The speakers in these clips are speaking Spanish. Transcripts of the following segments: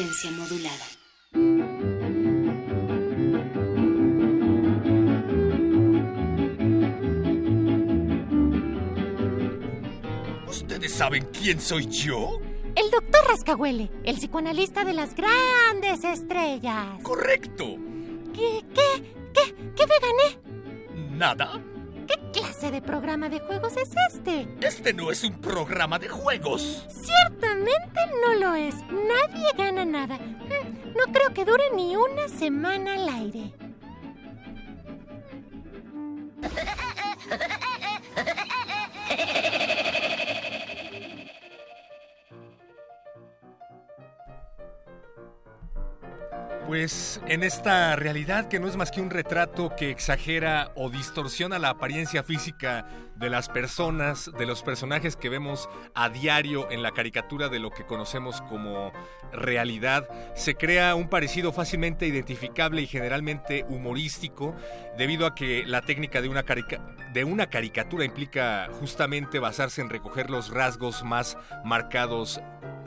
Resistencia modulada. ¿Ustedes saben quién soy yo? El doctor Rascahuele, el psicoanalista de las grandes estrellas. Correcto. ¿Qué, qué, qué, qué me gané? ¿Nada? ¿Qué clase de programa de juegos es este? Este no es un programa de juegos. Ciertamente no lo es. Nadie gana nada. Mm, No creo que dure ni una semana al aire. Pues en esta realidad que no es más que un retrato que exagera o distorsiona la apariencia física de las personas, de los personajes que vemos a diario en la caricatura de lo que conocemos como realidad, se crea un parecido fácilmente identificable y generalmente humorístico debido a que la técnica de una, caricatura implica justamente basarse en recoger los rasgos más marcados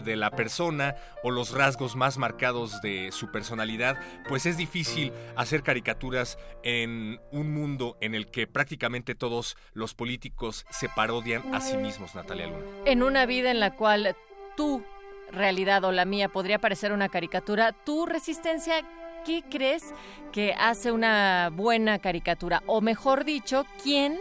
de la persona o los rasgos más marcados de su personalidad, pues es difícil hacer caricaturas en un mundo en el que prácticamente todos los políticos se parodian a sí mismos, Natalia Luna. En una vida en la cual tu realidad o la mía podría parecer una caricatura, tu resistencia, ¿qué crees que hace una buena caricatura? O mejor dicho, ¿quién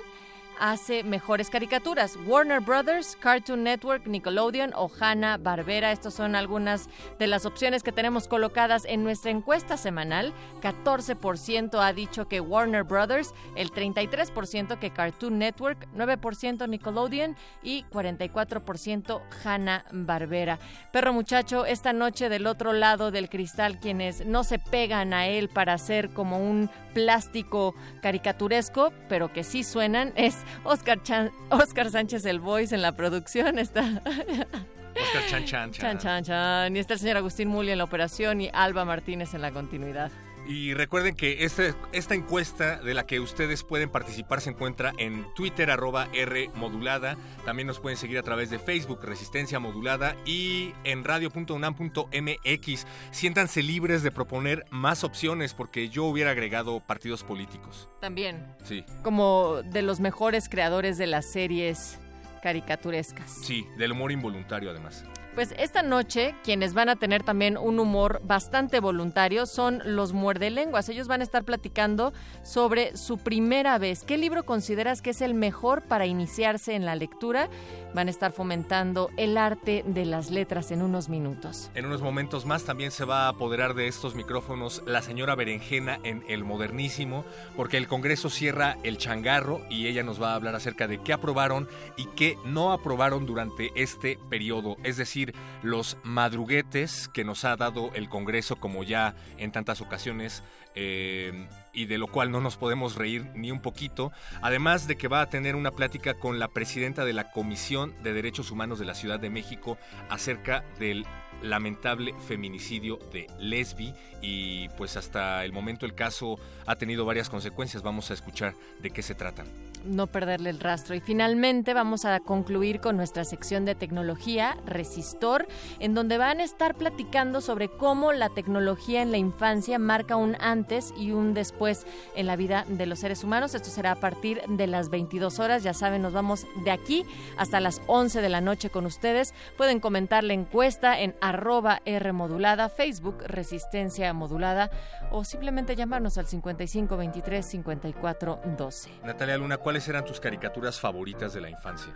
hace mejores caricaturas? Warner Brothers, Cartoon Network, Nickelodeon o Hanna Barbera. Estas son algunas de las opciones que tenemos colocadas en nuestra encuesta semanal. 14% ha dicho que Warner Brothers, el 33% que Cartoon Network, 9% Nickelodeon y 44% Hanna Barbera. Perro muchacho, esta noche del otro lado del cristal, quienes no se pegan a él para hacer como un plástico caricaturesco, pero que sí suenan, es Oscar, Chan- Oscar Sánchez el Voice en la producción. Está Oscar Chan Chan Chan, chan, chan. Y está el señor Agustín Muli en la operación y Alba Martínez en la continuidad. Y recuerden que este- esta encuesta de la que ustedes pueden participar se encuentra en Twitter, arroba R modulada. También nos pueden seguir a través de Facebook, Resistencia Modulada, y en radio.unam.mx. Siéntanse libres de proponer más opciones porque yo hubiera agregado partidos políticos. También, Sí, como de los mejores creadores de las series caricaturescas. sí, del humor involuntario además. Pues esta noche, quienes van a tener también un humor bastante voluntario son los muerdelenguas. Ellos van a estar platicando sobre su primera vez. ¿Qué libro consideras que es el mejor para iniciarse en la lectura? Van a estar fomentando el arte de las letras en unos minutos. En unos momentos más también se va a apoderar de estos micrófonos la señora Berenjena en El Modernísimo, porque el Congreso cierra el changarro y ella nos va a hablar acerca de qué aprobaron y qué no aprobaron durante este periodo, es decir, los madruguetes que nos ha dado el Congreso como ya en tantas ocasiones eh, y de lo cual no nos podemos reír ni un poquito, además de que va a tener una plática con la presidenta de la Comisión de Derechos Humanos de la Ciudad de México acerca del lamentable feminicidio de Lesbi y pues hasta el momento el caso ha tenido varias consecuencias. Vamos a escuchar de qué se tratan. No perderle el rastro. Y finalmente vamos a concluir con nuestra sección de tecnología, Resistor, en donde van a estar platicando sobre cómo la tecnología en la infancia marca un antes y un después en la vida de los seres humanos. Esto será a partir de las 22 horas. Ya saben, nos vamos de aquí hasta las 11 de la noche con ustedes. Pueden comentar la encuesta en arroba R modulada, Facebook Resistencia Modulada o simplemente llamarnos al 55 23 54 12. Natalia Luna, ¿cuáles eran tus caricaturas favoritas de la infancia?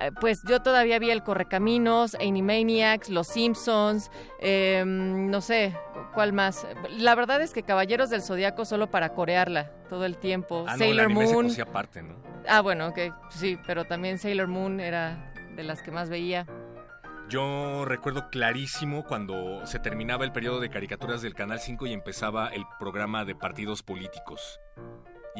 Eh, pues yo todavía vi el Correcaminos, Animaniacs, Los Simpsons, eh, no sé, ¿cuál más? La verdad es que Caballeros del Zodiaco solo para corearla todo el tiempo. Ah, no, Sailor el anime se Moon. cosía aparte, ¿no? Ah, bueno, ok, sí, pero también Sailor Moon era de las que más veía. Yo recuerdo clarísimo cuando se terminaba el periodo de caricaturas del Canal 5 y empezaba el programa de partidos políticos.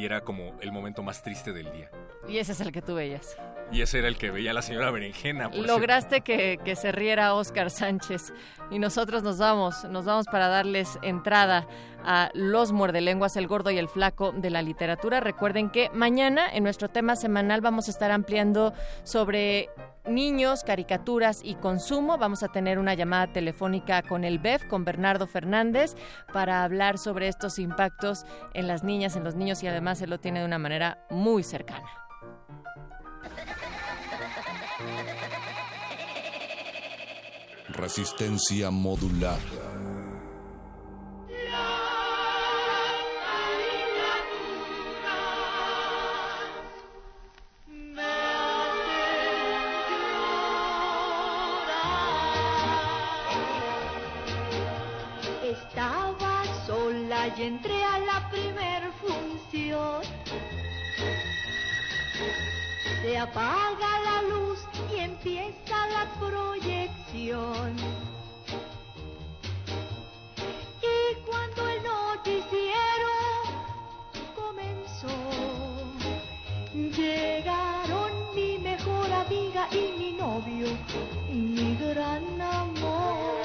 Y era como el momento más triste del día. Y ese es el que tú veías. Y ese era el que veía la señora Berenjena. Lograste que, se riera Oscar Sánchez y nosotros nos vamos, nos vamos para darles entrada a Los Muerdelenguas, el gordo y el flaco de la literatura. Recuerden que mañana en nuestro tema semanal vamos a estar ampliando sobre niños, caricaturas y consumo. Vamos a tener una llamada telefónica con el BEF, con Bernardo Fernández, para hablar sobre estos impactos en las niñas, en los niños y además él lo tiene de una manera muy cercana. Resistencia modulada. Estaba sola y entré a la primer función. Se apaga la luz empieza la proyección. Y cuando el noticiero comenzó, llegaron mi mejor amiga y mi novio, mi gran amor.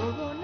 Al pato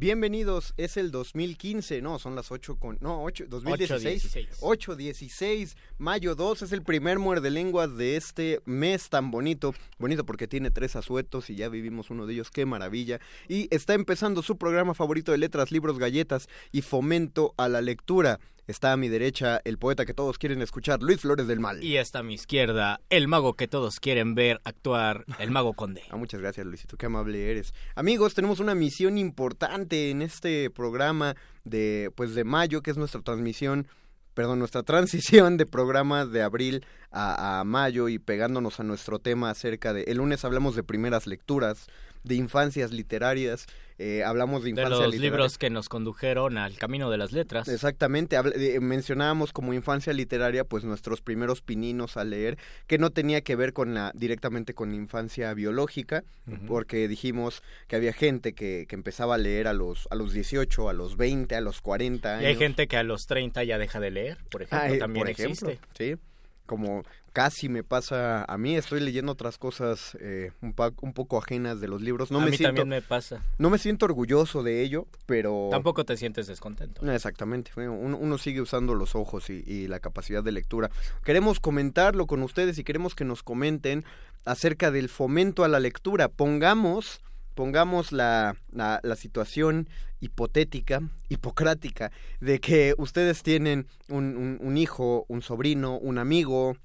Bienvenidos, es el 2015, no, son las 8 con... No, 8, 2016. 8, 16, mayo 2, es el primer muerde lenguas de este mes tan bonito. Bonito porque tiene tres asuetos y ya vivimos uno de ellos, qué maravilla. Y está empezando su programa favorito de letras, libros, galletas y fomento a la lectura. Está a mi derecha el poeta que todos quieren escuchar, Luis Flores del Mal. Y está a mi izquierda el mago que todos quieren ver actuar, el mago conde. Ah, muchas gracias, Luisito, qué amable eres. Amigos, tenemos una misión importante en este programa de pues de mayo, que es nuestra transmisión perdón, nuestra transición de programa de abril a, a, mayo y pegándonos a nuestro tema acerca de... El lunes hablamos de primeras lecturas, de infancias literarias, eh, hablamos de infancia De los literaria. libros que nos condujeron al camino de las letras. Exactamente, hable- eh, mencionábamos como infancia literaria pues nuestros primeros pininos a leer, que no tenía que ver con la directamente con la infancia biológica, porque dijimos que había gente que, que empezaba a leer a los a los 18, a los 20, a los 40 años. Y hay gente que a los 30 ya deja de leer, por ejemplo, Ah, eh, también por ejemplo, existe. sí. Como casi me pasa a mí, estoy leyendo otras cosas eh, un, pa- un poco ajenas de los libros. No a me mí siento, también me pasa. no me siento orgulloso de ello, pero Tampoco te sientes descontento. no, Exactamente, bueno, uno, uno sigue usando los ojos y, y la capacidad de lectura. Queremos comentarlo con ustedes y queremos que nos comenten acerca del fomento a la lectura. Pongamos, pongamos la, la, situación hipotética, hipocrática, de que ustedes tienen un, un- hijo, un sobrino, un amigo,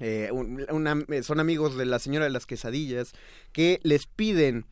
eh, un- una- eh, son amigos de la señora de las quesadillas, que les piden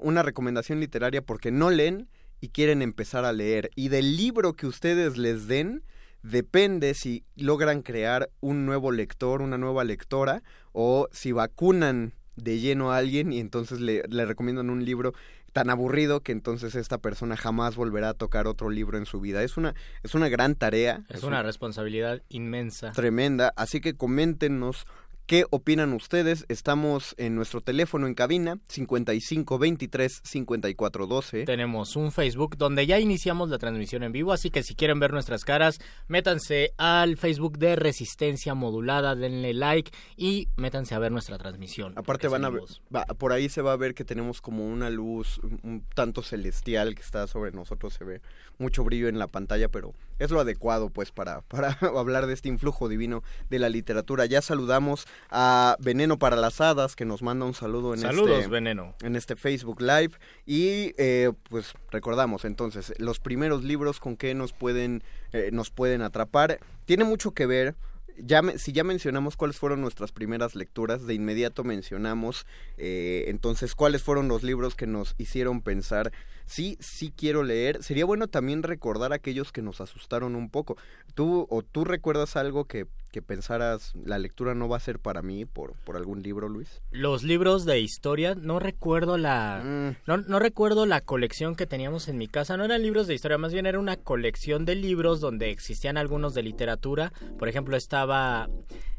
una recomendación literaria porque no leen y quieren empezar a leer. Y del libro que ustedes les den, depende si logran crear un nuevo lector, una nueva lectora, o si vacunan de lleno a alguien y entonces le, le recomiendan un libro tan aburrido que entonces esta persona jamás volverá a tocar otro libro en su vida. Es una, es una gran tarea. Es una responsabilidad inmensa. tremenda. Así que coméntenos qué opinan ustedes. Estamos en nuestro teléfono en cabina 55 23 54 12. Tenemos un Facebook donde ya iniciamos la transmisión en vivo, así que si quieren ver nuestras caras, métanse al Facebook de Resistencia Modulada, denle like y métanse a ver nuestra transmisión. Aparte van a ver, va- por ahí se va a ver que tenemos como una luz un tanto celestial que está sobre nosotros, se ve mucho brillo en la pantalla, pero es lo adecuado pues para, para hablar de este influjo divino de la literatura. Ya saludamos a Veneno para las Hadas que nos manda un saludo en Saludos, este Veneno. en este Facebook Live y eh, pues recordamos entonces los primeros libros con que nos pueden eh, nos pueden atrapar tiene mucho que ver ya si ya mencionamos cuáles fueron nuestras primeras lecturas de inmediato mencionamos eh, entonces cuáles fueron los libros que nos hicieron pensar sí sí quiero leer. Sería bueno también recordar aquellos que nos asustaron un poco. Tú o tú recuerdas algo que que pensaras la lectura no va a ser para mí por por algún libro Luis Los libros de historia, no recuerdo la Mm. no, no recuerdo la colección que teníamos en mi casa, no eran libros de historia, más bien era una colección de libros donde existían algunos de literatura, por ejemplo, estaba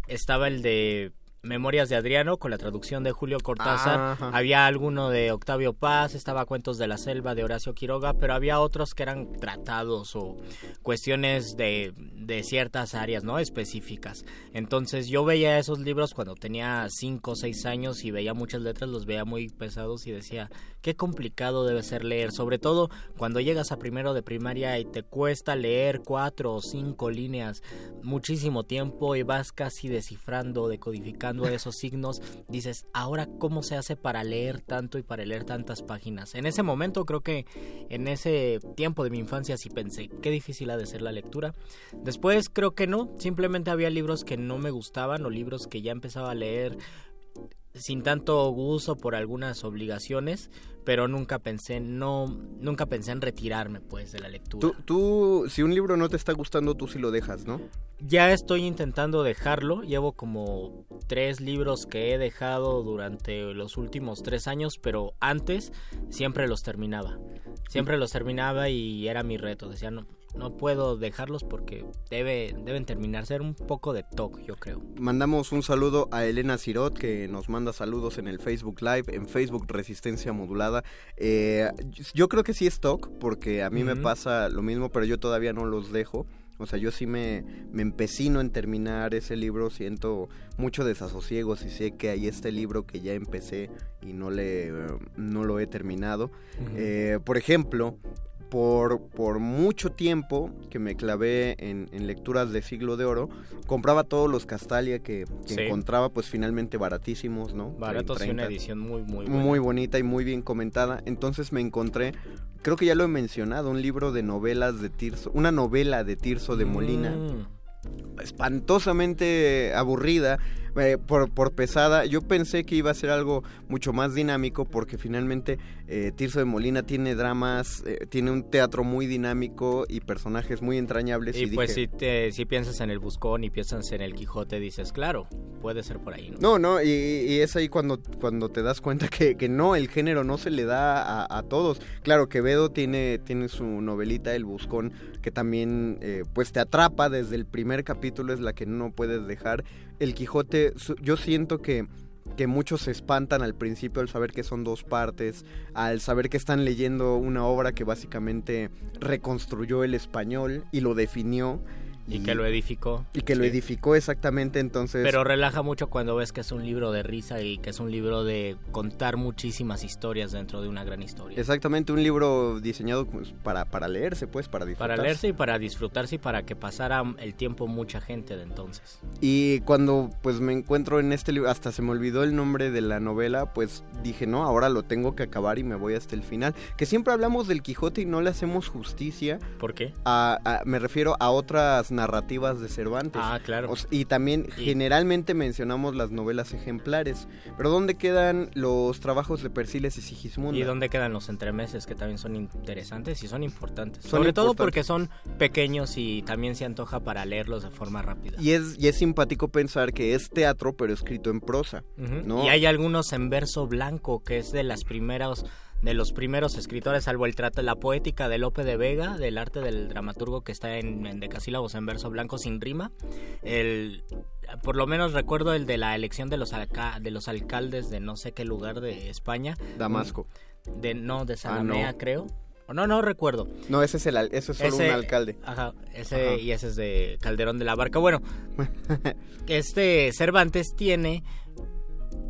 estaba el de Memorias de Adriano con la traducción de Julio Cortázar, Ajá. había alguno de Octavio Paz, estaba Cuentos de la Selva de Horacio Quiroga, pero había otros que eran tratados o cuestiones de, de ciertas áreas, ¿no? Específicas. Entonces yo veía esos libros cuando tenía 5 o 6 años y veía muchas letras, los veía muy pesados y decía, qué complicado debe ser leer, sobre todo cuando llegas a primero de primaria y te cuesta leer cuatro o cinco líneas muchísimo tiempo y vas casi descifrando, decodificando esos signos, dices, ahora cómo se hace para leer tanto y para leer tantas páginas. En ese momento creo que en ese tiempo de mi infancia sí pensé, qué difícil ha de ser la lectura. Después creo que no, simplemente había libros que no me gustaban o libros que ya empezaba a leer sin tanto gusto por algunas obligaciones, pero nunca pensé no nunca pensé en retirarme pues de la lectura. Tú, tú, si un libro no te está gustando, tú sí lo dejas, ¿no? Ya estoy intentando dejarlo, llevo como tres libros que he dejado durante los últimos tres años, pero antes siempre los terminaba, siempre los terminaba y era mi reto, decía no, no puedo dejarlos porque debe, deben terminar, ser un poco de toque yo creo. Mandamos un saludo a Elena Cirot que nos manda saludos en el Facebook Live, en Facebook Resistencia Modulada. Eh, yo creo que sí es TOC, porque a mí me pasa lo mismo, pero yo todavía no los dejo. O sea, yo sí me, me empecino en terminar ese libro, siento mucho desasosiego si sé que hay este libro que ya empecé y no, le, no lo he terminado. Eh, por ejemplo, por, por mucho tiempo que me clavé en, en lecturas de siglo de oro, compraba todos los Castalia que, que Sí. encontraba, pues finalmente baratísimos, ¿no? Baratos y 30. una edición muy, muy buena. muy bonita y muy bien comentada. Entonces me encontré, creo que ya lo he mencionado, un libro de novelas de Tirso, una novela de Tirso de Molina, Mm. espantosamente aburrida. Eh, por, por pesada, yo pensé que iba a ser algo mucho más dinámico porque finalmente eh, Tirso de Molina tiene dramas, eh, tiene un teatro muy dinámico y personajes muy entrañables. Y, Y, pues dije, si, te, si piensas en el Buscón y piensas en el Quijote, dices, claro, puede ser por ahí, ¿no? No, no, y, y es ahí cuando, cuando te das cuenta que, que no, el género no se le da a, a todos. Claro, Quevedo tiene, tiene su novelita El Buscón, que también eh, pues te atrapa desde el primer capítulo, es la que no puedes dejar. El Quijote, yo siento que que muchos se espantan al principio al saber que son dos partes, al saber que están leyendo una obra que básicamente reconstruyó el español y lo definió. Y que lo edificó. Y que lo edificó exactamente, entonces... Pero relaja mucho cuando ves que es un libro de risa y que es un libro de contar muchísimas historias dentro de una gran historia. Exactamente, un libro diseñado para, para leerse, pues, para disfrutar. Para leerse y para disfrutarse y para que pasara el tiempo mucha gente de entonces. Y cuando pues me encuentro en este libro, hasta se me olvidó el nombre de la novela, pues dije, no, ahora lo tengo que acabar y me voy hasta el final. Que siempre hablamos del Quijote y no le hacemos justicia. ¿Por qué? A, a- me refiero a otras narrativas de Cervantes. Ah, claro. O y también generalmente mencionamos las novelas ejemplares. Pero ¿dónde quedan los trabajos de Persiles y Sigismunda? Y dónde quedan los entremeses que también son interesantes y son importantes. Son Sobre todo porque son pequeños y también se antoja para leerlos de forma rápida. Y es, y es simpático pensar que es teatro, pero escrito en prosa. Y hay algunos en verso blanco, que es de las primeras de los primeros escritores, salvo el trata la poética de Lope de Vega, del arte del dramaturgo que está en, en decasílabos en verso blanco sin rima. El, por lo menos recuerdo el de la elección de los alca- de los alcaldes de no sé qué lugar de España. Damasco. De no de Ah, Sanamea, no. creo. No, no recuerdo. No, ese es, el, es solo Ese- un alcalde. Ajá, ese Ajá. y ese es de Calderón de la Barca. Bueno, este Cervantes tiene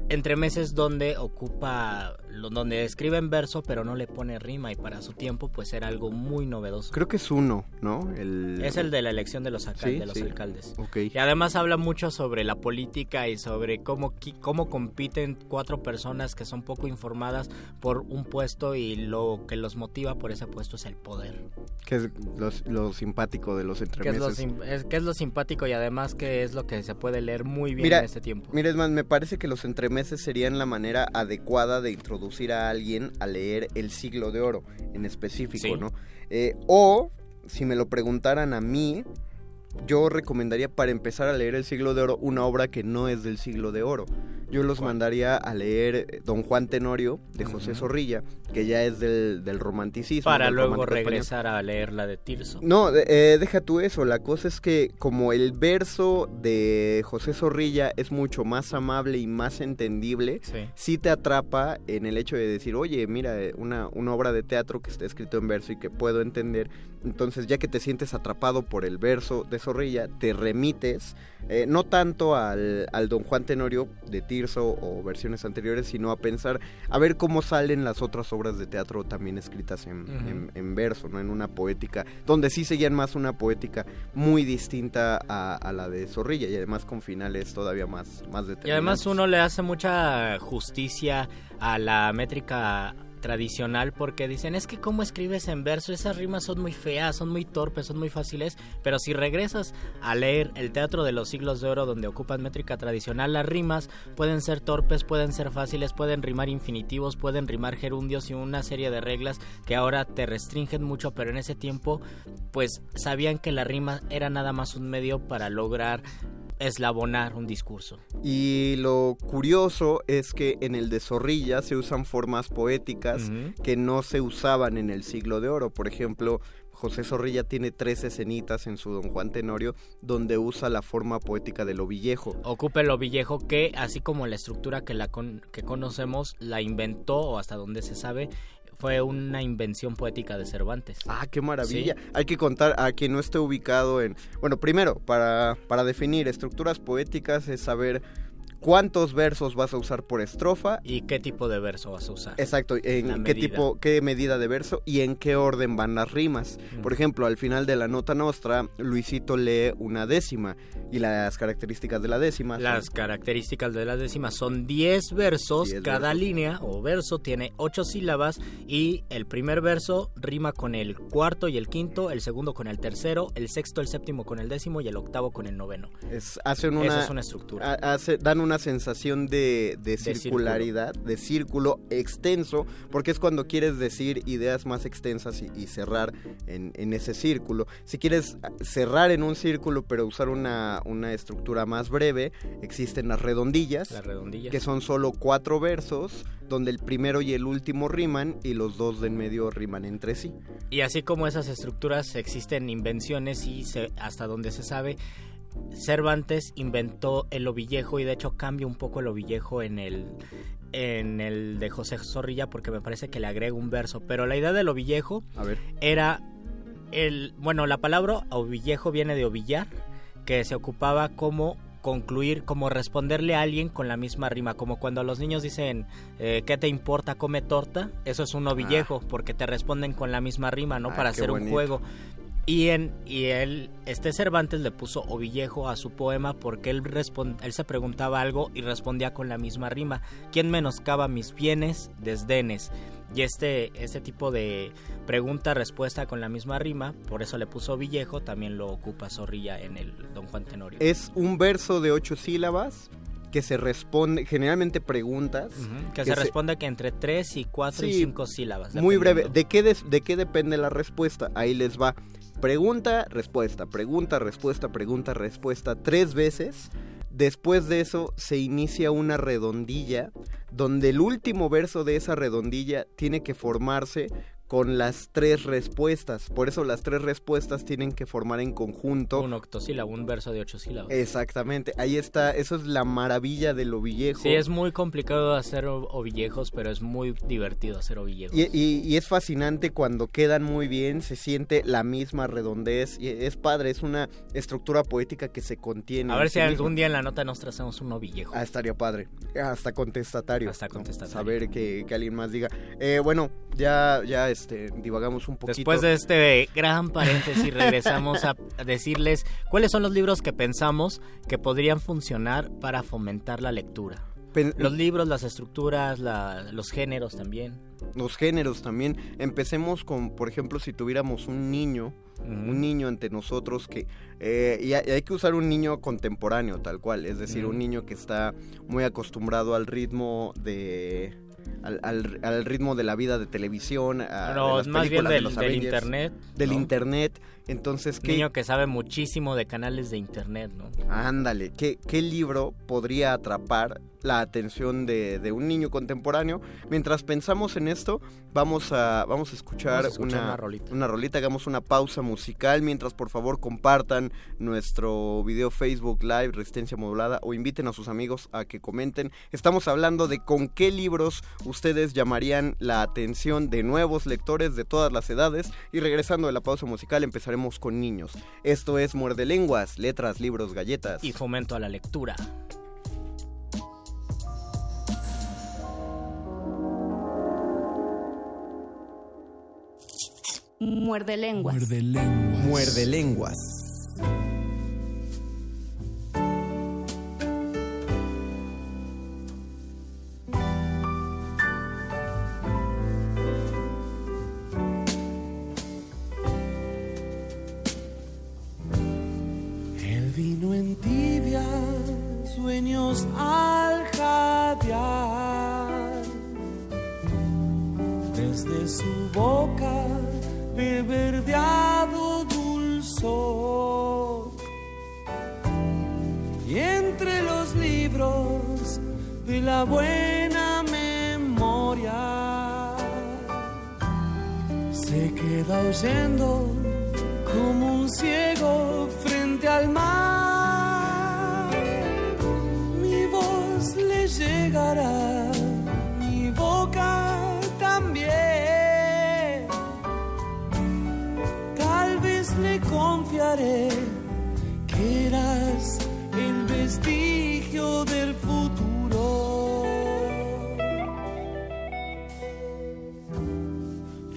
entremeses donde ocupa, donde escribe en verso pero no le pone rima y para su tiempo pues era algo muy novedoso. Creo que es uno, ¿no? El... Es el de la elección de los, alcal- Sí, de los sí. alcaldes. Ok. Y además habla mucho sobre la política y sobre cómo, cómo compiten cuatro personas que son poco informadas por un puesto y lo que los motiva por ese puesto es el poder. Que es lo, lo simpático de los Que es, entremeses. sim- es- que es lo simpático y además que es lo que se puede leer muy bien Mira, en este tiempo. Mira, es más, me parece que los entremeses serían la manera adecuada de introducir a alguien a leer el siglo de oro en específico, Sí. ¿no? Eh, o, si me lo preguntaran a mí, yo recomendaría para empezar a leer el siglo de oro una obra que no es del siglo de oro. Yo los mandaría a leer eh, Don Juan Tenorio de José Ujú. Zorrilla, que ya es del, del romanticismo. Para del luego español. regresar a leer la de Tirso. No, eh, deja tú eso. La cosa es que como el verso de José Zorrilla es mucho más amable y más entendible, Sí. sí te atrapa en el hecho de decir, oye, mira, eh, una, una obra de teatro que está escrito en verso y que puedo entender. Entonces, ya que te sientes atrapado por el verso de Zorrilla, te remites eh, no tanto al, al Don Juan Tenorio de Tirso o versiones anteriores, sino a pensar, a ver cómo salen las otras obras de teatro también escritas en, en- en verso, ¿no? En una poética, donde sí seguían más una poética muy distinta a, a la de Zorrilla y además con finales todavía más, más Y determinantes. además uno le hace mucha justicia a la métrica tradicional porque dicen es que cómo escribes en verso esas rimas son muy feas son muy torpes son muy fáciles pero si regresas a leer el teatro de los siglos de oro donde ocupan métrica tradicional las rimas pueden ser torpes pueden ser fáciles pueden rimar infinitivos pueden rimar gerundios y una serie de reglas que ahora te restringen mucho pero en ese tiempo pues sabían que la rima era nada más un medio para lograr eslabonar un discurso Y lo curioso es que en el de Zorrilla se usan formas poéticas que no se usaban en el siglo de oro. Por ejemplo, José Zorrilla tiene tres escenitas en su Don Juan Tenorio donde usa la forma poética de lo villejo. Ocupe lo villejo que, así como la estructura que, la con- que conocemos, la inventó, o hasta donde se sabe, fue una invención poética de Cervantes. Ah, qué maravilla. Hay que contar a quien no esté ubicado en... Bueno, primero, para, para definir estructuras poéticas es saber cuántos versos vas a usar por estrofa. ¿Y qué tipo de verso vas a usar? Exacto, en La qué medida. tipo, qué medida de verso y en qué orden van las rimas. Por ejemplo, al final de la nota nostra, Luisito lee una décima y las características de la décima. son- Las características de las décimas son 10 versos, 10 cada versos. línea o verso tiene 8 sílabas y el primer verso rima con el cuarto y el quinto, el segundo con el tercero, el sexto, el séptimo con el décimo y el octavo con el noveno. Es, hacen una, Esa es una estructura. ha- hace- dan una sensación de, circularidad, de círculo extenso, porque es cuando quieres decir ideas más extensas y, y cerrar en, en ese círculo. Si quieres cerrar en un círculo pero usar una, una estructura más breve, existen las redondillas, Las redondillas. que son solo cuatro versos, donde el primero y el último riman y los dos de en medio riman entre sí. Y así como esas estructuras existen invenciones y se- hasta donde se sabe, Cervantes inventó el ovillejo y de hecho cambia un poco el ovillejo en el en el de José Zorrilla porque me parece que le agrega un verso, pero la idea del ovillejo A ver. era el bueno, la palabra ovillejo viene de ovillar, que se ocupaba como concluir, como responderle a alguien con la misma rima, como cuando los niños dicen, eh, ¿qué te importa? Come torta, eso es un ovillejo, porque te responden con la misma rima, ¿no? Ah, Para hacer un juego. Y, en, y él, este Cervantes le puso ovillejo a su poema porque él, respon- él se preguntaba algo y respondía con la misma rima. ¿Quién menoscaba mis bienes, desdenes? Y este, este tipo de pregunta-respuesta con la misma rima, por eso le puso ovillejo, también lo ocupa Zorrilla en el Don Juan Tenorio. Es un verso de ocho sílabas que se responde, generalmente preguntas. Que, se, responde que entre 3 y 4 y 5 sílabas. Muy breve. ¿De qué, ¿De qué depende la respuesta? Ahí les va. Pregunta, respuesta, pregunta, respuesta, pregunta, respuesta. Tres veces. Después de eso se inicia una redondilla donde el último verso de esa redondilla tiene que formarse con las tres respuestas. Por eso las tres respuestas tienen que formar en conjunto. Un octosílabo, un verso de 8 sílabas. Exactamente, ahí está, eso es la maravilla de lo viejo. Sí, es muy complicado hacer o- ovillejos, pero es muy divertido hacer ovillejos. Y, y- y es fascinante cuando quedan muy bien, se siente la misma redondez y es padre, es una estructura poética que se contiene. A ver si algún día en la nota nostra hacemos un ovillejo. Ah, estaría padre. Hasta contestatario. Hasta contestatario. Saber que, que alguien más diga. Eh, bueno, ya, ya este, divagamos un poquito. Después de este gran paréntesis, regresamos a decirles cuáles son los libros que pensamos que podrían funcionar para fomentar la lectura. Pen- Los libros, las estructuras, la- los géneros también. los géneros también. Empecemos con, por ejemplo, si tuviéramos un niño, un niño ante nosotros que... eh, y, hay, que usar un niño contemporáneo, tal cual. Es decir, un niño que está muy acostumbrado al ritmo de... Al, al- al ritmo de la vida de televisión, a, No, de las más bien películas, de del, los del Avengers, internet. Del ¿no? internet. Entonces, ¿qué, Niño que sabe muchísimo de canales de internet, ¿no? Ándale, ¿qué, qué libro podría atrapar la atención de, de un niño contemporáneo? Mientras pensamos en esto, vamos a, vamos a escuchar, Vamos a escuchar una, una rolita. una rolita, hagamos una pausa musical, mientras por favor compartan nuestro video Facebook Live Resistencia Modulada o inviten a sus amigos a que comenten. Estamos hablando de con qué libros ustedes llamarían la atención de nuevos lectores de todas las edades y regresando de la pausa musical empezaremos con niños. Esto es Muerde Lenguas, letras, libros, galletas. Y fomento a la lectura. Muerde lenguas. Muerde lenguas. El vino en tibia, sueños al jadear. Desde su boca, de verdeado dulzor. Y entre los libros de la buena memoria, se queda oyendo como un ciego frente al mar. Mi voz le llegará, mi boca también. Tal vez le confiaré que eras el vestigio del futuro.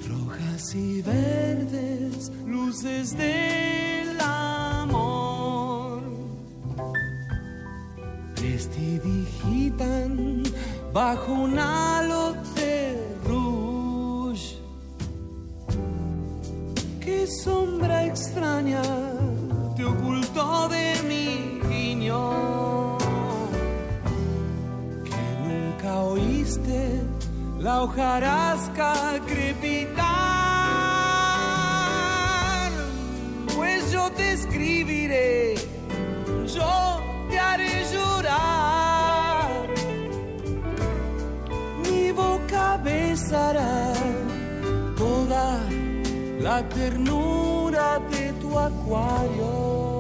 Rojas y verdes luces del amor. Prestidigitan bajo un halo de rouge. Qué sombra extraña te ocultó de mi guiñón. Que nunca oíste la hojarasca crepitar. Yo te escribiré, yo te haré llorar. Mi boca besará toda la ternura de tu acuario.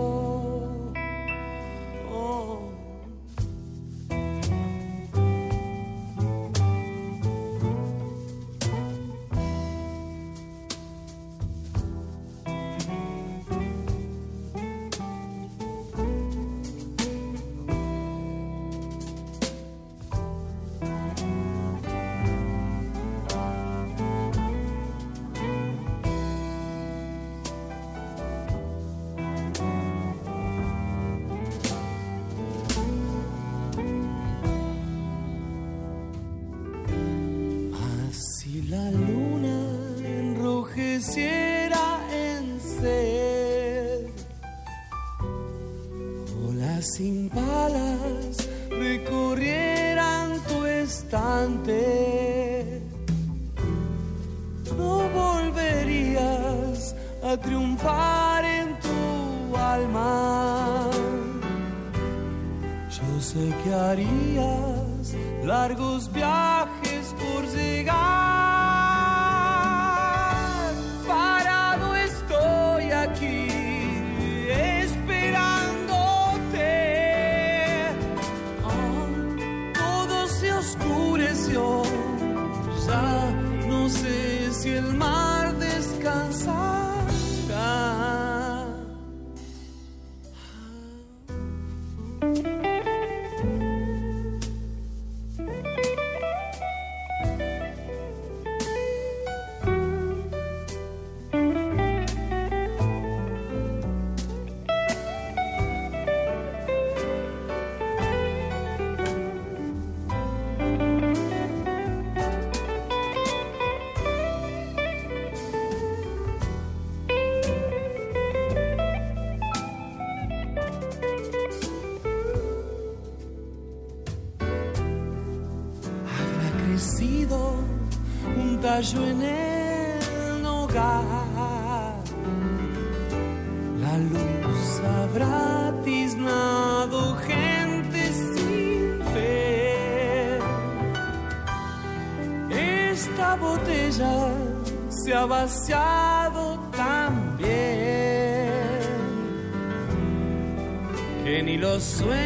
En el hogar. La luz habrá tiznado gente sin fe. Esta botella se ha vaciado también que ni los sueños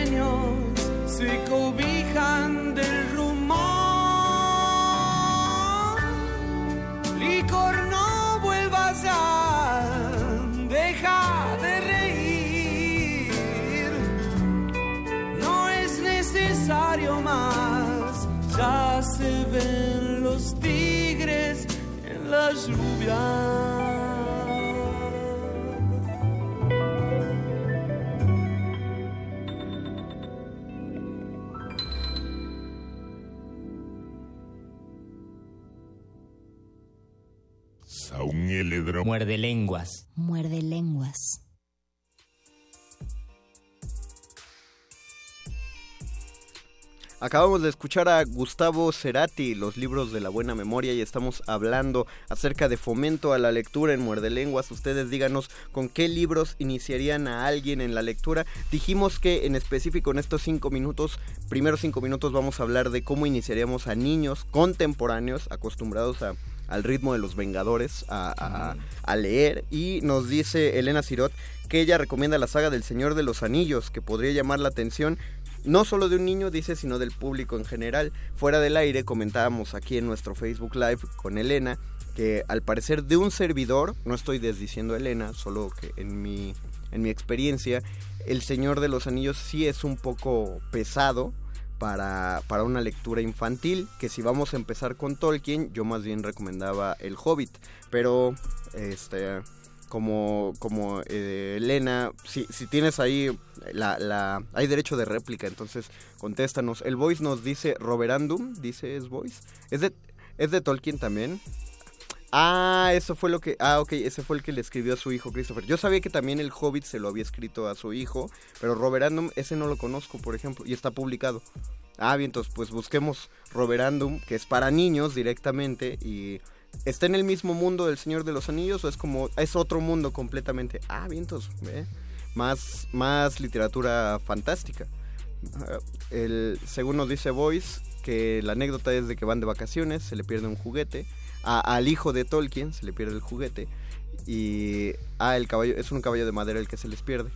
Muerde lenguas. Muerde lenguas. Acabamos de escuchar a Gustavo Cerati, los libros de la buena memoria, y estamos hablando acerca de fomento a la lectura en Muerde Lenguas. Ustedes díganos con qué libros iniciarían a alguien en la lectura. Dijimos que en específico en estos cinco minutos, primeros cinco minutos, vamos a hablar de cómo iniciaríamos a niños contemporáneos acostumbrados a al ritmo de los Vengadores a, a- a leer y nos dice Elena Sirot que ella recomienda la saga del Señor de los Anillos que podría llamar la atención no solo de un niño, dice, sino del público en general. Fuera del aire comentábamos aquí en nuestro Facebook Live con Elena que al parecer de un servidor, no estoy desdiciendo a Elena, solo que en mi, en mi experiencia, El Señor de los Anillos sí es un poco pesado para, para una lectura infantil, que si vamos a empezar con Tolkien, yo más bien recomendaba El Hobbit, pero este como, como eh, Elena, si, si tienes ahí la, la, hay derecho de réplica, entonces contéstanos. El voice nos dice Roberandum, dice es voice. Es de, es de Tolkien también. Ah, eso fue lo que. Ah, ok, ese fue el que le escribió a su hijo Christopher. Yo sabía que también el Hobbit se lo había escrito a su hijo, pero Roberandum, ese no lo conozco, por ejemplo, y está publicado. Ah, bien, entonces pues busquemos Roberandum, que es para niños directamente y está en el mismo mundo del Señor de los Anillos o es como es otro mundo completamente. Ah, bien, entonces, ¿eh? más más literatura fantástica. Ah, El según nos dice Boyce que la anécdota es de que van de vacaciones, se le pierde un juguete, a- al hijo de Tolkien se le pierde el juguete y ah, el caballo es un caballo de madera el que se les pierde.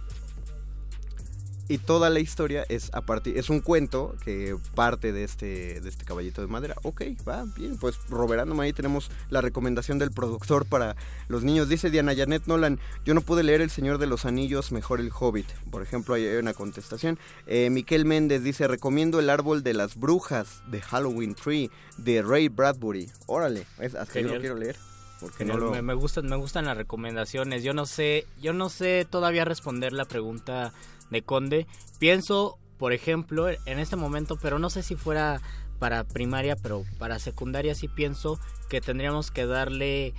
Y toda la historia es a partir es un cuento que parte de este de este caballito de madera. Ok, va bien, pues Roberandum ahí tenemos la recomendación del productor para los niños. Dice Diana Janet Nolan, yo no pude leer El Señor de los Anillos, mejor El Hobbit. Por ejemplo, ahí hay una contestación. Eh, Miquel Méndez dice, recomiendo El Árbol de las Brujas de Halloween Tree de Ray Bradbury. Órale, es, hasta yo lo quiero leer. Porque no lo... me, me gustan, me gustan las recomendaciones. Yo no sé, yo no sé todavía responder la pregunta de Conde. Pienso, por ejemplo, en este momento, pero no sé si fuera para primaria, pero para secundaria sí pienso que tendríamos que darle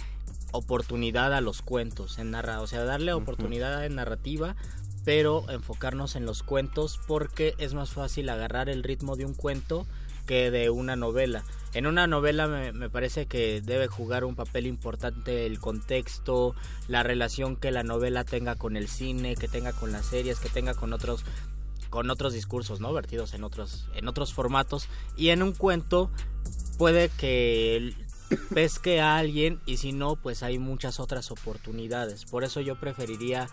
oportunidad a los cuentos en narra, o sea, darle oportunidad en narrativa, pero enfocarnos en los cuentos porque es más fácil agarrar el ritmo de un cuento que de una novela. En una novela me, parece que debe jugar un papel importante el contexto, la relación que la novela tenga con el cine, que tenga con las series, que tenga con otros con otros discursos, ¿no? Vertidos en otros en otros formatos y en un cuento puede que pesque a alguien y si no, pues hay muchas otras oportunidades. Por eso yo preferiría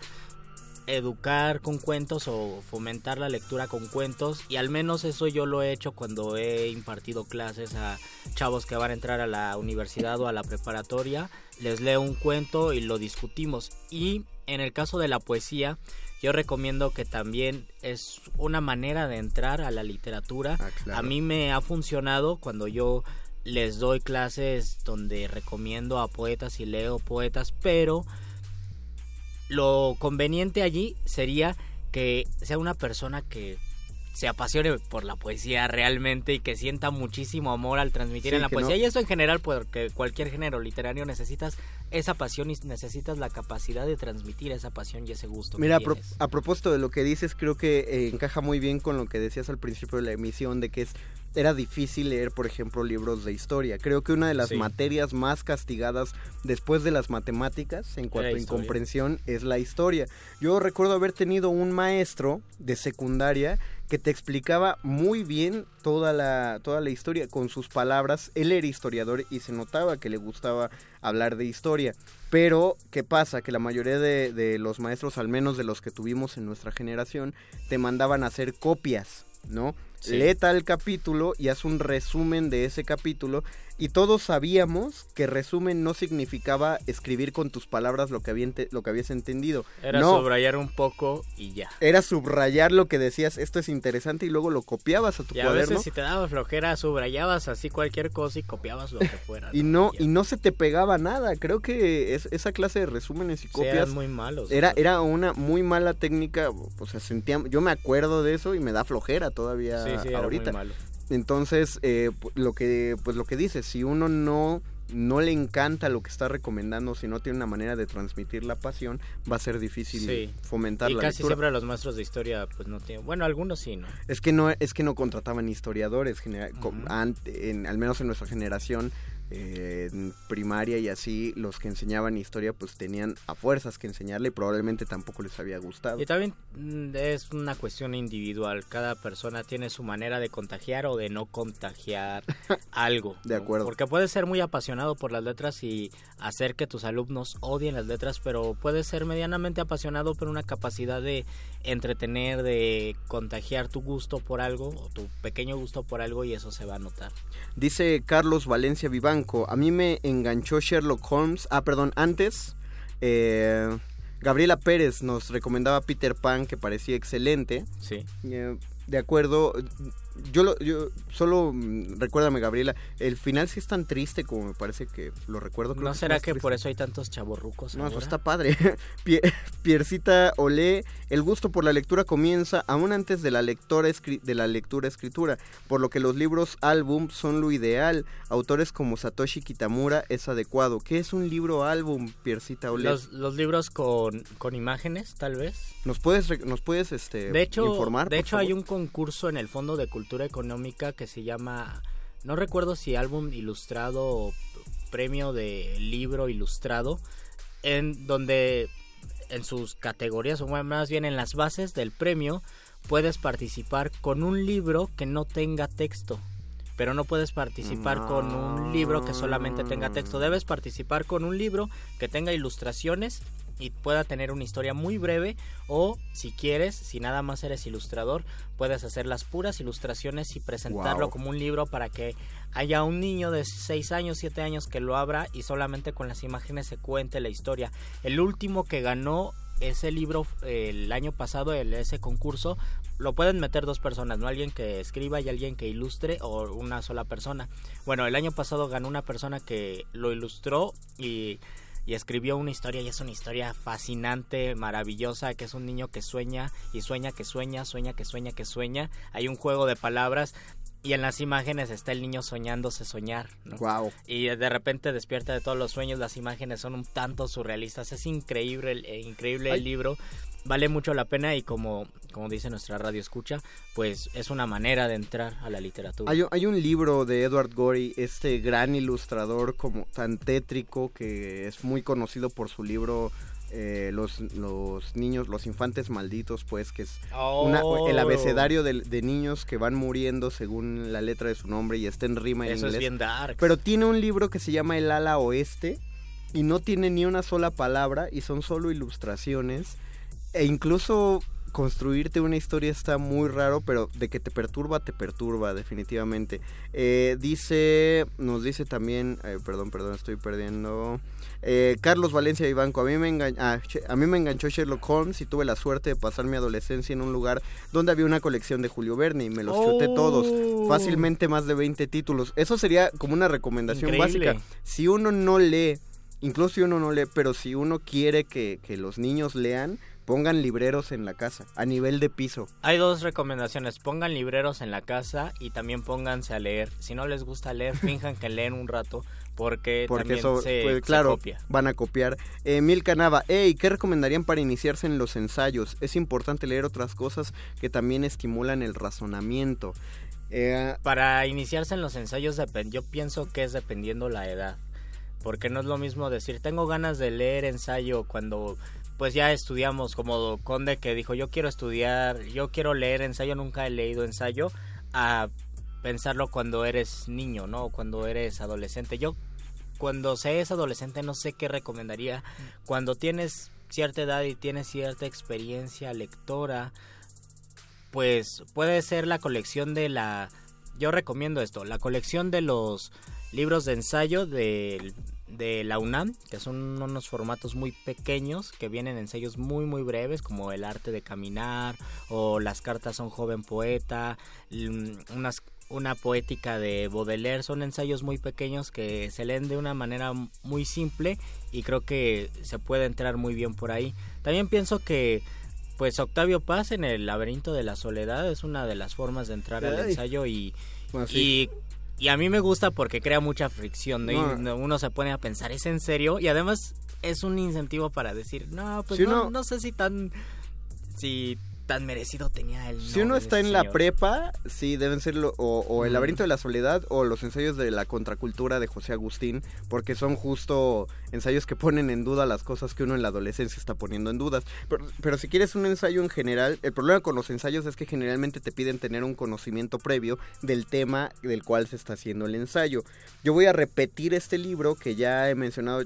educar con cuentos o fomentar la lectura con cuentos y al menos eso yo lo he hecho cuando he impartido clases a chavos que van a entrar a la universidad o a la preparatoria les leo un cuento y lo discutimos y en el caso de la poesía yo recomiendo que también es una manera de entrar a la literatura claro. a mí me ha funcionado cuando yo les doy clases donde recomiendo a poetas y leo poetas pero lo conveniente allí sería que sea una persona que se apasione por la poesía realmente y que sienta muchísimo amor al transmitir Sí, en la poesía. no- Y eso en general, porque cualquier género literario necesitas esa pasión y necesitas la capacidad de transmitir esa pasión y ese gusto. que Mira, a, pro- tienes. a propósito de lo que dices, creo que eh, encaja muy bien con lo que decías al principio de la emisión, de que es era difícil leer, por ejemplo, libros de historia. Creo que una de las Sí. materias más castigadas después de las matemáticas, en cuanto a incomprensión, es la historia. Yo recuerdo haber tenido un maestro de secundaria que te explicaba muy bien toda la, toda la historia con sus palabras. Él era historiador y se notaba que le gustaba hablar de historia. Pero, ¿qué pasa? Que la mayoría de, de los maestros, al menos de los que tuvimos en nuestra generación, te mandaban a hacer copias, ¿no? Sí. Lee tal capítulo y haz un resumen de ese capítulo. Y todos sabíamos que resumen no significaba escribir con tus palabras lo que, había lo que habías entendido. Era no, subrayar un poco y ya. era subrayar lo que decías, esto es interesante, y luego lo copiabas a tu Y a veces si te daba flojera, subrayabas así cualquier cosa y copiabas lo que fuera. Y no, y no se te pegaba nada. Creo que es, esa clase de resúmenes y copias eran muy malos. era, era una muy mala técnica. O sea, sentía, yo me acuerdo de eso y me da flojera todavía Sí, sí, era muy ahorita. malo. Entonces, eh, lo que, pues lo que dice, si uno no, no le encanta lo que está recomendando, si no tiene una manera de transmitir la pasión, va a ser difícil Sí. fomentar Y la casi lectura. siempre los maestros de historia, pues no tienen. Bueno, algunos sí, ¿no? Es que no, es que no contrataban historiadores, genera- co- ante- en- al menos en nuestra generación, eh, en primaria y así, los que enseñaban historia pues tenían a fuerzas que enseñarle y probablemente tampoco les había gustado. Y también mm, es una cuestión individual. Cada persona tiene su manera de contagiar o de no contagiar algo. De ¿no? acuerdo. Porque puedes ser muy apasionado por las letras y hacer que tus alumnos odien las letras, pero puedes ser medianamente apasionado por una capacidad de entretener, de contagiar tu gusto por algo o tu pequeño gusto por algo y eso se va a notar. Dice Carlos Valencia A mí me enganchó Sherlock Holmes, ah, perdón, antes, eh, Gabriela Pérez nos recomendaba Peter Pan, que parecía excelente. Sí. Eh, de acuerdo, yo, lo, yo solo mm, recuérdame, Gabriela, el final sí es tan triste como me parece que lo recuerdo. creo ¿No será que triste. por eso hay tantos chavorrucos No, eso está padre. Pie- Piercita Olé, el gusto por la lectura comienza aún antes de la lectora de la lectura escritura, por lo que los libros álbum son lo ideal. Autores como Satoshi Kitamura es adecuado. ¿Qué es un libro álbum, Piercita Olé? Los, los libros con, con imágenes, tal vez. ¿Nos puedes nos puedes este De hecho, informar? de hecho hay un concurso en el Fondo de Cultura Económica que se llama, no recuerdo si álbum ilustrado o premio de libro ilustrado, en donde en sus categorías, o más bien en las bases del premio, puedes participar con un libro que no tenga texto. Pero no puedes participar con un libro que solamente tenga texto. Debes participar con un libro que tenga ilustraciones y pueda tener una historia muy breve o si quieres, si nada más eres ilustrador, puedes hacer las puras ilustraciones y presentarlo Wow. como un libro para que haya un niño de 6 años, 7 años que lo abra y solamente con las imágenes se cuente la historia. El último que ganó ese libro el año pasado, el, ese concurso, lo pueden meter dos personas, ¿no? Alguien que escriba y alguien que ilustre o una sola persona. Bueno, el año pasado ganó una persona que lo ilustró y, y escribió una historia y es una historia fascinante, maravillosa, que es un niño que sueña y sueña que sueña, sueña que sueña que sueña. Hay un juego de palabras y en las imágenes está el niño soñándose soñar, ¿no? Wow. y de repente despierta de todos los sueños, las imágenes son un tanto surrealistas, es increíble, el- eh, increíble Ay. el libro, vale mucho la pena y como, como dice nuestra radio escucha, pues es una manera de entrar a la literatura. Hay, un- hay un libro de Edward Gorey, este gran ilustrador como tan tétrico que es muy conocido por su libro eh, los, los niños, los infantes malditos, pues que es una- Oh. el abecedario de, de niños que van muriendo según la letra de su nombre y está en rima en Eso es inglés. bien dark. Pero tiene un libro que se llama El ala oeste y no tiene ni una sola palabra y son solo ilustraciones e incluso construirte una historia está muy raro, pero de que te perturba, te perturba definitivamente. Eh, dice, nos dice también, eh, perdón, perdón, estoy perdiendo. Eh, Carlos Valencia Vivanco, a mí, me engan- che- a mí me enganchó Sherlock Holmes y tuve la suerte de pasar mi adolescencia en un lugar donde había una colección de Julio Verne y me los chuté todos. Oh. Fácilmente más de 20 títulos. Eso sería como una recomendación Increíble. básica. Si uno no lee, incluso si uno no lee, pero si uno quiere que, que los niños lean, pongan libreros en la casa, a nivel de piso. Hay dos recomendaciones, pongan libreros en la casa y también pónganse a leer. Si no les gusta leer, finjan que leen un rato porque, Porque también eso, se, pues, se claro, copia. van a copiar. Eh, Milka Nava, hey, ¿qué recomendarían para iniciarse en los ensayos? Es importante leer otras cosas que también estimulan el razonamiento. Eh, Para iniciarse en los ensayos, yo pienso que es dependiendo la edad. Porque no es lo mismo decir, tengo ganas de leer ensayo cuando pues ya estudiamos, como Conde que dijo, yo quiero estudiar, yo quiero leer ensayo, nunca he leído ensayo, a pensarlo cuando eres niño, ¿no? Cuando eres adolescente. Yo, cuando se es adolescente, no sé qué recomendaría. Cuando tienes cierta edad y tienes cierta experiencia lectora, pues puede ser la colección de la... Yo recomiendo esto, la colección de los libros de ensayo de, de la UNAM, que son unos formatos muy pequeños, que vienen ensayos muy muy breves, como El arte de caminar, o Las cartas a un joven poeta, unas, una poética de Baudelaire, son ensayos muy pequeños que se leen de una manera muy simple y creo que se puede entrar muy bien por ahí. También pienso que pues Octavio Paz en el laberinto de la soledad es una de las formas de entrar al Ay. ensayo y, sí. y, y a mí me gusta porque crea mucha fricción, ¿no? Y No. uno se pone a pensar, ¿es en serio? Y además es un incentivo para decir, no, pues Si no, uno- no sé si tan, si tan merecido tenía el Si uno está en la prepa, sí, deben ser lo- o, o El laberinto de la soledad o los ensayos de la contracultura de José Agustín, porque son justo ensayos que ponen en duda las cosas que uno en la adolescencia está poniendo en dudas. Pero, pero si quieres un ensayo en general, el problema con los ensayos es que generalmente te piden tener un conocimiento previo del tema del cual se está haciendo el ensayo. Yo voy a repetir este libro que ya he mencionado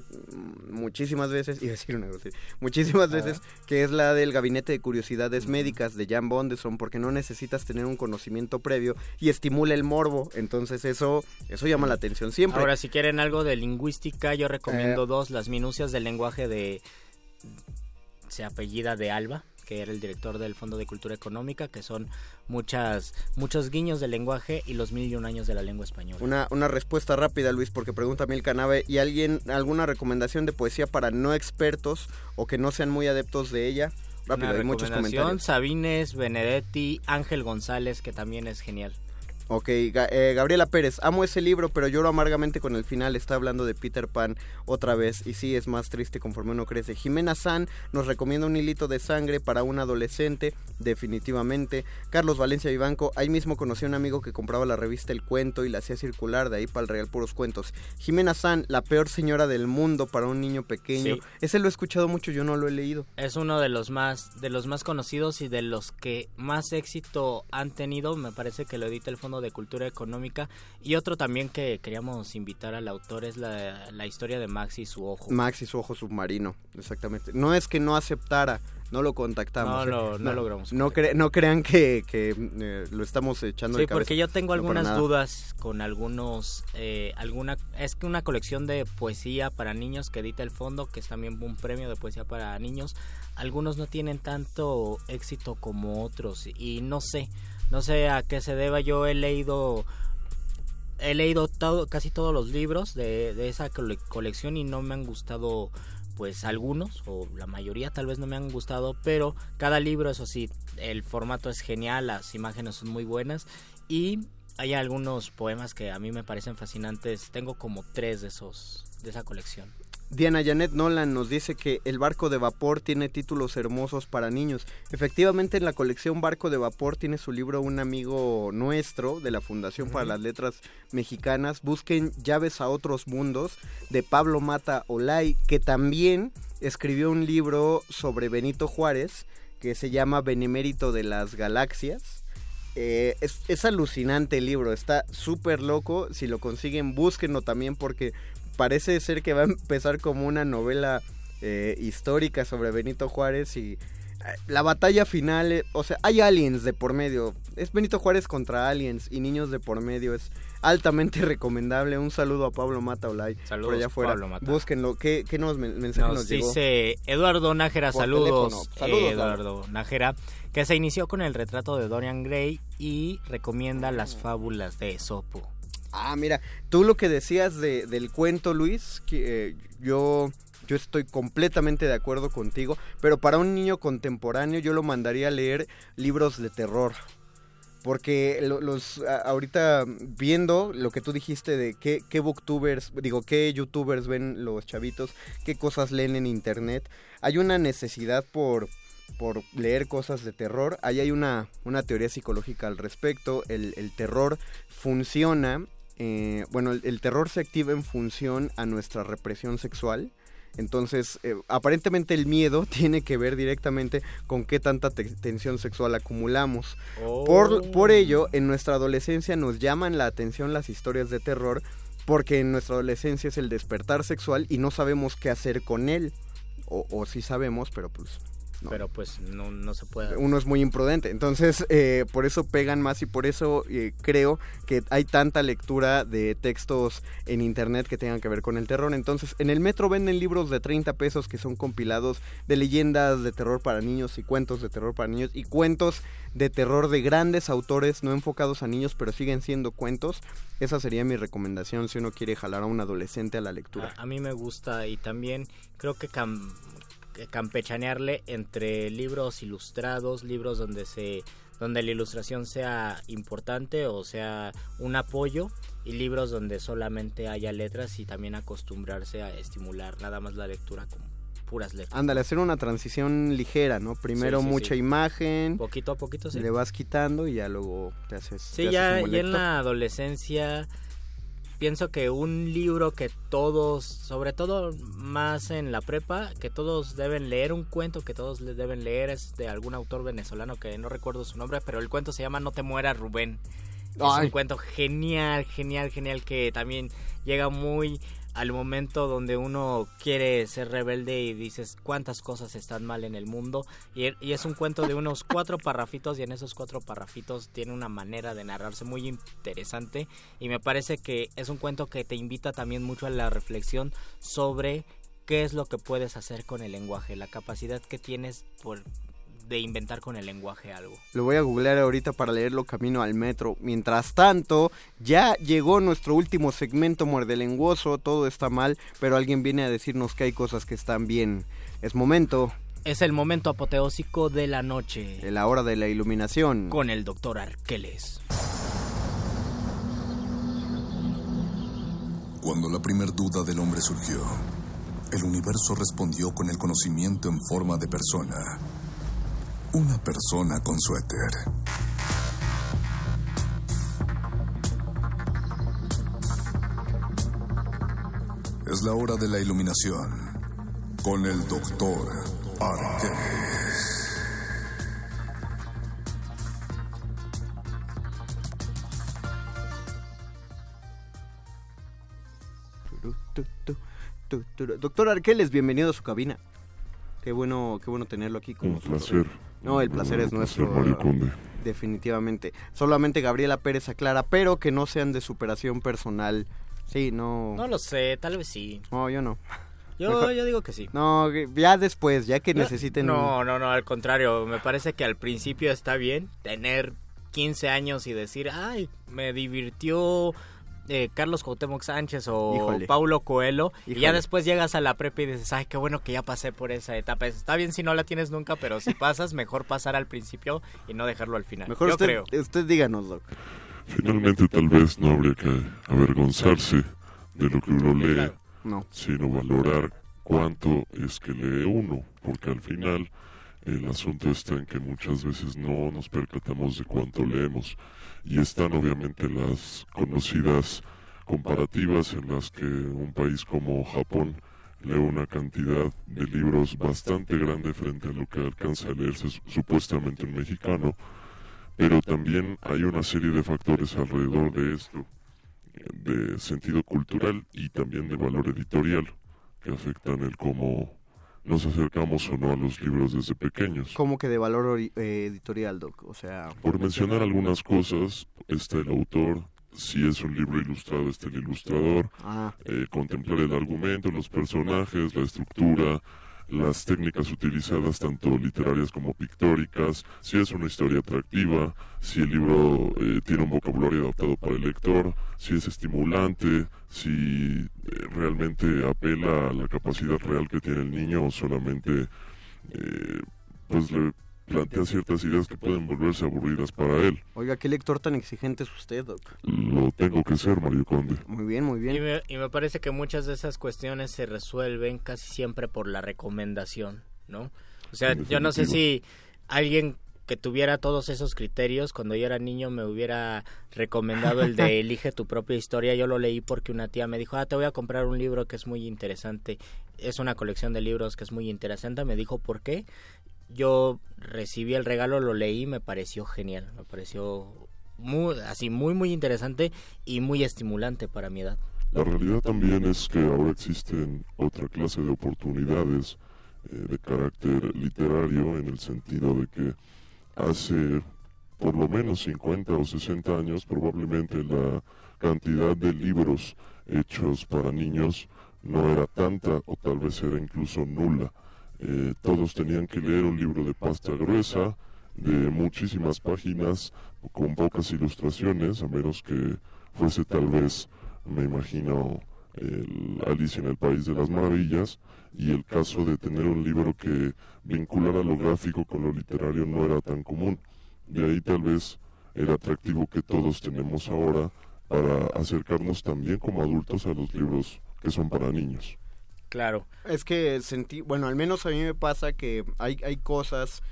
muchísimas veces, a decir una grosería, muchísimas veces, que es la del Gabinete de Curiosidades Médicas de Jan Bondeson, porque no necesitas tener un conocimiento previo y estimula el morbo. Entonces eso, eso llama la atención siempre. Ahora, si quieren algo de lingüística, yo recomiendo Eh. dos, las minucias del lenguaje de... Se apellida de Alba, que era el director del Fondo de Cultura Económica, que son muchas muchos guiños del lenguaje y los mil y un años de la lengua española. Una, una respuesta rápida, Luis, porque pregunta Mil Canabe, ¿y alguien alguna recomendación de poesía para no expertos o que no sean muy adeptos de ella? Rápido, Una hay muchos comentarios. Sabines, Benedetti, Ángel González, que también es genial. Ok, eh, Gabriela Pérez, amo ese libro, pero lloro amargamente con el final. Está hablando de Peter Pan otra vez y sí, es más triste conforme uno crece. Jimena San nos recomienda un hilito de sangre para un adolescente, definitivamente. Carlos Valencia Vivanco, ahí mismo conocí a un amigo que compraba la revista El Cuento y la hacía circular de ahí para el Real Puros Cuentos. Jimena San, la peor señora del mundo para un niño pequeño. Sí. Ese lo he escuchado mucho, yo no lo he leído. Es uno de los más de los más conocidos y de los que más éxito han tenido. Me parece que lo edita el Fondo de Cultura Económica y otro también que queríamos invitar al autor es la, la historia de Max y su ojo. Max y su ojo submarino, exactamente. No es que no aceptara, no lo contactamos. No ¿eh? lo- no logramos No, cre- no crean que, que, eh, lo estamos echando Sí, de cabeza. porque yo tengo No, algunas dudas con algunos, eh, alguna, es que una colección de poesía para niños que edita el fondo, que es también un premio de poesía para niños, algunos no tienen tanto éxito como otros y no sé, no sé a qué se deba. Yo he leído, he leído casi todos los libros de, esa cole- colección y no me han gustado pues algunos o la mayoría tal vez no me han gustado pero cada libro eso sí el formato es genial las imágenes son muy buenas y hay algunos poemas que a mí me parecen fascinantes tengo como tres de esos de esa colección Diana Janet Nolan nos dice que el barco de vapor tiene títulos hermosos para niños. Efectivamente, en la colección Barco de Vapor tiene su libro un amigo nuestro de la Fundación para las Letras Mexicanas. Busquen Llaves a otros mundos de Pablo Mata Olay, que también escribió un libro sobre Benito Juárez que se llama Benemérito de las Galaxias. Eh, es, es alucinante el libro, está súper loco. Si lo consiguen, búsquenlo también porque parece ser que va a empezar como una novela eh, histórica sobre Benito Juárez y eh, la batalla final, eh, o sea, hay aliens de por medio. Es Benito Juárez contra aliens y niños de por medio. Es altamente recomendable. Un saludo a Pablo Mata Olay por Saludos, allá afuera. Pablo Mata. Búsquenlo. ¿Qué, qué nos, men- mensaje nos, Nos llegó? dice Eduardo Nájera, Por saludos. Saludos, eh, Eduardo Nájera, que se inició con el retrato de Dorian Gray y recomienda las fábulas de Esopo. Ah, mira, tú lo que decías de, del cuento, Luis, que eh, yo, yo estoy completamente de acuerdo contigo, pero para un niño contemporáneo yo lo mandaría a leer libros de terror. Porque lo- los ahorita viendo lo que tú dijiste de qué, qué booktubers, digo, qué youtubers ven los chavitos, qué cosas leen en internet, hay una necesidad por, por leer cosas de terror. Ahí hay una, una teoría psicológica al respecto. El, el terror funciona, eh, bueno, el, el terror se activa en función a nuestra represión sexual. Entonces, eh, aparentemente el miedo tiene que ver directamente con qué tanta te- tensión sexual acumulamos. Por, por ello, en nuestra adolescencia nos llaman la atención las historias de terror porque en nuestra adolescencia es el despertar sexual y no sabemos qué hacer con él. O, o sí sabemos, pero pues no. Pero pues no, no se puede. uno es muy imprudente. Entonces, eh, por eso pegan más y por eso eh, creo que hay tanta lectura de textos en internet que tengan que ver con el terror. Entonces, en el metro venden libros de 30 pesos que son compilados de leyendas de terror para niños y cuentos de terror para niños y cuentos de terror de grandes autores no enfocados a niños, pero siguen siendo cuentos. Esa sería mi recomendación si uno quiere jalar a un adolescente a la lectura. A, a mí me gusta y también creo que, cam- que campechanearle entre libros ilustrados, libros donde se donde la ilustración sea importante o sea un apoyo y libros donde solamente haya letras y también acostumbrarse a estimular nada más la lectura con puras letras. Ándale, hacer una transición ligera, ¿no? Primero Sí, sí, mucha sí. imagen, Poquito a poquito sí. le vas quitando y ya luego te haces. Sí, te haces ya, buen ya en la adolescencia pienso que un libro que todos, sobre todo más en la prepa, que todos deben leer, un cuento que todos le deben leer es de algún autor venezolano que no recuerdo su nombre, pero el cuento se llama No te mueras Rubén. Es Ay. un cuento genial, genial, genial que también llega muy al momento donde uno quiere ser rebelde y dices cuántas cosas están mal en el mundo y, y es un cuento de unos cuatro parrafitos y en esos cuatro parrafitos tiene una manera de narrarse muy interesante y me parece que es un cuento que te invita también mucho a la reflexión sobre qué es lo que puedes hacer con el lenguaje, la capacidad que tienes por de inventar con el lenguaje algo. Lo voy a googlear ahorita para leerlo camino al metro. Mientras tanto, ya llegó nuestro último segmento muerde lenguoso, todo está mal, pero alguien viene a decirnos que hay cosas que están bien. Es momento Es el momento apoteósico de la noche de la hora de la iluminación. con el doctor Arqueles. Cuando la primer duda del hombre surgió, el universo respondió con el conocimiento en forma de persona. Una persona con suéter. Es la hora de la iluminación con el doctor Arqueles. Doctor Arqueles, bienvenido a su cabina. Qué bueno, qué bueno tenerlo aquí con Un nosotros. placer. No, el placer es nuestro. Mario Conde. Definitivamente. Solamente Gabriela Pérez aclara, pero que no sean de superación personal. Sí, no. No lo sé, tal vez sí. No, yo no. Yo, yo digo que sí. No, ya después, ya que necesiten. No, no, no, al contrario. Me parece que al principio está bien tener 15 años y decir, ay, me divirtió eh, Carlos Cuauhtémoc Sánchez o Híjole. Paulo Coelho. Y ya después llegas a la prepa y dices, ay, qué bueno que ya pasé por esa etapa. Está bien si no la tienes nunca, pero si pasas, mejor pasar al principio y no dejarlo al final. Mejor Yo usted, creo. usted díganos, Doc. Finalmente, tal vez no habría que avergonzarse de lo que uno lee, No. sino valorar cuánto es que lee uno, porque al final el asunto está en que muchas veces no nos percatamos de cuánto leemos. Y están obviamente las conocidas comparativas en las que un país como Japón lee una cantidad de libros bastante grande frente a lo que alcanza a leerse su- supuestamente un mexicano, pero también hay una serie de factores alrededor de esto, de sentido cultural y también de valor editorial, que afectan el cómo nos acercamos o no a los libros desde pequeños. Como que de valor eh, editorial, Doc. O sea. Por mencionar algunas cosas, está el autor, si es un libro ilustrado, está el ilustrador, Ah. eh, contemplar el argumento, los personajes, la estructura, las técnicas utilizadas tanto literarias como pictóricas, si es una historia atractiva, si el libro eh, tiene un vocabulario adaptado para el lector, si es estimulante, si eh, realmente apela a la capacidad real que tiene el niño o solamente eh, pues le plantea ciertas ideas que pueden volverse aburridas para él. Oiga, qué lector tan exigente es usted, Doc. Lo tengo que ser, Mario Conde. Muy bien, muy bien. Y me, y me parece que muchas de esas cuestiones se resuelven casi siempre por la recomendación, ¿no? O sea, yo no sé si alguien que tuviera todos esos criterios cuando yo era niño me hubiera recomendado el de elige tu propia historia. Yo lo leí porque una tía me dijo, ah, te voy a comprar un libro que es muy interesante. Es una colección de libros que es muy interesante. Me dijo, ¿por qué? Yo recibí el regalo, lo leí, me pareció genial. Me pareció muy, así, muy, muy interesante y muy estimulante para mi edad. La realidad también es que ahora existen otra clase de oportunidades eh, de carácter literario en el sentido de que hace por lo menos 50 o 60 años probablemente la cantidad de libros hechos para niños no era tanta o tal vez era incluso nula. Eh, todos tenían que leer un libro de pasta gruesa, de muchísimas páginas, con pocas ilustraciones, a menos que fuese tal vez, me imagino, el Alice en el País de las Maravillas, y el caso de tener un libro que vinculara lo gráfico con lo literario no era tan común. De ahí tal vez el atractivo que todos tenemos ahora para acercarnos también como adultos a los libros que son para niños. Claro. Es que sentí, bueno, al menos a mí me pasa que hay, hay cosas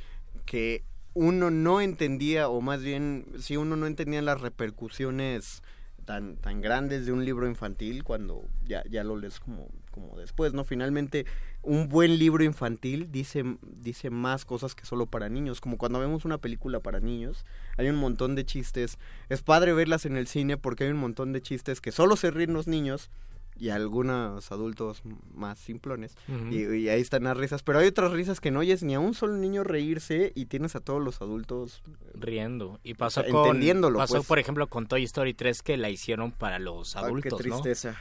que uno no entendía, o más bien, si uno no entendía las repercusiones tan, tan grandes de un libro infantil cuando ya, ya lo lees como, como después, ¿no? Finalmente, un buen libro infantil dice, dice más cosas que solo para niños, como cuando vemos una película para niños, hay un montón de chistes, es padre verlas en el cine porque hay un montón de chistes que solo se ríen los niños y algunos adultos más simplones. Y, y ahí están las risas. Pero hay otras risas que no oyes ni a un solo niño reírse y tienes a todos los adultos riendo. Y pasó sea, con entendiéndolo, pasó pues. por ejemplo con Toy Story 3 que la hicieron para los Ah, adultos, qué ¿no? tristeza.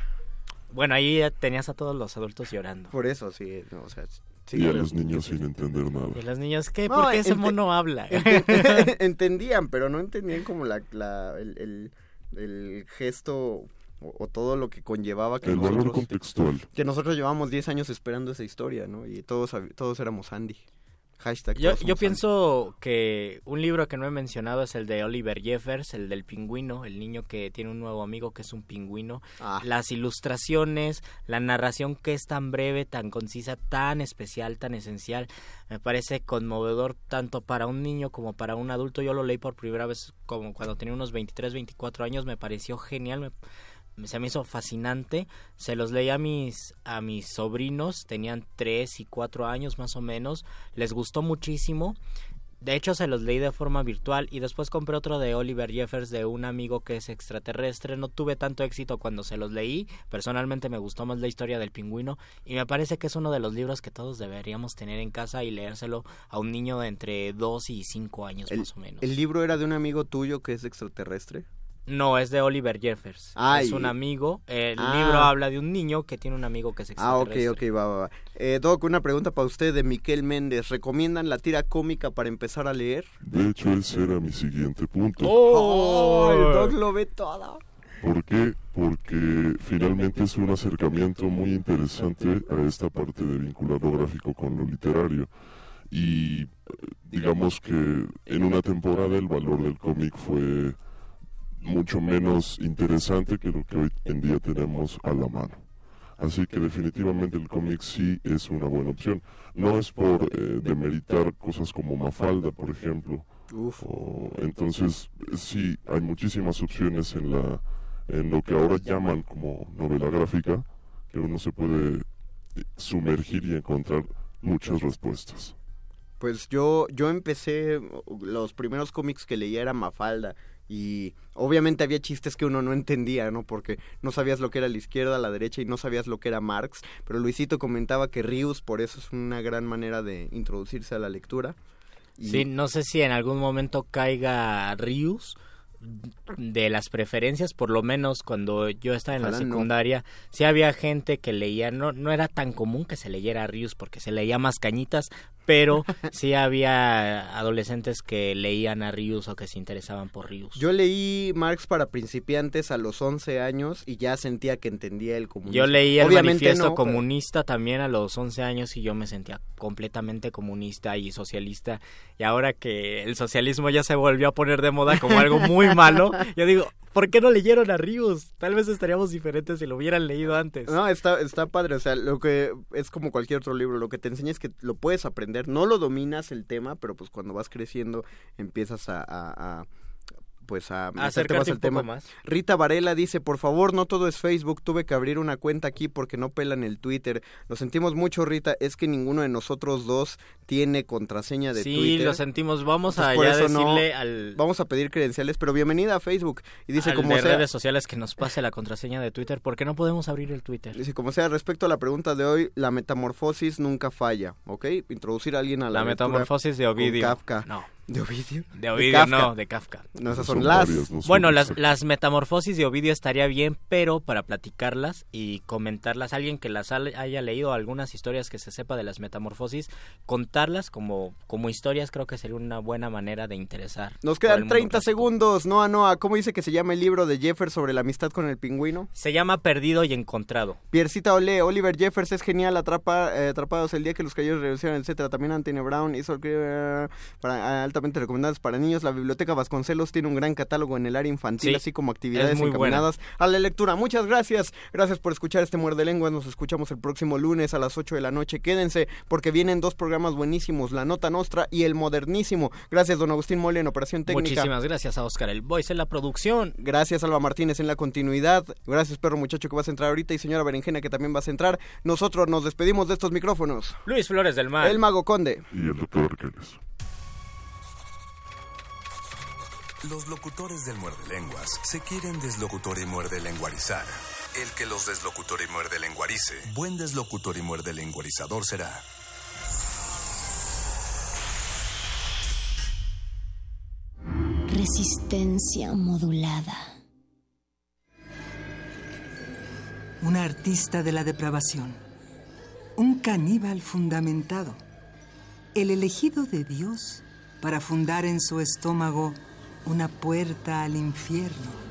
Bueno, ahí ya tenías a todos los adultos llorando. Por eso, sí. no, o sea, Sí, y a los niños sin entender nada. Y las niñas, ¿qué? No, ¿Por qué ese mono habla? entendían, pero no entendían como la, la- el, el- el gesto o, o todo lo que conllevaba que El valor nosotros, contextual. que nosotros llevábamos 10 años esperando esa historia, ¿no? Y todos, todos éramos Andy. Hashtag Yo, pienso que un libro que no he mencionado es el de Oliver Jeffers, el del pingüino, el niño que tiene un nuevo amigo que es un pingüino. Ah. Las ilustraciones, la narración que es tan breve, tan concisa, tan especial, tan esencial, me parece conmovedor tanto para un niño como para un adulto. Yo lo leí por primera vez como cuando tenía unos 23, 24 años, me pareció genial, me- se me hizo fascinante. Se los leí a mis, a mis sobrinos, tenían tres y cuatro años más o menos. Les gustó muchísimo. De hecho, se los leí de forma virtual y después compré otro de Oliver Jeffers de un amigo que es extraterrestre. No tuve tanto éxito cuando se los leí. Personalmente me gustó más la historia del pingüino y me parece que es uno de los libros que todos deberíamos tener en casa y leérselo a un niño de entre 2 y 5 años el, más o menos. el libro era de un amigo tuyo que es extraterrestre. No, es de Oliver Jeffers. Ah, es y- un amigo. El Ah. libro habla de un niño que tiene un amigo que es Ah, ok, extraterrestre. ok, va, va, va. Eh, Doc, una pregunta para usted de Miquel Méndez. ¿Recomiendan la tira cómica para empezar a leer? De hecho, ese era mi siguiente punto. ¡Oh! el Doc lo ve todo. ¿Por qué? Porque finalmente es un acercamiento muy interesante a esta parte de vincular lo gráfico con lo literario. Y eh, digamos que en una temporada el valor del cómic fue mucho menos interesante que lo que hoy en día tenemos a la mano. Así que definitivamente el cómic sí es una buena opción. No es por eh, demeritar cosas como Mafalda, por ejemplo. O- entonces, sí, hay muchísimas opciones en, la, en lo que ahora llaman como novela gráfica, que uno se puede sumergir y encontrar muchas respuestas. Pues yo, yo empecé, los primeros cómics que leía era Mafalda y obviamente había chistes que uno no entendía, ¿no? Porque no sabías lo que era la izquierda, la derecha y no sabías lo que era Marx, pero Luisito comentaba que Rius por eso es una gran manera de introducirse a la lectura. Y- Sí, no sé si en algún momento caiga Rius de las preferencias, por lo menos cuando yo estaba en la no. secundaria, sí había gente que leía, no, no era tan común que se leyera Rius porque se leía más cañitas, pero sí había adolescentes que leían a Rius o que se interesaban por Rius. Yo leí Marx para principiantes a los 11 años y ya sentía que entendía el comunismo. Yo leí el Obviamente manifiesto no, pero- comunista también a los 11 años y yo me sentía completamente comunista y socialista. Y ahora que el socialismo ya se volvió a poner de moda como algo muy malo, yo digo, ¿por qué no leyeron a Rius? Tal vez estaríamos diferentes si lo hubieran leído antes. No, está, está padre, o sea, lo que es como cualquier otro libro, lo que te enseña es que lo puedes aprender, no lo dominas el tema, pero pues cuando vas creciendo empiezas a, a- a, pues a meterte más un al tema. poco más. Rita Varela dice, por favor, no todo es Facebook, tuve que abrir una cuenta aquí porque no pelan el Twitter. Lo sentimos mucho, Rita, es que ninguno de nosotros dos tiene contraseña de Sí, Twitter. lo sentimos. Vamos Entonces, a ya no- al, Vamos a pedir credenciales, pero bienvenida a Facebook. Y dice, al como de sea, redes sociales que nos pase la contraseña de Twitter. ¿Por qué no podemos abrir el Twitter? Dice, como sea, respecto a la pregunta de hoy, la metamorfosis nunca falla, ¿ok? Introducir a alguien a la La metamorfosis de Ovidio. Kafka. No. ¿De Ovidio? De Ovidio, Kafka. no, de Kafka. No, esas son las... Bueno, las, las metamorfosis de Ovidio estaría bien, pero para platicarlas y comentarlas, alguien que las haya leído algunas historias que se sepa de las metamorfosis, contarlas como, como historias creo que sería una buena manera de interesar. Nos quedan mundo 30 clásico. segundos. Noa, Noa, ¿cómo dice que se llama el libro de Jeffers sobre la amistad con el pingüino? Se llama Perdido y Encontrado. Piercita Olé, Oliver Jeffers es genial, atrapa, eh, atrapados el día que los caballeros renunciaron, etcétera. También Anthony Brown hizo el que- para, altamente recomendados para niños. La Biblioteca Vasconcelos tiene un gran catálogo en el área infantil, Sí, así como actividades encaminadas a la lectura. Muchas gracias. Gracias por escuchar este Muerde Lenguas. Nos escuchamos el próximo lunes a las 8 de la noche. Quédense porque vienen dos programas buenísimos, La Nota Nostra y El Modernísimo. Gracias, don Agustín Mole en Operación Técnica. Muchísimas gracias a Oscar El Voice en la producción. Gracias Alba Martínez en la continuidad. Gracias perro muchacho que vas a entrar ahorita y señora Berenjena que también vas a entrar. Nosotros nos despedimos de estos micrófonos. Luis Flores del Mar. El Mago Conde. Y el doctor Arqueles. Los locutores del muerde lenguas se quieren deslocutor y muerde lenguarizar. El que los deslocutor y muerde lenguarice, buen deslocutor y muerde lenguarizador será. Resistencia modulada. Una artista de la depravación. un caníbal fundamentado, el elegido de Dios para fundar en su estómago una puerta al infierno.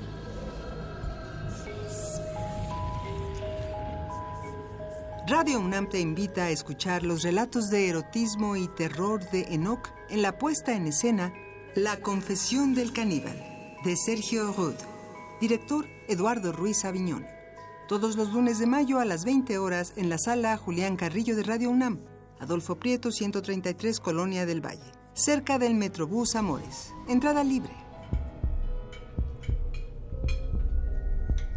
Radio UNAM te invita a escuchar los relatos de erotismo y terror de Enoch en la puesta en escena La Confesión del Caníbal, de Sergio Rudd. Director Eduardo Ruiz Aviñón. Todos los lunes de mayo a las 20 horas en la sala Julián Carrillo de Radio UNAM, Adolfo Prieto 133, Colonia del Valle, cerca del Metrobús Amores. Entrada libre.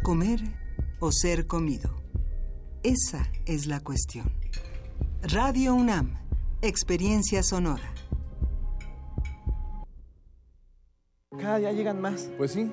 Comer o ser comido. Esa es la cuestión. Radio UNAM, experiencia sonora. Cada día llegan más. Pues sí,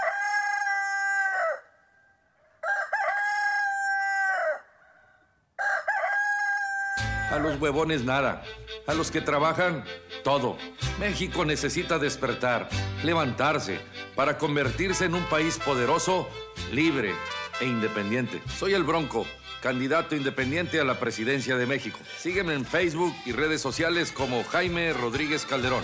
A los huevones nada. A los que trabajan, todo. México necesita despertar, levantarse, para convertirse en un país poderoso, libre e independiente. Soy el Bronco, candidato independiente a la presidencia de México. Sígueme en Facebook y redes sociales como Jaime Rodríguez Calderón.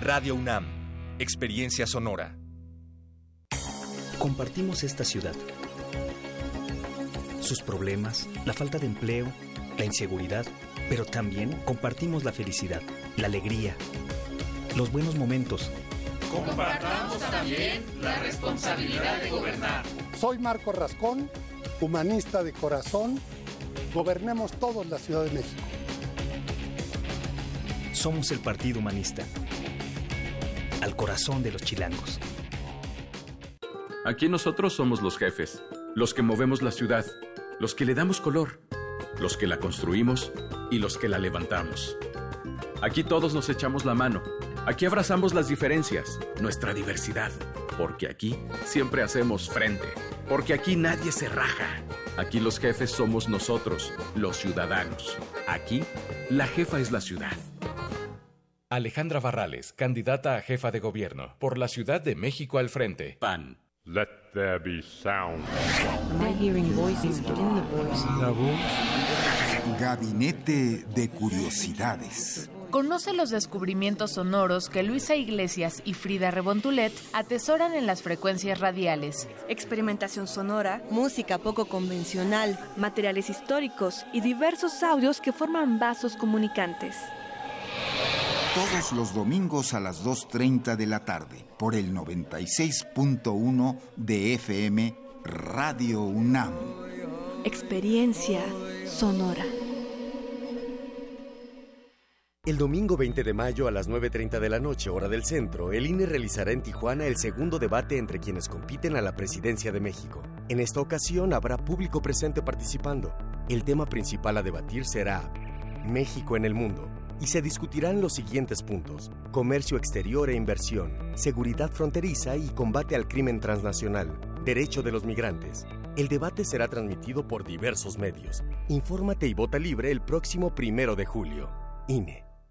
Radio UNAM, experiencia sonora. Compartimos esta ciudad. Sus problemas, la falta de empleo, la inseguridad, pero también compartimos la felicidad, la alegría, los buenos momentos. Compartamos también la responsabilidad de gobernar. Soy Marco Rascón, humanista de corazón. Gobernemos todos la Ciudad de México. Somos el Partido Humanista al corazón de los chilangos. Aquí nosotros somos los jefes, los que movemos la ciudad, los que le damos color, los que la construimos y los que la levantamos. Aquí todos nos echamos la mano, aquí abrazamos las diferencias, nuestra diversidad, porque aquí siempre hacemos frente, porque aquí nadie se raja. Aquí los jefes somos nosotros, los ciudadanos. Aquí la jefa es la ciudad. Alejandra Barrales, candidata a jefa de gobierno por la Ciudad de México al frente. PAN. Let there be sound. Am I hearing voices within the voice? La voz. Gabinete de Curiosidades. Conoce los descubrimientos sonoros que Luisa Iglesias y Frida Rebontulet atesoran en las frecuencias radiales. Experimentación sonora, música poco convencional, materiales históricos y diversos audios que forman vasos comunicantes todos los domingos a las 2.30 de la tarde por el 96.1 de FM Radio UNAM. Experiencia sonora. El domingo 20 de mayo a las 9.30 de la noche, hora del centro, el INE realizará en Tijuana el segundo debate entre quienes compiten a la presidencia de México. En esta ocasión habrá público presente participando. El tema principal a debatir será México en el mundo y se discutirán los siguientes puntos. Comercio exterior e inversión, seguridad fronteriza y combate al crimen transnacional, derecho de los migrantes. El debate será transmitido por diversos medios. Infórmate y vota libre el próximo primero de julio. INE.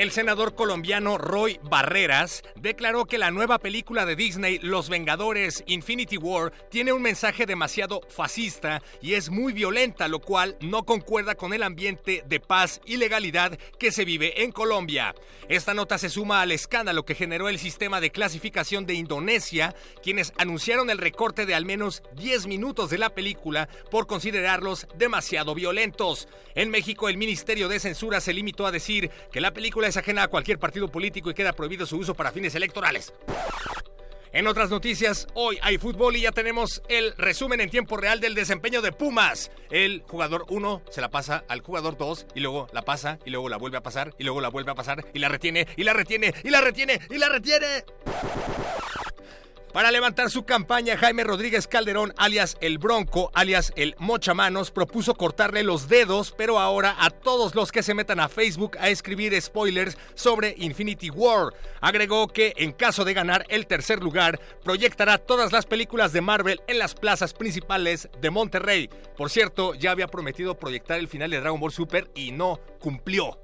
El senador colombiano Roy Barreras declaró que la nueva película de Disney, Los Vengadores Infinity War, tiene un mensaje demasiado fascista y es muy violenta, lo cual no concuerda con el ambiente de paz y legalidad que se vive en Colombia. Esta nota se suma al escándalo que generó el sistema de clasificación de Indonesia, quienes anunciaron el recorte de al menos 10 minutos de la película por considerarlos demasiado violentos. En México, el Ministerio de Censura se limitó a decir que la película es ajena a cualquier partido político y queda prohibido su uso para fines electorales. En otras noticias, hoy hay fútbol y ya tenemos el resumen en tiempo real del desempeño de Pumas. El jugador 1 se la pasa al jugador 2 y luego la pasa y luego la vuelve a pasar y luego la vuelve a pasar y la retiene y la retiene y la retiene y la retiene. Para levantar su campaña, Jaime Rodríguez Calderón, alias El Bronco, alias El Mochamanos, propuso cortarle los dedos, pero ahora a todos los que se metan a Facebook a escribir spoilers sobre Infinity War. Agregó que, en caso de ganar el tercer lugar, proyectará todas las películas de Marvel en las plazas principales de Monterrey. Por cierto, ya había prometido proyectar el final de Dragon Ball Super y no cumplió.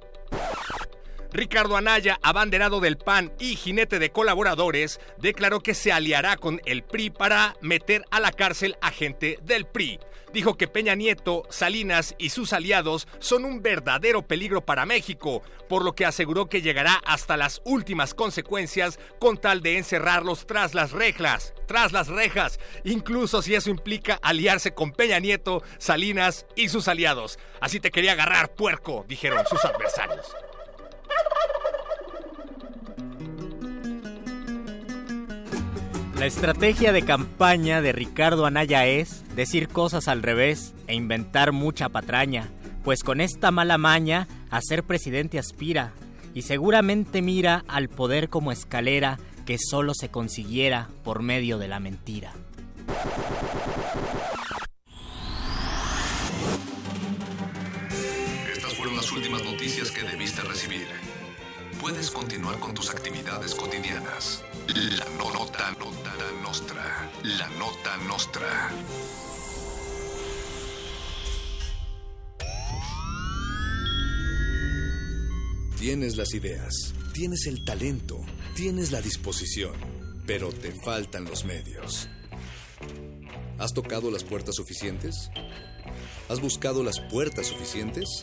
Ricardo Anaya, abanderado del PAN y jinete de colaboradores, declaró que se aliará con el PRI para meter a la cárcel a gente del PRI. Dijo que Peña Nieto, Salinas y sus aliados son un verdadero peligro para México, por lo que aseguró que llegará hasta las últimas consecuencias con tal de encerrarlos tras las rejas, tras las rejas, incluso si eso implica aliarse con Peña Nieto, Salinas y sus aliados. Así te quería agarrar, puerco, dijeron sus adversarios. La estrategia de campaña de Ricardo Anaya es decir cosas al revés e inventar mucha patraña, pues con esta mala maña a ser presidente aspira y seguramente mira al poder como escalera que solo se consiguiera por medio de la mentira. Las últimas noticias que debiste recibir. Puedes continuar con tus actividades cotidianas. La nota, nota nostra. La nota nostra. Tienes las ideas, tienes el talento, tienes la disposición, pero te faltan los medios. ¿Has tocado las puertas suficientes? ¿Has buscado las puertas suficientes?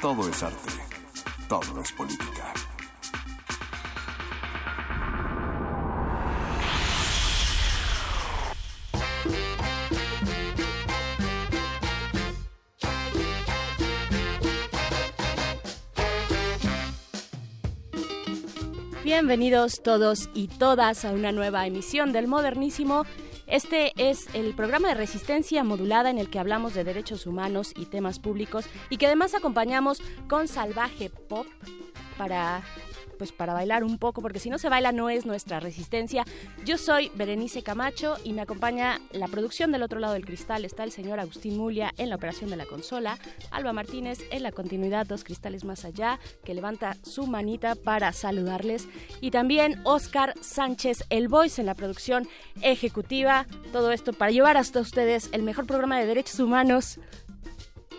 Todo es arte, todo es política. Bienvenidos todos y todas a una nueva emisión del Modernísimo Este es el programa de resistencia modulada en el que hablamos de derechos humanos y temas públicos y que además acompañamos con salvaje pop para pues para bailar un poco, porque si no se baila no es nuestra resistencia. Yo soy Berenice Camacho y me acompaña la producción del otro lado del cristal. Está el señor Agustín Mulia en la operación de la consola, Alba Martínez en la continuidad Dos Cristales Más Allá, que levanta su manita para saludarles, y también Oscar Sánchez, el voice en la producción ejecutiva. Todo esto para llevar hasta ustedes el mejor programa de derechos humanos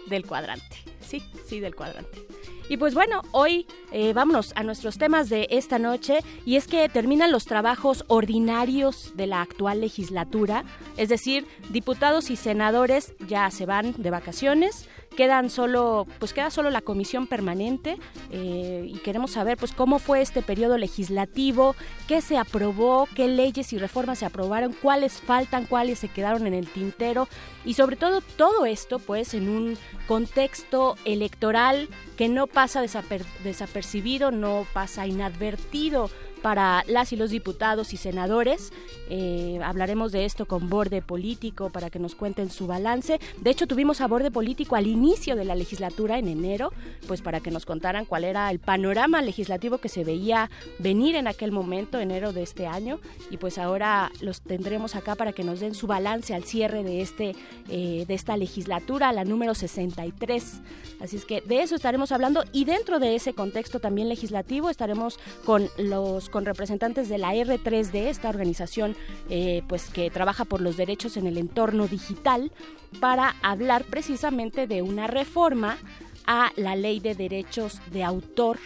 del cuadrante. Sí, sí, del cuadrante. Y pues bueno, hoy eh, vámonos a nuestros temas de esta noche y es que terminan los trabajos ordinarios de la actual legislatura, es decir, diputados y senadores ya se van de vacaciones, quedan solo, pues queda solo la comisión permanente eh, y queremos saber pues cómo fue este periodo legislativo, qué se aprobó, qué leyes y reformas se aprobaron, cuáles faltan, cuáles se quedaron en el tintero y sobre todo todo esto pues en un contexto electoral que no pasa desapercibido, no pasa inadvertido para las y los diputados y senadores. Eh, hablaremos de esto con Borde Político para que nos cuenten su balance. De hecho, tuvimos a Borde Político al inicio de la legislatura en enero, pues para que nos contaran cuál era el panorama legislativo que se veía venir en aquel momento, enero de este año. Y pues ahora los tendremos acá para que nos den su balance al cierre de, este, eh, de esta legislatura, la número 63. Así es que de eso estaremos hablando y dentro de ese contexto también legislativo estaremos con los con representantes de la R3D, esta organización eh, pues que trabaja por los derechos en el entorno digital, para hablar precisamente de una reforma a la ley de derechos de autor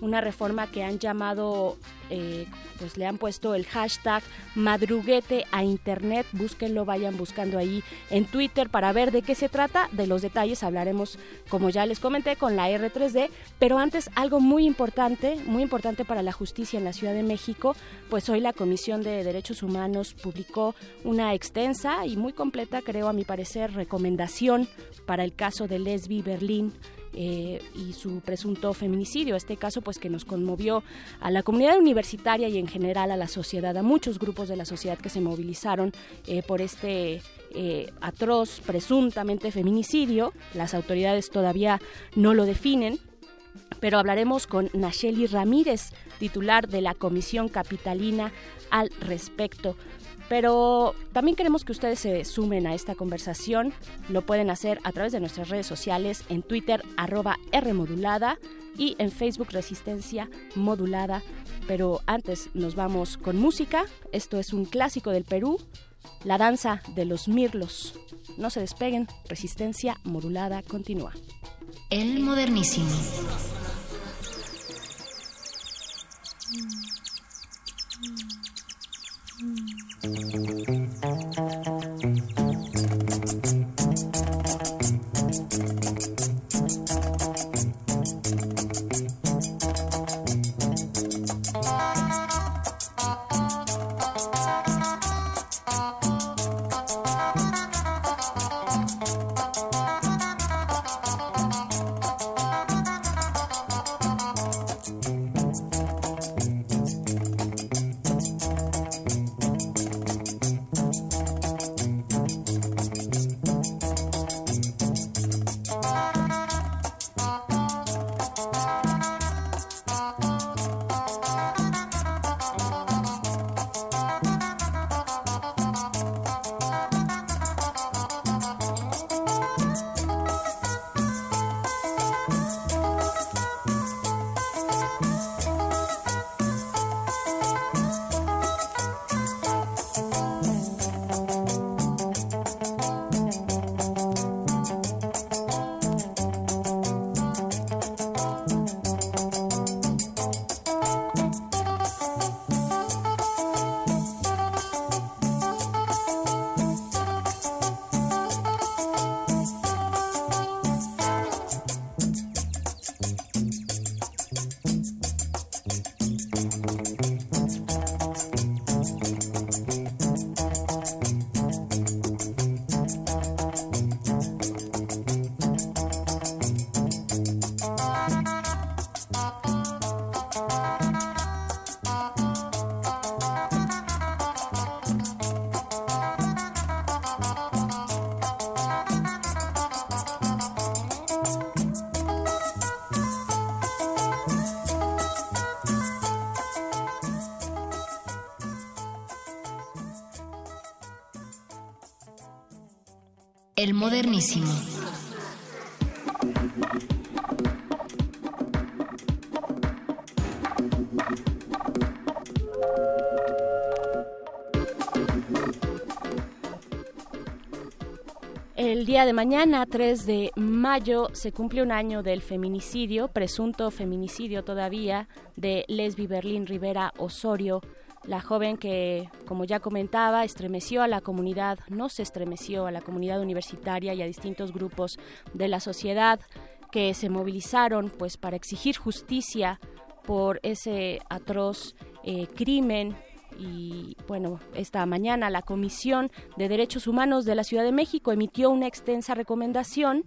una reforma que han llamado, eh, pues le han puesto el hashtag madruguete a internet, búsquenlo, vayan buscando ahí en Twitter para ver de qué se trata, de los detalles hablaremos, como ya les comenté, con la R3D, pero antes algo muy importante, muy importante para la justicia en la Ciudad de México, pues hoy la Comisión de Derechos Humanos publicó una extensa y muy completa, creo a mi parecer, recomendación para el caso de Lesbi Berlín eh, y su presunto feminicidio. Este caso, pues, que nos conmovió a la comunidad universitaria y en general a la sociedad, a muchos grupos de la sociedad que se movilizaron eh, por este eh, atroz, presuntamente feminicidio. Las autoridades todavía no lo definen, pero hablaremos con Nacheli Ramírez, titular de la Comisión Capitalina, al respecto. Pero también queremos que ustedes se sumen a esta conversación. Lo pueden hacer a través de nuestras redes sociales, en Twitter, arroba Rmodulada y en Facebook Resistencia Modulada. Pero antes nos vamos con música. Esto es un clásico del Perú, la danza de los mirlos. No se despeguen, Resistencia Modulada continúa. El modernísimo. Mm, mm, mm, Thank you. El día de mañana, 3 de mayo, se cumple un año del feminicidio, presunto feminicidio todavía, de Lesbi Berlín Rivera Osorio, la joven que, como ya comentaba, estremeció a la comunidad, no se estremeció a la comunidad universitaria y a distintos grupos de la sociedad que se movilizaron pues para exigir justicia por ese atroz eh, crimen. Y bueno, esta mañana la Comisión de Derechos Humanos de la Ciudad de México emitió una extensa recomendación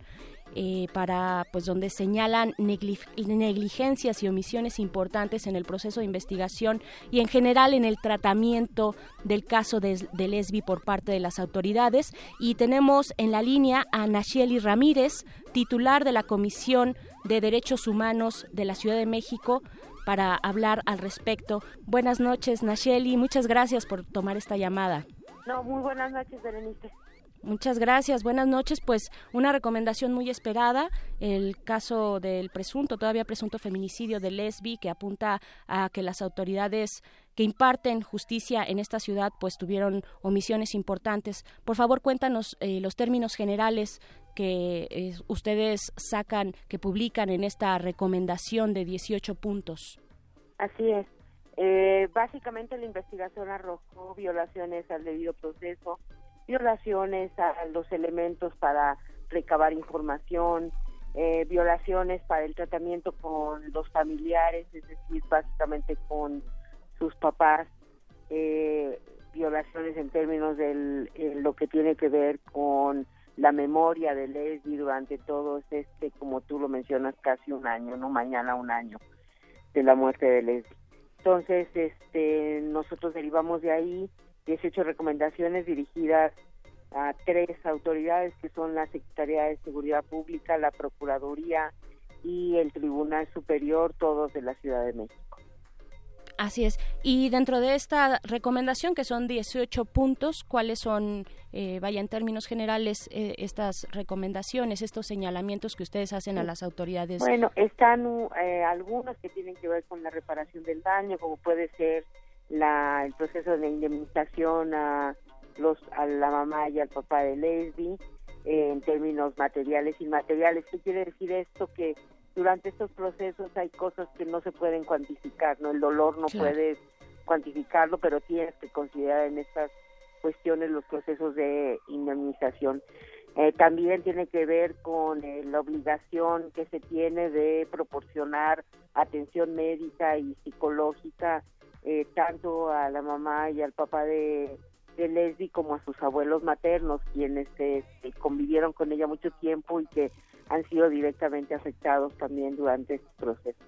eh, para pues donde señalan negligencias y omisiones importantes en el proceso de investigación y en general en el tratamiento del caso de, de Lesbi por parte de las autoridades y tenemos en la línea a Nacheli Ramírez titular de la Comisión de Derechos Humanos de la Ciudad de México para hablar al respecto. Buenas noches, Nacheli. Muchas gracias por tomar esta llamada. No, muy buenas noches, Berenice. Muchas gracias. Buenas noches. Pues una recomendación muy esperada, el caso del presunto, todavía presunto feminicidio de Lesbi, que apunta a que las autoridades que imparten justicia en esta ciudad pues tuvieron omisiones importantes. Por favor, cuéntanos eh, los términos generales que eh, ustedes sacan, que publican en esta recomendación de 18 puntos. Así es. Eh, básicamente la investigación arrojó violaciones al debido proceso, violaciones a los elementos para recabar información, eh, violaciones para el tratamiento con los familiares, es decir, básicamente con sus papás, violaciones en términos de lo que tiene que ver con la memoria de Leslie durante todo este, como tú lo mencionas, casi un año, no mañana un año de la muerte de Leslie. Entonces, este, nosotros derivamos de ahí 18 recomendaciones dirigidas a tres autoridades que son la Secretaría de Seguridad Pública, la Procuraduría y el Tribunal Superior, todos de la Ciudad de México. Así es. Y dentro de esta recomendación, que son 18 puntos, ¿cuáles son, eh, vaya, en términos generales, eh, estas recomendaciones, estos señalamientos que ustedes hacen a las autoridades? Bueno, están eh, algunos que tienen que ver con la reparación del daño, como puede ser la, el proceso de indemnización a, los, a la mamá y al papá de Lesbi, en términos materiales y inmateriales. ¿Qué quiere decir esto? Que durante estos procesos hay cosas que no se pueden cuantificar, ¿no? El dolor no puedes cuantificarlo, pero tienes que considerar en estas cuestiones los procesos de indemnización. Eh, también tiene que ver con eh, la obligación que se tiene de proporcionar atención médica y psicológica eh, tanto a la mamá y al papá de, de Leslie como a sus abuelos maternos, quienes convivieron con ella mucho tiempo y que han sido directamente afectados también durante este proceso.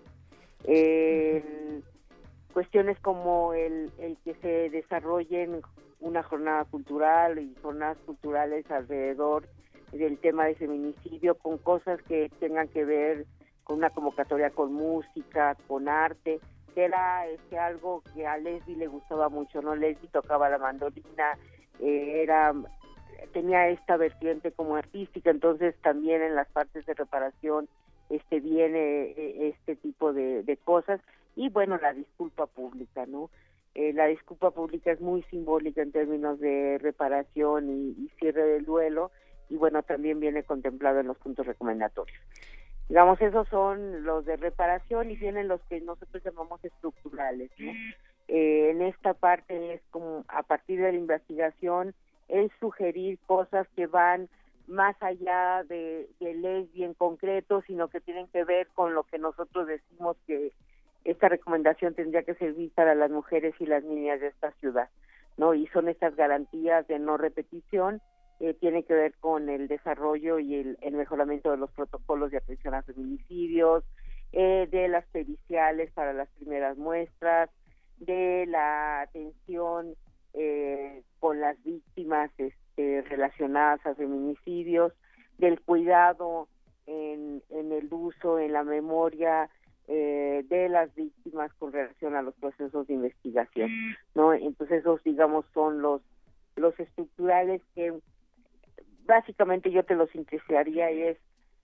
cuestiones como el, el que se desarrollen una jornada cultural y jornadas culturales alrededor del tema de feminicidio con cosas que tengan que ver con una convocatoria con música, con arte, era este, algo que a Leslie le gustaba mucho, ¿no? Leslie tocaba la mandolina, eh, era tenía esta vertiente como artística, entonces también en las partes de reparación este viene eh, este tipo de, cosas y bueno la disculpa pública, ¿no? Eh, la disculpa pública es muy simbólica en términos de reparación y, cierre del duelo y bueno también viene contemplado en los puntos recomendatorios. Digamos, esos son los de reparación y vienen los que nosotros llamamos estructurales. Eh, en esta parte es como a partir de la investigación es sugerir cosas que van más allá de, de en concreto, sino que tienen que ver con lo que nosotros decimos que esta recomendación tendría que servir para las mujeres y las niñas de esta ciudad, ¿no? Y son estas garantías de no repetición, eh, tiene que ver con el desarrollo y el, mejoramiento de los protocolos de atención a feminicidios, eh, de las periciales para las primeras muestras, de la atención eh, con las víctimas este, relacionadas a feminicidios, del cuidado en, el uso, en la memoria eh, de las víctimas con relación a los procesos de investigación, ¿no? Entonces esos, digamos, son los los estructurales que básicamente yo te lo sintetizaría es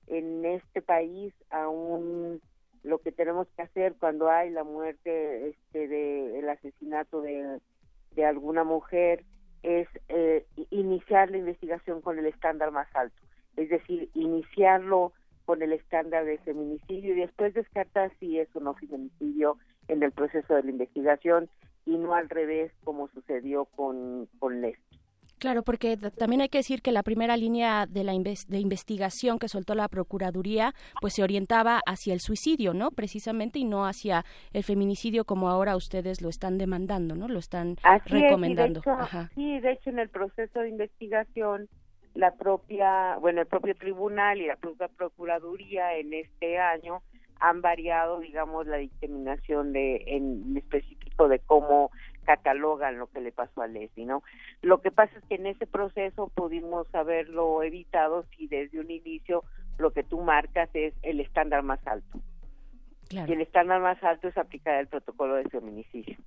en este país aún lo que tenemos que hacer cuando hay la muerte este de el asesinato de, de alguna mujer es eh, iniciar la investigación con el estándar más alto es decir iniciarlo con el estándar de feminicidio y después descartar si es o no feminicidio en el proceso de la investigación y no al revés como sucedió con, con. Claro, porque también hay que decir que la primera línea de la de investigación que soltó la Procuraduría pues se orientaba hacia el suicidio, ¿no? Precisamente y no hacia el feminicidio como ahora ustedes lo están demandando, ¿no? Lo están recomendando. sí, de hecho en el proceso de investigación la propia, bueno, el propio tribunal y la propia Procuraduría en este año han variado, digamos, la determinación de en específico de cómo catalogan lo que le pasó a Leslie, ¿no? Lo que pasa es que en ese proceso pudimos haberlo evitado si desde un inicio lo que tú marcas es el estándar más alto. Y el estándar más alto es aplicar el protocolo de feminicidio.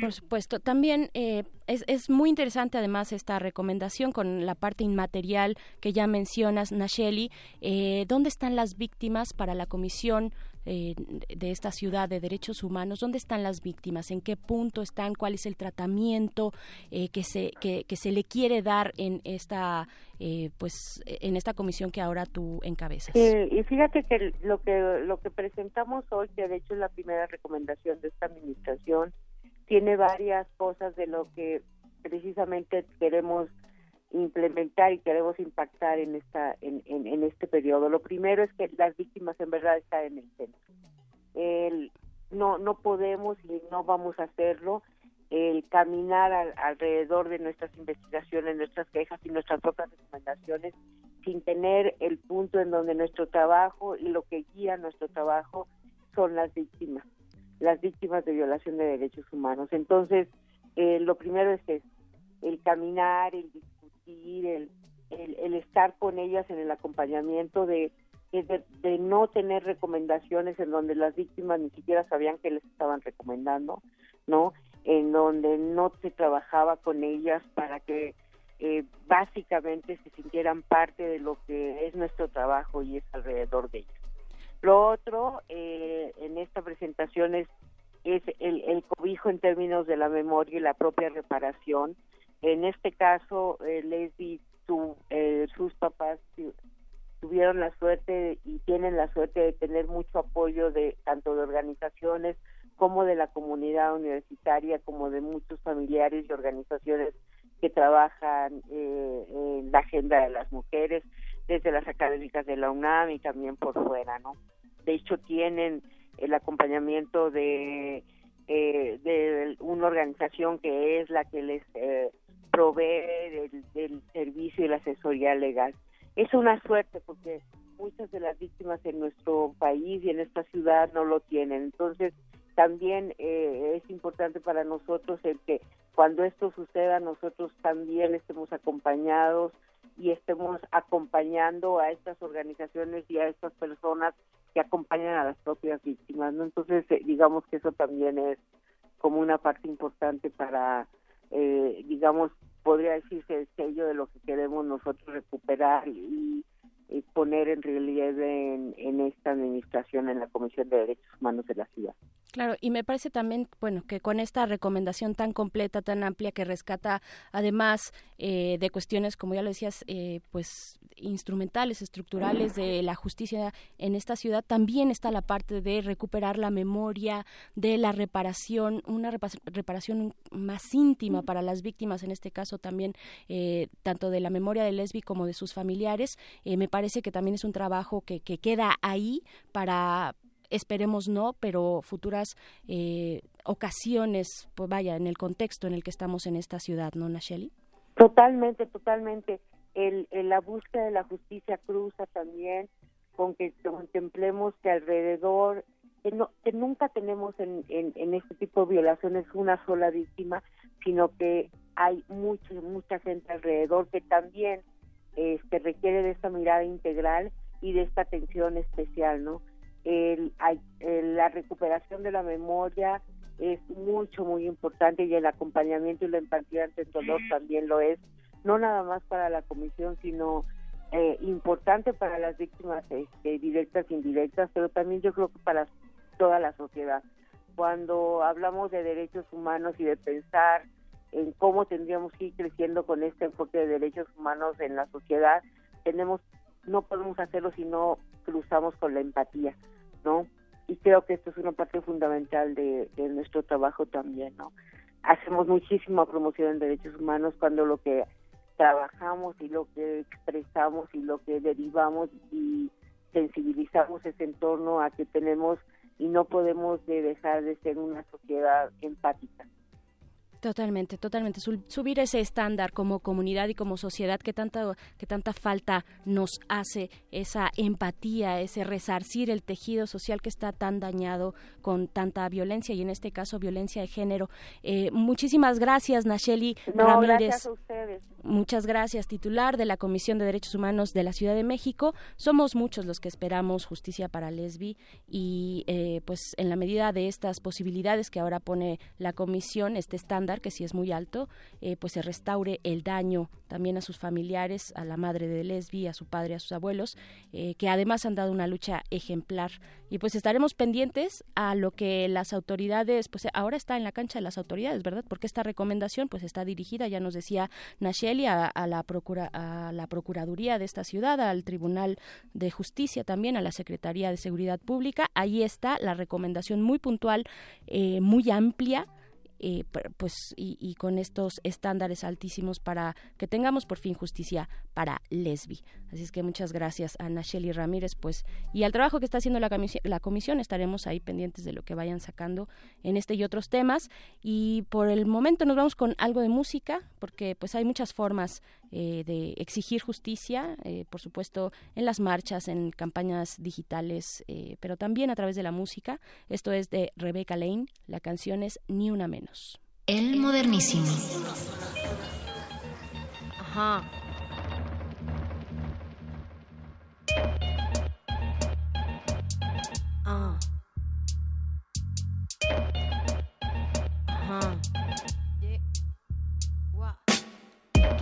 Por supuesto. También eh, es, es, muy interesante además esta recomendación con la parte inmaterial que ya mencionas, Nacheli. Eh, ¿Dónde están las víctimas para la Comisión eh, de esta ciudad de derechos humanos? ¿Dónde están las víctimas? ¿En qué punto están? ¿Cuál es el tratamiento que, se, que, se le quiere dar en esta, pues, en esta comisión que ahora tú encabezas? y fíjate que lo, que lo que presentamos hoy, que de hecho es la primera recomendación de esta administración, tiene varias cosas de lo que precisamente queremos implementar y queremos impactar en esta en, en, este periodo. Lo primero es que las víctimas en verdad están en el centro. El, no no podemos y no vamos a hacerlo el caminar alrededor de nuestras investigaciones, nuestras quejas y nuestras propias recomendaciones sin tener el punto en donde nuestro trabajo y lo que guía nuestro trabajo son las víctimas las víctimas de violación de derechos humanos. Entonces, eh, lo primero es el caminar, el discutir, el, el, estar con ellas en el acompañamiento de, de, no tener recomendaciones en donde las víctimas ni siquiera sabían que les estaban recomendando, ¿no? En donde no se trabajaba con ellas para que eh, básicamente se sintieran parte de lo que es nuestro trabajo y es alrededor de ellas. Lo otro eh, en esta presentación es, es el, el, cobijo en términos de la memoria y la propia reparación. En este caso, eh, Leslie, tu, eh, sus papás tuvieron la suerte y tienen la suerte de tener mucho apoyo de tanto de organizaciones como de la comunidad universitaria, como de muchos familiares y organizaciones que trabajan eh, en la agenda de las mujeres, desde las académicas de la UNAM y también por fuera, ¿no? de hecho tienen el acompañamiento de, eh, de una organización que es la que les eh, provee del, servicio y la asesoría legal. Es una suerte porque muchas de las víctimas en nuestro país y en esta ciudad no lo tienen. Entonces, también eh, es importante para nosotros el que cuando esto suceda nosotros también estemos acompañados y estemos acompañando a estas organizaciones y a estas personas que acompañan a las propias víctimas, ¿no? Entonces, eh, digamos que eso también es como una parte importante para, eh, digamos, podría decirse el sello de lo que queremos nosotros recuperar y, poner en realidad en, esta administración, en la Comisión de Derechos Humanos de la ciudad. Claro, y me parece también, bueno, que con esta recomendación tan completa, tan amplia, que rescata además eh, de cuestiones, como ya lo decías, eh, pues instrumentales, estructurales de la justicia en esta ciudad, también está la parte de recuperar la memoria, de la reparación, una reparación más íntima para las víctimas, en este caso también eh, tanto de la memoria de Lesbi como de sus familiares. Eh, me parece que también es un trabajo que, que queda ahí para esperemos no, pero futuras eh, ocasiones, pues vaya, en el contexto en el que estamos en esta ciudad, ¿no, Nacheli? Totalmente, totalmente el, la búsqueda de la justicia cruza también con que contemplemos que alrededor, que, no, que nunca tenemos en, en, este tipo de violaciones una sola víctima, sino que hay mucha, mucha gente alrededor que también este, requiere de esta mirada integral y de esta atención especial, ¿no? El, la recuperación de la memoria es mucho, muy importante y el acompañamiento y la empatía ante el dolor también lo es, no nada más para la comisión, sino eh, importante para las víctimas este, directas e indirectas, pero también yo creo que para toda la sociedad. Cuando hablamos de derechos humanos y de pensar en cómo tendríamos que ir creciendo con este enfoque de derechos humanos en la sociedad, tenemos no podemos hacerlo si no cruzamos con la empatía, ¿no? Y creo que esto es una parte fundamental de, de nuestro trabajo también, ¿no? Hacemos muchísima promoción en derechos humanos cuando lo que trabajamos y lo que expresamos y lo que derivamos y sensibilizamos ese entorno a que tenemos y no podemos dejar de ser una sociedad empática. Totalmente, totalmente. Subir ese estándar como comunidad y como sociedad que tanta, que tanta falta nos hace, esa empatía, ese resarcir el tejido social que está tan dañado con tanta violencia y en este caso violencia de género. Eh, muchísimas gracias, Nacheli Ramírez. Gracias a ustedes. Muchas gracias, titular de la Comisión de Derechos Humanos de la Ciudad de México. Somos muchos los que esperamos justicia para Lesbi y eh, pues en la medida de estas posibilidades que ahora pone la Comisión, este estándar que si es muy alto, eh, pues se restaure el daño también a sus familiares, a la madre de Lesbi, a su padre, a sus abuelos, eh, que además han dado una lucha ejemplar. Y pues estaremos pendientes a lo que las autoridades, pues ahora está en la cancha de las autoridades, ¿verdad? Porque esta recomendación pues está dirigida, ya nos decía Nachel, a, la procura, a la Procuraduría de esta ciudad, al Tribunal de Justicia también, a la Secretaría de Seguridad Pública. Ahí está la recomendación muy puntual, eh, muy amplia eh, pues y, con estos estándares altísimos para que tengamos por fin justicia para Lesbi. Así es que muchas gracias a Nacheli Ramírez, pues y al trabajo que está haciendo la, la comisión estaremos ahí pendientes de lo que vayan sacando en este y otros temas y por el momento nos vamos con algo de música porque pues hay muchas formas eh, de exigir justicia, eh, por supuesto, en las marchas, en campañas digitales, eh, pero también a través de la música. Esto es de Rebecca Lane, la canción es Ni una menos. El modernísimo. Ajá. Ah. Ajá.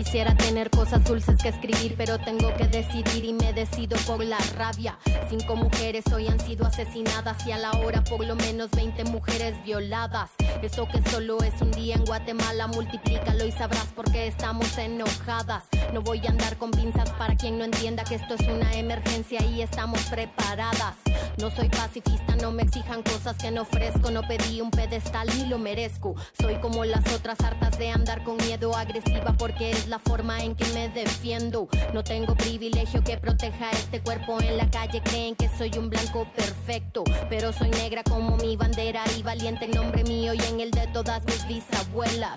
Quisiera tener cosas dulces que escribir, pero tengo que decidir y me decido por la rabia. Cinco mujeres hoy han sido asesinadas y a la hora por lo menos 20 mujeres violadas. Eso que solo es un día en Guatemala, multiplícalo y sabrás por qué estamos enojadas. No voy a andar con pinzas para quien no entienda que esto es una emergencia y estamos preparadas. No soy pacifista, no me exijan cosas que no ofrezco. No pedí un pedestal ni lo merezco. Soy como las otras hartas de andar con miedo agresiva porque es la forma en que me defiendo. No tengo privilegio que proteja este cuerpo en la calle. Creen que soy un blanco perfecto, pero soy negra como mi bandera y valiente en nombre mío y en el de todas mis bisabuelas.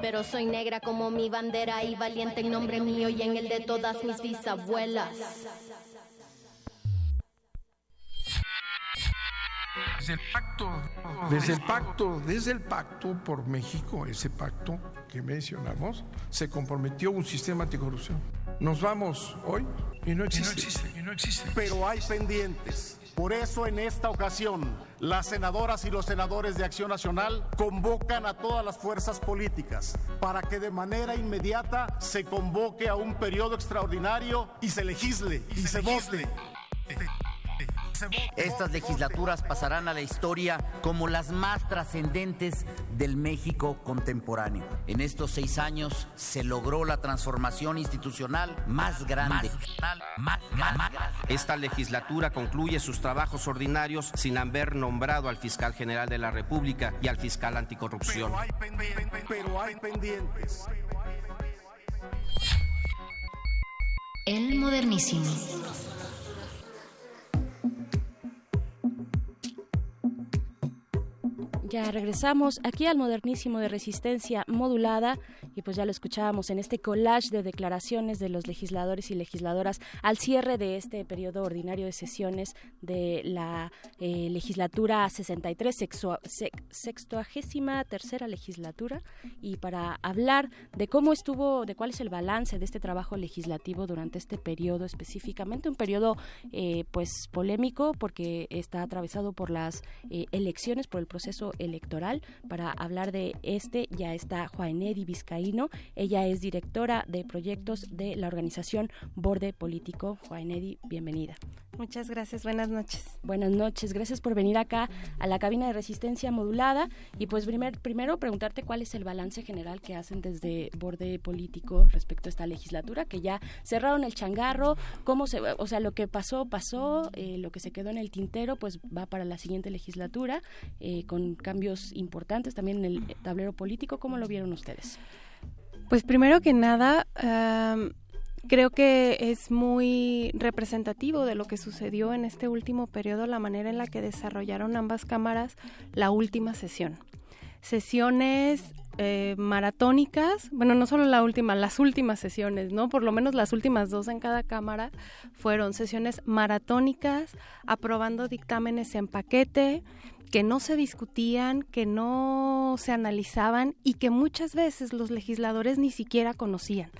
pero soy negra como mi bandera y valiente en nombre mío y en el de todas mis bisabuelas. Desde el pacto, desde el pacto, desde el pacto por México, ese pacto que mencionamos, se comprometió un sistema anticorrupción. Nos vamos hoy y no existe. Y no existe, Pero hay pendientes. Por eso en esta ocasión las senadoras y los senadores de Acción Nacional convocan a todas las fuerzas políticas para que de manera inmediata se convoque a un periodo extraordinario y se legisle y, se, vote. Estas legislaturas pasarán a la historia como las más trascendentes del México contemporáneo. En estos seis años se logró la transformación institucional más grande. Esta legislatura concluye sus trabajos ordinarios sin haber nombrado al fiscal general de la República y al fiscal anticorrupción. Pero hay pendientes. El modernísimo. Ya regresamos aquí al modernísimo de resistencia modulada y pues ya lo escuchábamos en este collage de declaraciones de los legisladores y legisladoras al cierre de este periodo ordinario de sesiones de la eh, legislatura 63, sexo, sextuagésima tercera legislatura. Y para hablar de cómo estuvo, de cuál es el balance de este trabajo legislativo durante este periodo específicamente, un periodo eh, pues polémico porque está atravesado por las eh, elecciones, por el proceso electoral. Para hablar de este ya está Juanedi Vizcaíno. Ella es directora de proyectos de la organización Borde Político. Juanedi, bienvenida. Muchas gracias, buenas noches. Buenas noches, gracias por venir acá a la cabina de resistencia modulada. Y pues primer, primero preguntarte cuál es el balance general que hacen desde Borde Político respecto a esta legislatura, que ya cerraron el changarro, cómo se, o sea, lo que pasó, pasó, eh, lo que se quedó en el tintero, pues va para la siguiente legislatura, eh, con cambios importantes también en el tablero político. ¿Cómo lo vieron ustedes? Pues primero que nada, creo que es muy representativo de lo que sucedió en este último periodo, la manera en la que desarrollaron ambas cámaras la última sesión. Sesiones eh, maratónicas, bueno, no solo la última, las últimas sesiones, ¿no? Por lo menos las últimas dos en cada cámara fueron sesiones maratónicas, aprobando dictámenes en paquete, que no se discutían, que no se analizaban y que muchas veces los legisladores ni siquiera conocían.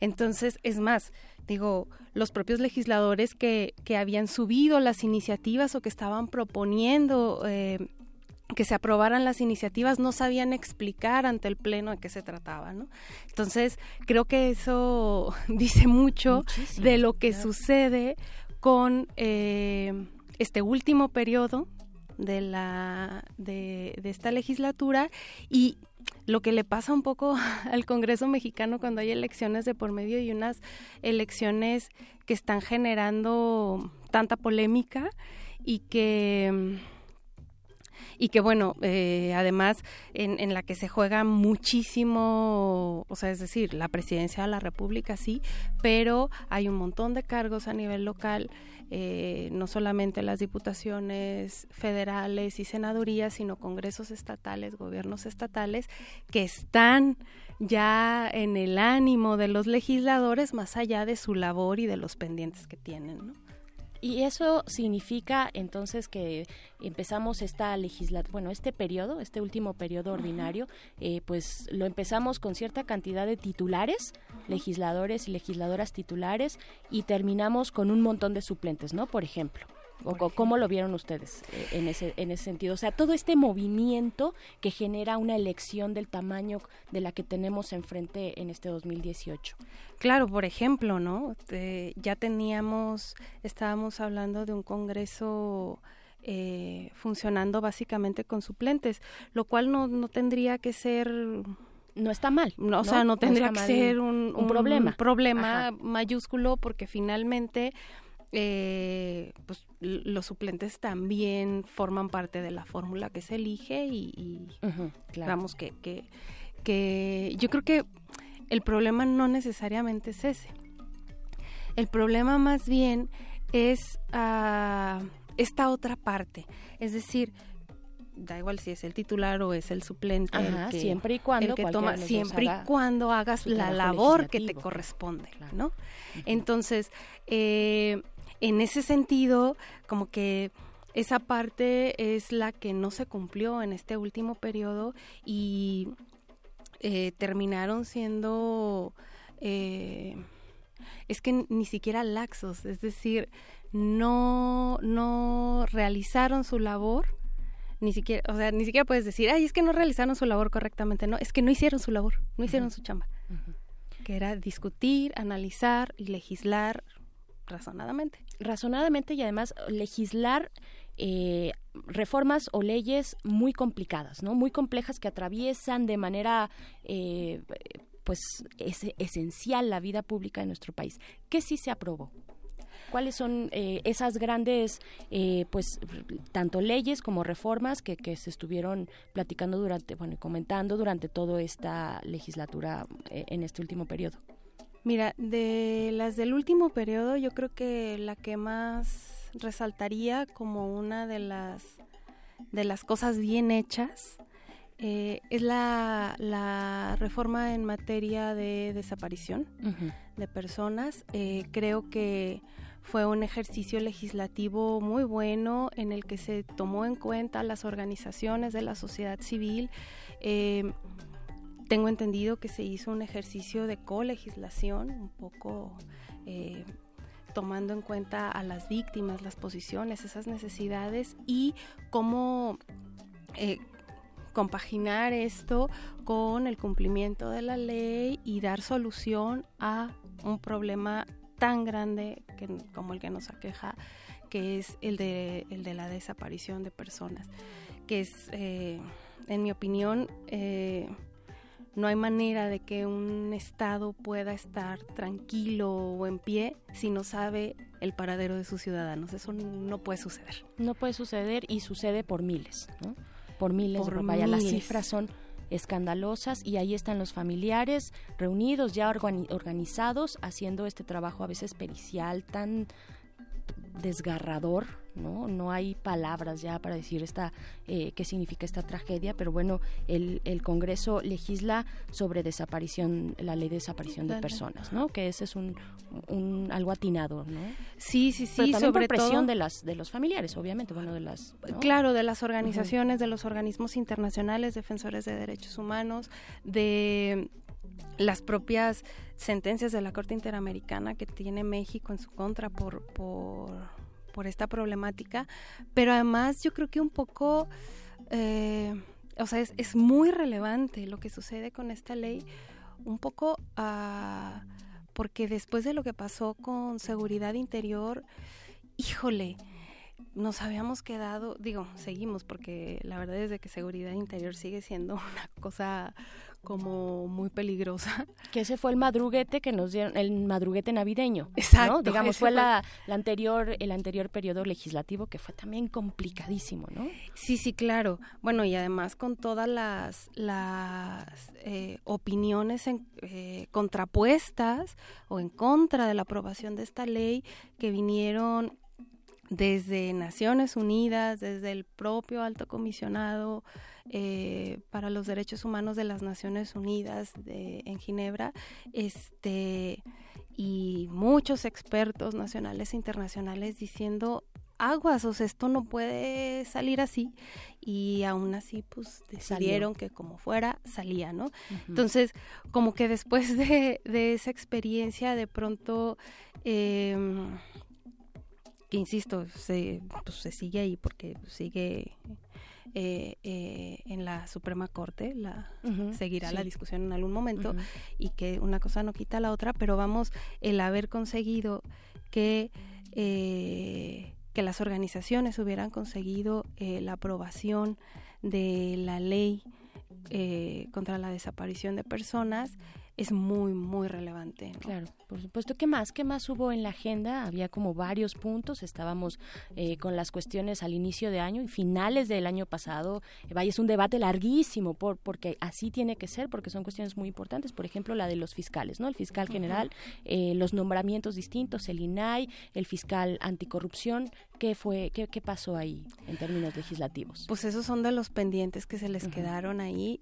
Entonces, es más, digo, los propios legisladores que, que habían subido las iniciativas o que estaban proponiendo eh, que se aprobaran las iniciativas no sabían explicar ante el pleno de qué se trataba, ¿no? Entonces creo que eso dice mucho de lo que sucede con eh, este último periodo de la de, de esta legislatura y lo que le pasa un poco al Congreso mexicano cuando hay elecciones de por medio y unas elecciones que están generando tanta polémica y que y que bueno, eh, además en, en, la que se juega muchísimo, o sea, es decir, la presidencia de la República sí, pero hay un montón de cargos a nivel local eh, no solamente las diputaciones federales y senadurías, sino congresos estatales, gobiernos estatales, que están ya en el ánimo de los legisladores más allá de su labor y de los pendientes que tienen. ¿no? Y eso significa entonces que empezamos esta legislatura, bueno, este periodo, este último periodo ordinario, eh, pues lo empezamos con cierta cantidad de titulares, legisladores y legisladoras titulares, y terminamos con un montón de suplentes, ¿no? Por ejemplo. O, ¿Cómo lo vieron ustedes eh, en ese, en ese sentido? O sea, todo este movimiento que genera una elección del tamaño de la que tenemos enfrente en este 2018. Claro, por ejemplo, ¿no? ya teníamos, estábamos hablando de un Congreso eh, funcionando básicamente con suplentes, lo cual no, no tendría que ser no está mal. No, O sea, no tendría que ser un, problema, un problema mayúsculo porque finalmente eh, pues los suplentes también forman parte de la fórmula que se elige y, vamos que, que, que yo creo que el problema no necesariamente es ese. El problema más bien es uh, esta otra parte, es decir, da igual si es el titular o es el suplente siempre y cuando que toma siempre y cuando hagas la labor que te corresponde no entonces eh, en ese sentido, como que esa parte es la que no se cumplió en este último periodo y eh, terminaron siendo... Eh, es que ni siquiera laxos, es decir, no, no realizaron su labor, ni siquiera, o sea, ni siquiera puedes decir, ay, es que no realizaron su labor correctamente, no, es que no hicieron su labor, no hicieron su chamba, que era discutir, analizar y legislar razonadamente. Razonadamente y además legislar eh, reformas o leyes muy complicadas, ¿no? Muy complejas que atraviesan de manera eh, pues es esencial la vida pública de nuestro país. ¿Qué sí se aprobó? ¿Cuáles son eh, esas grandes, eh, pues, tanto leyes como reformas que, que, se estuvieron platicando durante, bueno, comentando durante toda esta legislatura eh, en este último periodo? Mira, de las del último periodo, yo creo que la que más resaltaría como una de las de las cosas bien hechas eh, es la, la, reforma en materia de desaparición de personas. Eh, creo que fue un ejercicio legislativo muy bueno en el que se tomó en cuenta las organizaciones de la sociedad civil. Eh, tengo entendido que se hizo un ejercicio de colegislación, un poco tomando en cuenta a las víctimas, las posiciones, esas necesidades y cómo compaginar esto con el cumplimiento de la ley y dar solución a un problema tan grande como el que nos aqueja, que es el de, el de la desaparición de personas, que es, eh, en mi opinión, eh, no hay manera de que un Estado pueda estar tranquilo o en pie si no sabe el paradero de sus ciudadanos. Eso no puede suceder. No puede suceder y sucede por miles, ¿no? por miles, por vaya, las cifras son escandalosas y ahí están los familiares reunidos ya organizados haciendo este trabajo a veces pericial tan desgarrador, ¿no? No hay palabras ya para decir esta eh, qué significa esta tragedia, pero bueno, el, el, Congreso legisla sobre desaparición, la ley de desaparición de personas, ¿no? Que ese es un, un algo atinado, ¿no? Sí, sí, sí, pero sobre presión de las de los familiares, obviamente, bueno, de las claro, de las organizaciones, de los organismos internacionales defensores de derechos humanos, de las propias sentencias de la Corte Interamericana que tiene México en su contra por, por, por esta problemática, pero además yo creo que un poco, eh, o sea, es, es, muy relevante lo que sucede con esta ley, un poco uh, porque después de lo que pasó con seguridad interior, híjole, nos habíamos quedado, digo, seguimos porque la verdad es de que seguridad interior sigue siendo una cosa como muy peligrosa. Que ese fue el madruguete que nos dieron, el madruguete navideño. Exacto. Digamos, fue, La, la, anterior, el anterior periodo legislativo que fue también complicadísimo, ¿no? Sí, sí, claro. Bueno, y además con todas las, las eh, opiniones en, eh, contrapuestas o en contra de la aprobación de esta ley que vinieron desde Naciones Unidas, desde el propio alto comisionado eh, para los Derechos Humanos de las Naciones Unidas de, en Ginebra, este, y muchos expertos nacionales e internacionales diciendo aguas, o sea, esto no puede salir así. Y aún así, pues decidieron que como fuera, salía, ¿no? Entonces, como que después de, de esa experiencia, de pronto, eh, que insisto, se, pues, se sigue ahí porque sigue eh, eh, en la Suprema Corte, la, seguirá la discusión en algún momento y que una cosa no quita la otra, pero vamos, el haber conseguido que, eh, que las organizaciones hubieran conseguido la aprobación de la ley contra la desaparición de personas, es muy, muy relevante. Claro, por supuesto. ¿Qué más? ¿Qué más hubo en la agenda? Había como varios puntos. Estábamos eh, con las cuestiones al inicio de año y finales del año pasado. Eh, vaya, es un debate larguísimo por, porque así tiene que ser, porque son cuestiones muy importantes. Por ejemplo, la de los fiscales, ¿no? El fiscal general, eh, los nombramientos distintos, el INAI, el fiscal anticorrupción. ¿Qué fue, qué, qué pasó ahí en términos legislativos? Pues esos son de los pendientes que se les quedaron ahí.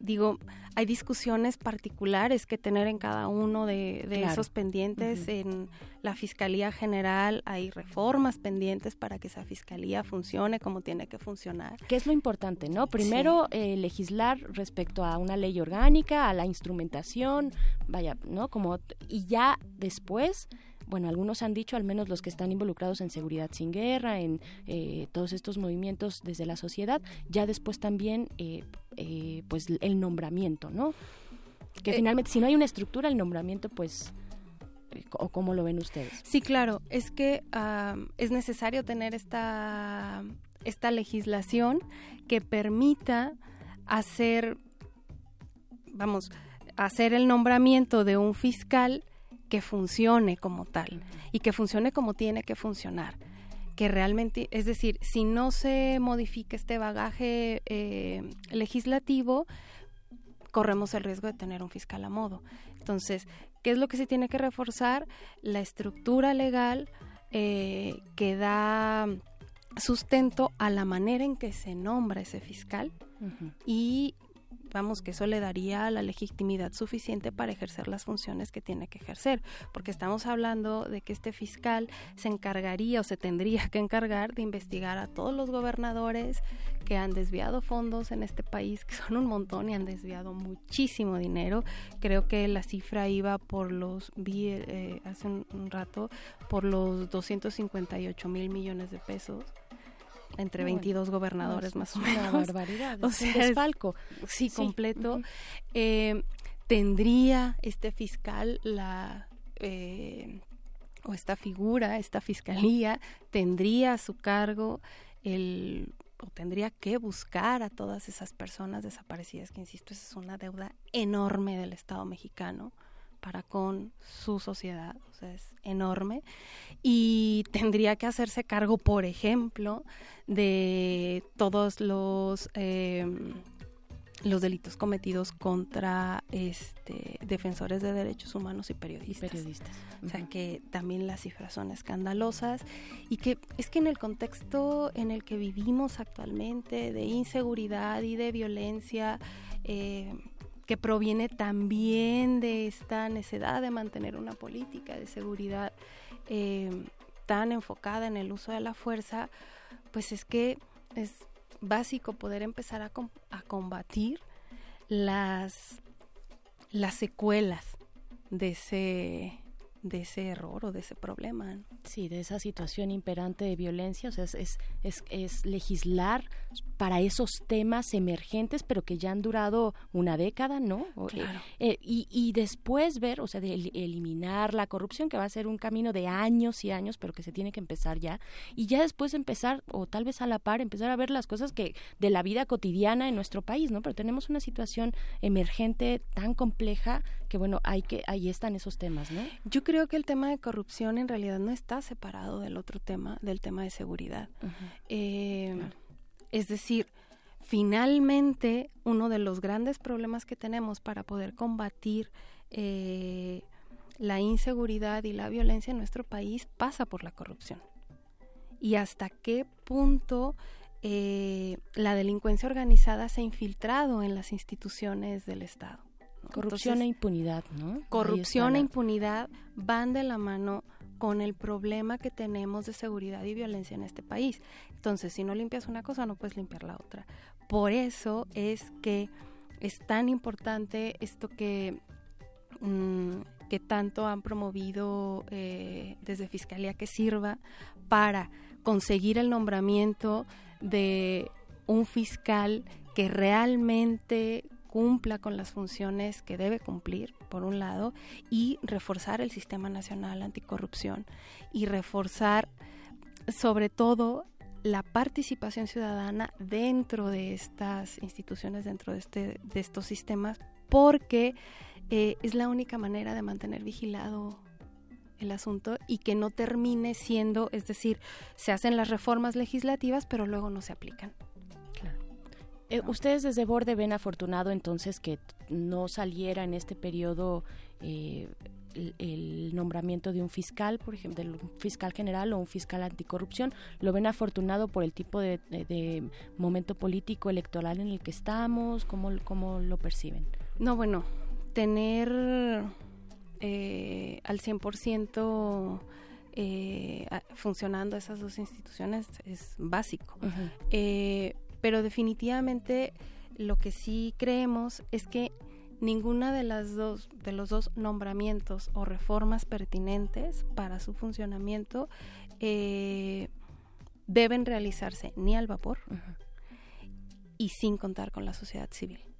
digo, hay discusiones particulares que tener en cada uno de, esos pendientes. En la Fiscalía General hay reformas pendientes para que esa Fiscalía funcione como tiene que funcionar. ¿Qué es lo importante, no? Primero, eh, legislar respecto a una ley orgánica, a la instrumentación, vaya, ¿no? Como, y ya después bueno, algunos han dicho, al menos los que están involucrados en seguridad sin guerra, en eh, todos estos movimientos desde la sociedad, ya después también, eh, eh, pues el nombramiento, ¿no? Que finalmente, si no hay una estructura, el nombramiento, pues o cómo lo ven ustedes. Sí, claro, es que es necesario tener esta, esta legislación que permita hacer, vamos, hacer el nombramiento de un fiscal que funcione como tal y que funcione como tiene que funcionar. Que realmente, es decir, si no se modifica este bagaje eh, legislativo, corremos el riesgo de tener un fiscal a modo. Entonces, ¿qué es lo que se tiene que reforzar? La estructura legal eh, que da sustento a la manera en que se nombra ese fiscal y vamos, que eso le daría la legitimidad suficiente para ejercer las funciones que tiene que ejercer, porque estamos hablando de que este fiscal se encargaría o se tendría que encargar de investigar a todos los gobernadores que han desviado fondos en este país, que son un montón y han desviado muchísimo dinero. Creo que la cifra iba por los, vi eh, hace un, un rato, por los 258 mil millones de pesos entre 22 gobernadores más o menos. Una barbaridad, o sea, desfalco. Sí, completo. Eh, ¿Tendría este fiscal la... Eh, o esta figura, esta fiscalía, tendría a su cargo el o tendría que buscar a todas esas personas desaparecidas, que insisto, esa es una deuda enorme del Estado mexicano para con su sociedad, o sea, es enorme, y tendría que hacerse cargo, por ejemplo, de todos los eh, los delitos cometidos contra este defensores de derechos humanos y periodistas. periodistas. O sea que también las cifras son escandalosas y que es que en el contexto en el que vivimos actualmente de inseguridad y de violencia eh, que proviene también de esta necesidad de mantener una política de seguridad eh, tan enfocada en el uso de la fuerza, pues es que es básico poder empezar a, combatir las, las secuelas de ese de ese error o de ese problema. Sí, de esa situación imperante de violencia, o sea, es, es, es, legislar para esos temas emergentes, pero que ya han durado una década, ¿no? Claro. Eh, y, y, después ver, o sea, de eliminar la corrupción, que va a ser un camino de años y años, pero que se tiene que empezar ya, y ya después empezar, o tal vez a la par, empezar a ver las cosas que de la vida cotidiana en nuestro país, ¿no? Pero tenemos una situación emergente tan compleja que, bueno, hay que, ahí están esos temas, ¿no? Yo creo que el tema de corrupción en realidad no está separado del otro tema, del tema de seguridad. Eh, es decir, finalmente uno de los grandes problemas que tenemos para poder combatir eh, la inseguridad y la violencia en nuestro país pasa por la corrupción. Y hasta qué punto eh, la delincuencia organizada se ha infiltrado en las instituciones del Estado. Corrupción e impunidad, ¿no? Corrupción e impunidad van de la mano con el problema que tenemos de seguridad y violencia en este país. Entonces, si no limpias una cosa, no puedes limpiar la otra. Por eso es que es tan importante esto que, mm, que tanto han promovido eh, desde Fiscalía que sirva para conseguir el nombramiento de un fiscal que realmente cumpla con las funciones que debe cumplir, por un lado, y reforzar el sistema nacional anticorrupción y reforzar sobre todo la participación ciudadana dentro de estas instituciones, dentro de, este, de estos sistemas, porque eh, es la única manera de mantener vigilado el asunto y que no termine siendo, es decir, se hacen las reformas legislativas, pero luego no se aplican. Eh, ustedes desde Borde ven afortunado entonces que no saliera en este periodo eh, el, nombramiento de un fiscal, por ejemplo, de un fiscal general o un fiscal anticorrupción. ¿Lo ven afortunado por el tipo de, momento político electoral en el que estamos? ¿Cómo, ¿Cómo lo perciben? No, bueno, tener eh, al 100% eh, funcionando esas dos instituciones es básico. Eh, pero definitivamente lo que sí creemos es que ninguna de las dos de los dos nombramientos o reformas pertinentes para su funcionamiento eh, deben realizarse ni al vapor y sin contar con la sociedad civil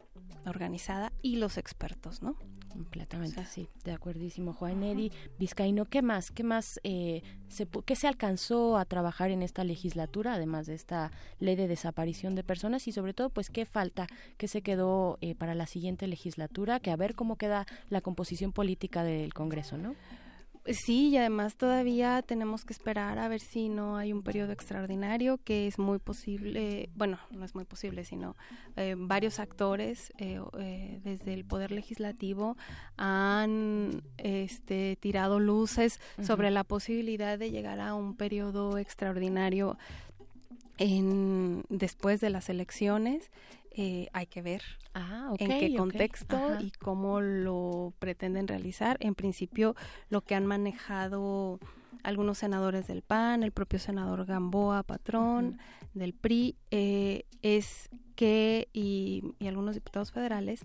organizada y los expertos, ¿no? Completamente, sí, de acuerdísimo. Juan Eddy Vizcaíno, ¿qué más? ¿Qué más eh, se, qué se alcanzó a trabajar en esta legislatura, además de esta ley de desaparición de personas? Y sobre todo, pues, ¿qué falta? ¿Qué se quedó eh, para la siguiente legislatura? Que a ver cómo queda la composición política del Congreso, ¿no? Sí, y además todavía tenemos que esperar a ver si no hay un periodo extraordinario, que es muy posible, bueno, no es muy posible, sino eh, varios actores eh, eh, desde el Poder Legislativo han este, tirado luces sobre la posibilidad de llegar a un periodo extraordinario en, después de las elecciones eh, hay que ver ah, en qué contexto y cómo lo pretenden realizar. En principio, lo que han manejado algunos senadores del PAN, el propio senador Gamboa, patrón del PRI, eh, es que, y, algunos diputados federales,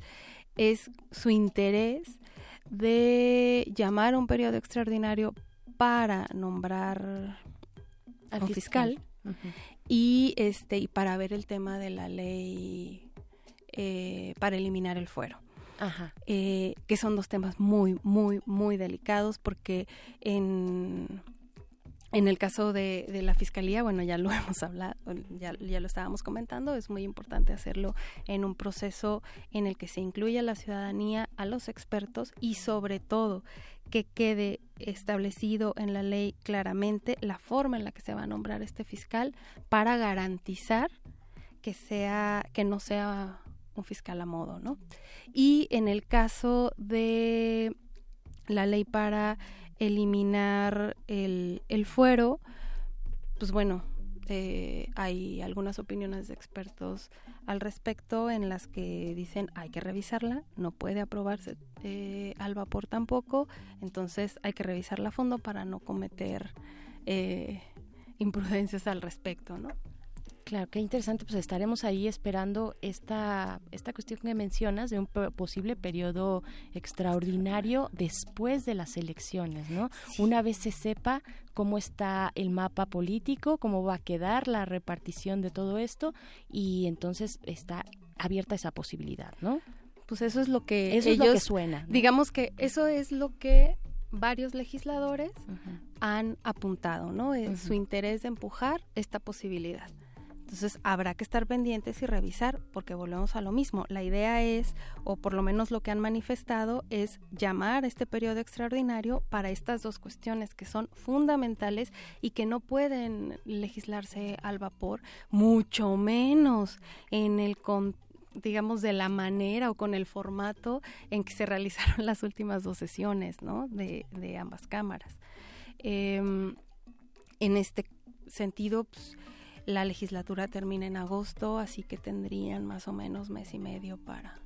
es su interés de llamar a un periodo extraordinario para nombrar al fiscal, y este y para ver el tema de la ley eh, para eliminar el fuero. Eh, que son dos temas muy, muy, muy delicados porque en, en el caso de, de, la fiscalía, bueno, ya lo hemos hablado, ya, ya, lo estábamos comentando, es muy importante hacerlo en un proceso en el que se incluya a la ciudadanía, a los expertos y sobre todo que quede establecido en la ley claramente la forma en la que se va a nombrar este fiscal para garantizar que sea que no sea un fiscal a modo, ¿no? Y en el caso de la ley para eliminar el, el fuero, pues bueno, eh, hay algunas opiniones de expertos al respecto en las que dicen hay que revisarla, no puede aprobarse eh, al vapor tampoco, entonces hay que revisarla a fondo para no cometer eh, imprudencias al respecto, ¿no? Claro, qué interesante, pues estaremos ahí esperando esta, esta cuestión que mencionas de un posible periodo extraordinario después de las elecciones, ¿no? Una vez se sepa cómo está el mapa político, cómo va a quedar la repartición de todo esto y entonces está abierta esa posibilidad, ¿no? Pues eso es lo que eso es lo que suena. Digamos que eso es lo que varios legisladores han apuntado, ¿no? Es Su interés de empujar esta posibilidad. Entonces habrá que estar pendientes y revisar porque volvemos a lo mismo. La idea es, o por lo menos lo que han manifestado, es llamar a este periodo extraordinario para estas dos cuestiones que son fundamentales y que no pueden legislarse al vapor, mucho menos en el digamos, de la manera o con el formato en que se realizaron las últimas dos sesiones, ¿no? De, de ambas cámaras. Em, en este sentido, pues, la legislatura termina en agosto, así que tendrían más o menos mes y medio para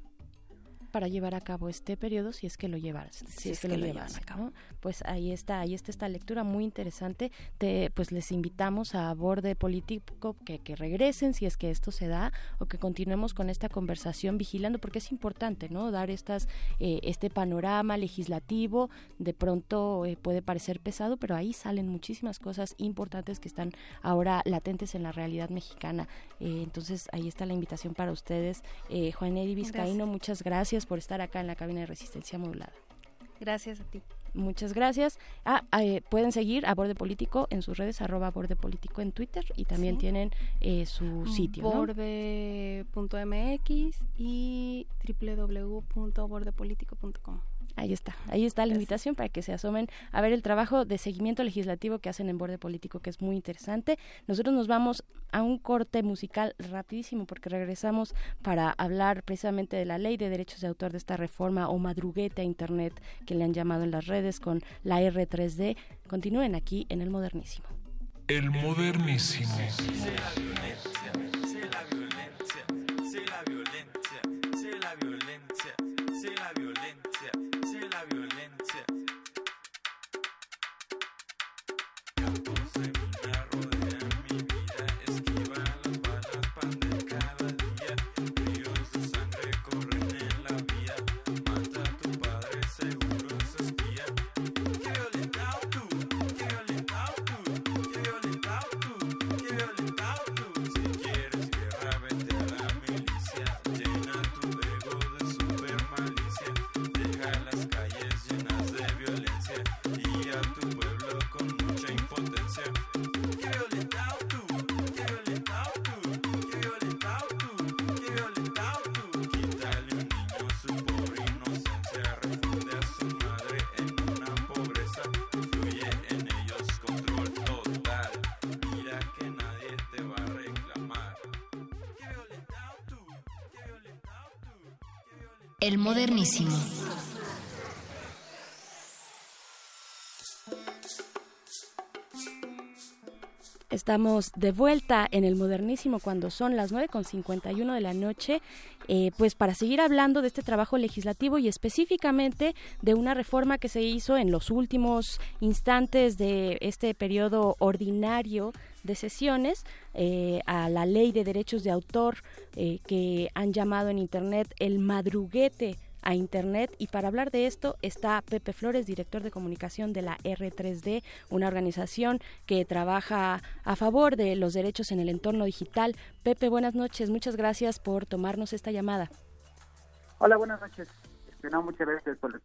para llevar a cabo este periodo si es que lo llevaras si, es, que, lo, llevas a cabo. Pues ahí está ahí está esta lectura muy interesante. Te, pues les invitamos a borde político que, que regresen si es que esto se da o que continuemos con esta conversación vigilando porque es importante no dar estas eh, este panorama legislativo. De pronto eh, puede parecer pesado pero ahí salen muchísimas cosas importantes que están ahora latentes en la realidad mexicana. Eh, entonces ahí está la invitación para ustedes. Juan Edi Vizcaíno muchas gracias por estar acá en la cabina de resistencia modulada. Gracias a ti. Muchas gracias. Ah, eh, pueden seguir a Borde Político en sus redes, arroba Borde Político en Twitter y también tienen eh, su sitio. Borde.mx y www.bordepolitico.com. Ahí está, ahí está la invitación para que se asomen a ver el trabajo de seguimiento legislativo que hacen en Borde Político, que es muy interesante. Nosotros nos vamos a un corte musical rapidísimo porque regresamos para hablar precisamente de la ley de derechos de autor de esta reforma o madruguete a Internet que le han llamado en las redes con la R3D. Continúen aquí en el modernísimo. El modernísimo. El modernísimo. Estamos de vuelta en el modernísimo cuando son las 9.51 de la noche, eh, pues para seguir hablando de este trabajo legislativo y específicamente de una reforma que se hizo en los últimos instantes de este periodo ordinario de sesiones eh, a la ley de derechos de autor eh, que han llamado en Internet el madruguete a Internet. Y para hablar de esto está Pepe Flores, director de comunicación de la R3D, una organización que trabaja a favor de los derechos en el entorno digital. Pepe, buenas noches. Muchas gracias por tomarnos esta llamada. Hola, buenas noches. Este, no, muchas gracias por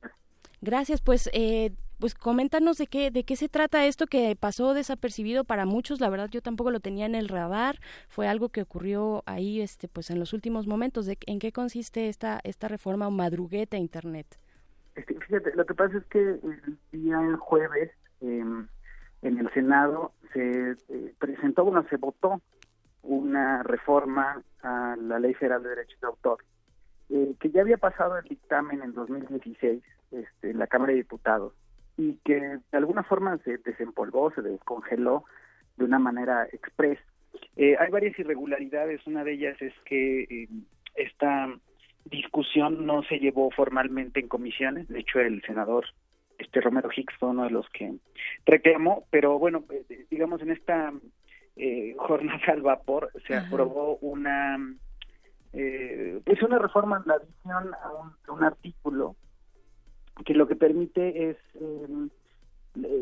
Gracias, pues, eh, pues coméntanos de qué, de qué se trata esto que pasó desapercibido para muchos. La verdad, yo tampoco lo tenía en el radar. Fue algo que ocurrió ahí, este, pues, en los últimos momentos. De, ¿En qué consiste esta, esta reforma madrugueta a Internet? Este, fíjate, lo que pasa es que el día jueves em, en el Senado se eh, presentó, bueno, se votó una reforma a la Ley Federal de Derechos de Autor, eh, que ya había pasado el dictamen en 2016 este, en la Cámara de Diputados y que de alguna forma se desempolvó, se descongeló de una manera express. Eh, hay varias irregularidades, una de ellas es que eh, esta discusión no se llevó formalmente en comisiones, de hecho el senador este Romero Hicks fue uno de los que reclamó, pero bueno, eh, digamos en esta jornada al vapor se aprobó una pues una reforma en la adición a un, a un artículo que lo que permite es eh,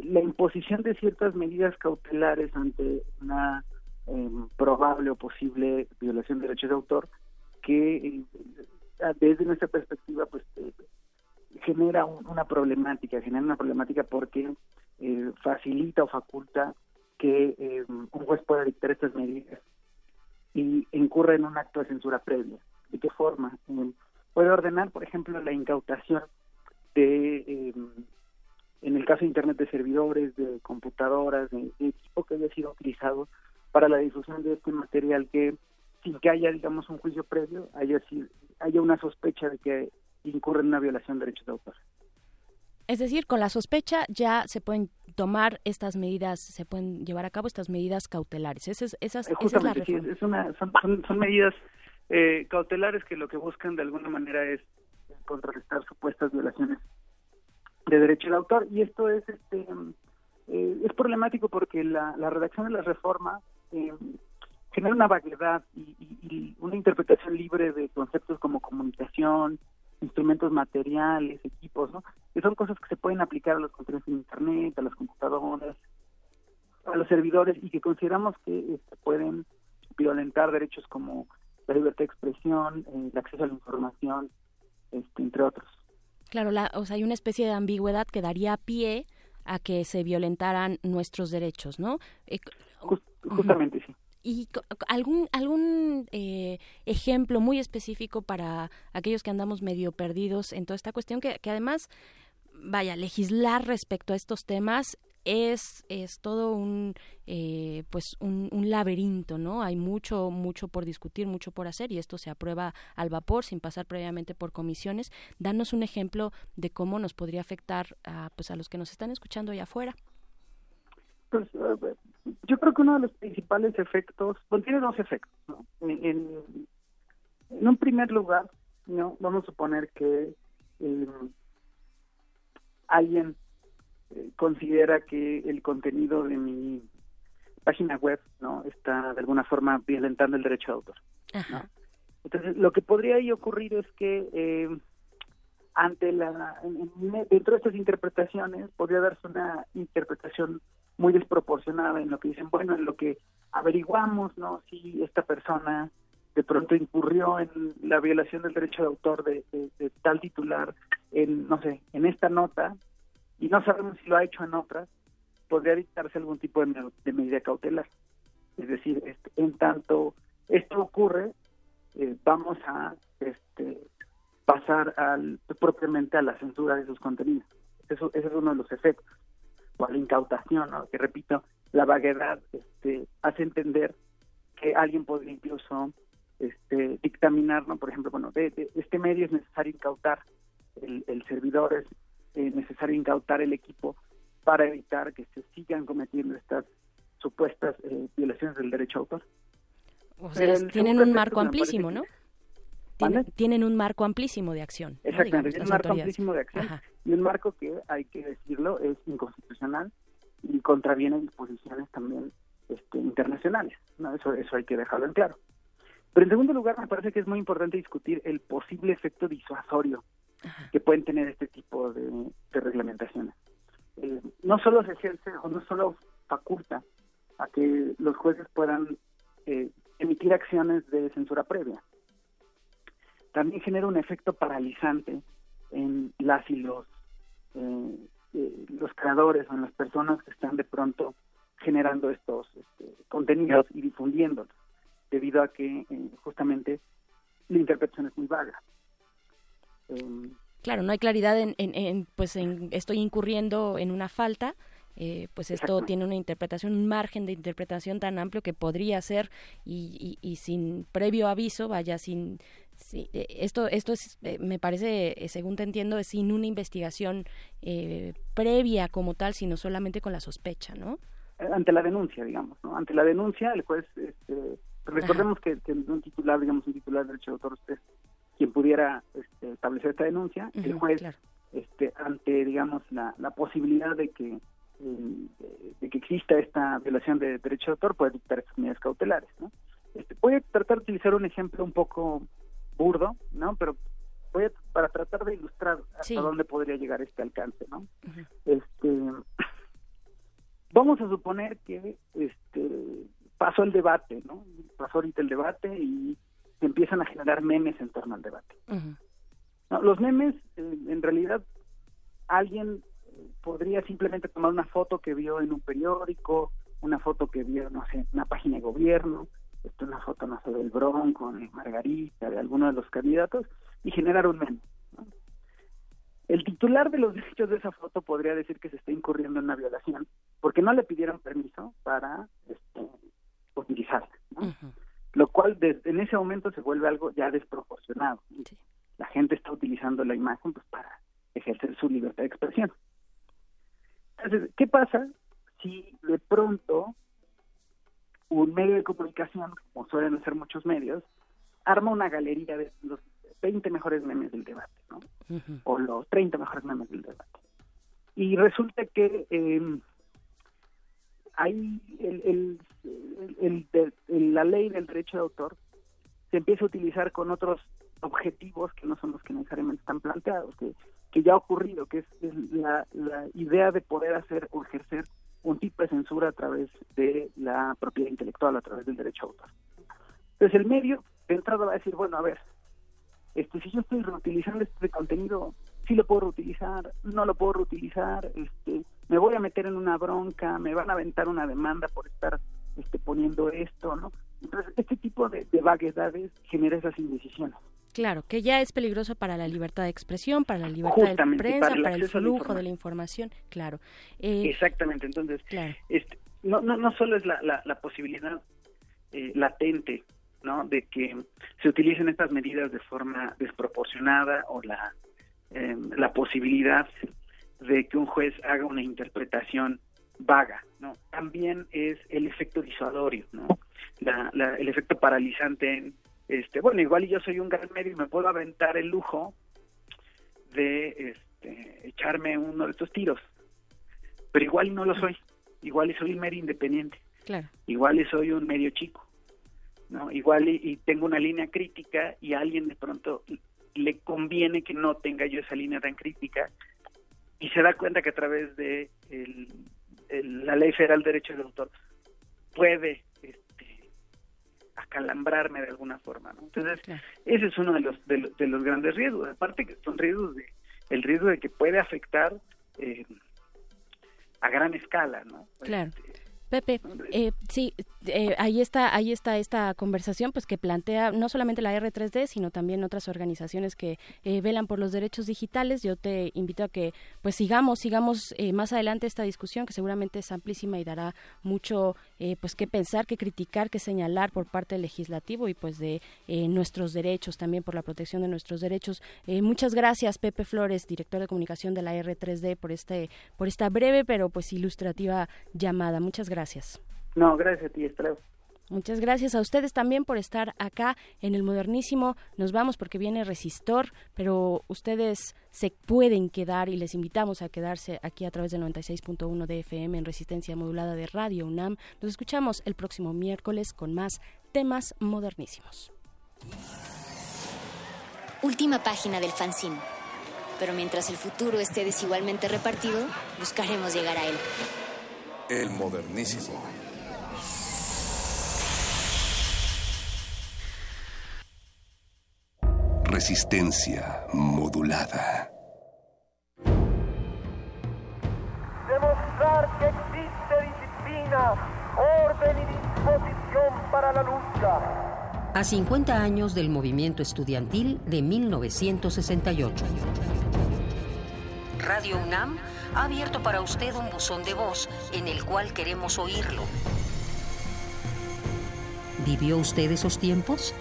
la imposición de ciertas medidas cautelares ante una eh, probable o posible violación de derechos de autor que eh, desde nuestra perspectiva pues genera una problemática genera una problemática porque facilita o faculta que un juez pueda dictar estas medidas y incurre en un acto de censura previa. De qué forma puede ordenar por ejemplo la incautación de, em, en el caso de Internet, de servidores, de computadoras, de, equipo que haya sido utilizado para la difusión de este material que, sin que haya, digamos, un juicio previo, haya, haya una sospecha de que incurre en una violación de derechos de autor. Es decir, con la sospecha ya se pueden tomar estas medidas, se pueden llevar a cabo estas medidas cautelares. Esas, esas, esa es la reforma. son, son, medidas eh, cautelares que lo que buscan de alguna manera es contrarrestar supuestas violaciones de derecho del autor y esto es este eh, es problemático porque la, redacción de la reforma eh, genera una vaguedad y, una interpretación libre de conceptos como comunicación, instrumentos materiales, equipos, ¿no? Que son cosas que se pueden aplicar a los contenidos en internet, a las computadoras, a los servidores y que consideramos que este, pueden violentar derechos como la libertad de expresión, eh, el acceso a la información, este, entre otros. Claro, la, o sea, hay una especie de ambigüedad que daría pie a que se violentaran nuestros derechos, ¿no? Eh, justamente, sí. ¿Y algún, algún eh, ejemplo muy específico para aquellos que andamos medio perdidos en toda esta cuestión? Que, que además, vaya, legislar respecto a estos temas es, es todo un, eh, pues un, laberinto, ¿no? Hay mucho, mucho por discutir, mucho por hacer y esto se aprueba al vapor sin pasar previamente por comisiones. Danos un ejemplo de cómo nos podría afectar a, pues a los que nos están escuchando allá afuera. Pues yo creo que uno de los principales efectos, bueno, tiene dos efectos, ¿no? En, en un primer lugar, ¿no? Vamos a suponer que eh, alguien considera que el contenido de mi página web no está de alguna forma violentando el derecho de autor. Entonces, lo que podría ahí ocurrir es que eh, ante la dentro de estas interpretaciones podría darse una interpretación muy desproporcionada en lo que dicen, bueno, en lo que averiguamos, ¿no? Si esta persona de pronto incurrió en la violación del derecho de autor de, de tal titular en, no sé, en esta nota, y no sabemos si lo ha hecho en otras, podría dictarse algún tipo de, medida cautelar. Es decir, este, en tanto esto ocurre, eh, vamos a este, pasar al, propiamente a la censura de esos contenidos. Eso, ese es uno de los efectos. O a la incautación, que repito, la vaguedad este, hace entender que alguien podría incluso este, dictaminar, ¿no? Por ejemplo, bueno, de, este medio es necesario incautar el, el servidor, es eh, necesario incautar el equipo para evitar que se sigan cometiendo estas supuestas eh, violaciones del derecho a autor. O sea, tienen un marco amplísimo, ¿no? Tienen, un marco amplísimo de acción. Exactamente, tienen un marco amplísimo de acción y un marco que, hay que decirlo, es inconstitucional y contraviene disposiciones también este, internacionales. ¿no? Eso, eso hay que dejarlo en claro. Pero en segundo lugar, me parece que es muy importante discutir el posible efecto disuasorio que pueden tener este tipo de, reglamentaciones. Eh, no solo se ejerce o no solo faculta a que los jueces puedan eh, emitir acciones de censura previa, también genera un efecto paralizante en las y los eh, los creadores o en las personas que están de pronto generando estos este, contenidos y difundiéndolos, debido a que justamente la interpretación es muy vaga. Em, claro, no hay claridad en, pues en, estoy incurriendo en una falta, eh, pues esto tiene una interpretación, un margen de interpretación tan amplio que podría ser y, y, sin previo aviso, vaya, sin, eh, esto, esto es, eh, me parece, según te entiendo, es sin una investigación previa como tal, sino solamente con la sospecha, ¿no? Ante la denuncia, digamos, ¿no? Ante la denuncia, el juez, este, recordemos que, un titular, digamos, un titular de derecho de autor, usted quien pudiera este, establecer esta denuncia, el juez, este, ante, digamos, la, la posibilidad de que eh, de que exista esta violación de derecho de autor, puede dictar estas medidas cautelares. ¿no? Este, voy a tratar de utilizar un ejemplo un poco burdo, ¿no? pero voy a, para tratar de ilustrar hasta dónde podría llegar este alcance. ¿no? este, vamos a suponer que este, pasó el debate, ¿no? pasó ahorita el debate y se empiezan a generar memes en torno al debate. los memes, eh, en realidad, alguien podría simplemente tomar una foto que vio en un periódico, una foto que vio, no sé, en una página de gobierno, esto una foto, no sé, del Bronco, de Margarita, de alguno de los candidatos, y generar un meme. El titular de los derechos de esa foto podría decir que se está incurriendo en una violación, porque no le pidieron permiso para este, utilizarla. Lo cual desde, en ese momento se vuelve algo ya desproporcionado. La gente está utilizando la imagen pues para ejercer su libertad de expresión. Entonces, ¿qué pasa si de pronto un medio de comunicación, como suelen hacer muchos medios, arma una galería de los 20 mejores memes del debate, ¿no? O los 30 mejores memes del debate. Y resulta que eh, hay el, la ley del derecho de autor se empieza a utilizar con otros objetivos que no son los que necesariamente están planteados, que, que ya ha ocurrido, que es, la, idea de poder hacer o ejercer un tipo de censura a través de la propiedad intelectual, a través del derecho a autor. Entonces el medio de entrada va a decir, bueno, a ver, este, si yo estoy reutilizando este contenido, sí lo puedo reutilizar, no lo puedo reutilizar, este, me voy a meter en una bronca, me van a aventar una demanda por estar este, poniendo esto, ¿no? Entonces, este tipo de, de vaguedades genera esas indecisiones. Claro, que ya es peligroso para la libertad de expresión, para la libertad de prensa, para el, flujo de la información, claro. Eh, Exactamente, entonces, este, no, no, no solo es la, la, posibilidad eh, latente ¿no? de que se utilicen estas medidas de forma desproporcionada o la, em, la posibilidad de que un juez haga una interpretación vaga, ¿no? También es el efecto disuadorio, ¿no? La, la, el efecto paralizante en este, bueno, igual yo soy un gran medio y me puedo aventar el lujo de este, echarme uno de estos tiros, pero igual no lo soy, igual soy un medio independiente, claro. igual soy un medio chico, ¿no? Igual y, tengo una línea crítica y alguien de pronto le conviene que no tenga yo esa línea tan crítica y se da cuenta que a través de la ley federal de derecho del autor puede acalambrarme de alguna forma, ¿no? Entonces, ese es uno de los, de, los grandes riesgos, aparte que son riesgos de, el riesgo de que puede afectar eh, a gran escala, ¿no? Claro. Pepe, eh, sí, eh, ahí está ahí está esta conversación pues que plantea no solamente la R3D sino también otras organizaciones que eh, velan por los derechos digitales. Yo te invito a que pues sigamos sigamos eh, más adelante esta discusión que seguramente es amplísima y dará mucho pues que pensar que criticar que señalar por parte del legislativo y pues de nuestros derechos también por la protección de nuestros derechos. Muchas gracias Pepe Flores director de comunicación de la R3D por este por esta breve pero pues ilustrativa llamada. Muchas gracias no, gracias a ti, Estrella. Muchas gracias a ustedes también por estar acá en el Modernísimo. Nos vamos porque viene Resistor, pero ustedes se pueden quedar y les invitamos a quedarse aquí a través del 96.1 de FM en Resistencia Modulada de Radio UNAM. Nos escuchamos el próximo miércoles con más temas modernísimos. Última página del fanzine. Pero mientras el futuro esté desigualmente repartido, buscaremos llegar a él. El Modernísimo. Resistencia modulada. Demostrar que existe disciplina, orden y disposición para la lucha. A 50 años del movimiento estudiantil de 1968. Radio UNAM ha abierto para usted un buzón de voz en el cual queremos oírlo. ¿Vivió usted esos tiempos?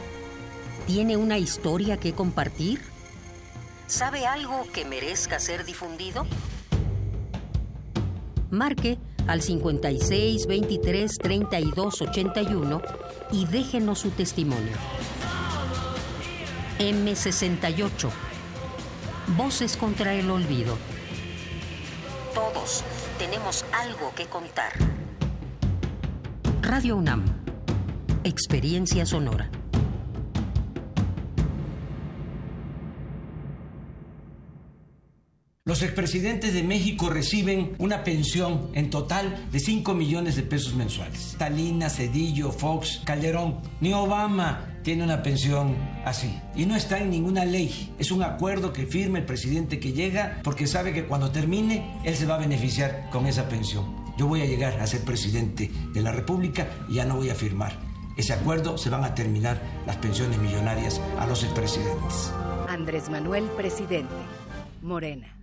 ¿Tiene una historia que compartir? ¿Sabe algo que merezca ser difundido? Marque al 56 23 32 81 y déjenos su testimonio. M68. Voces contra el olvido. Todos tenemos algo que contar. Radio UNAM. Experiencia sonora. Los expresidentes de México reciben una pensión en total de 5 millones de pesos mensuales. Talina, Cedillo, Fox, Calderón. Ni Obama tiene una pensión así. Y no está en ninguna ley. Es un acuerdo que firma el presidente que llega porque sabe que cuando termine él se va a beneficiar con esa pensión. Yo voy a llegar a ser presidente de la República y ya no voy a firmar. Ese acuerdo se van a terminar las pensiones millonarias a los expresidentes. Andrés Manuel, presidente. Morena.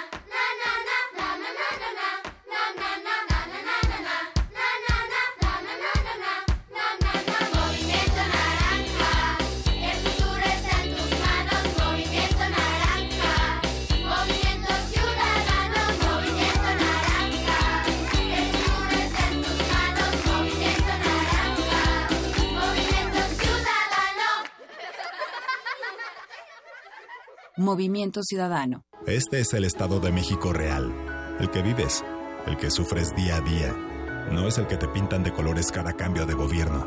Movimiento Ciudadano. Este es el Estado de México real, el que vives, el que sufres día a día. No es el que te pintan de colores cada cambio de gobierno.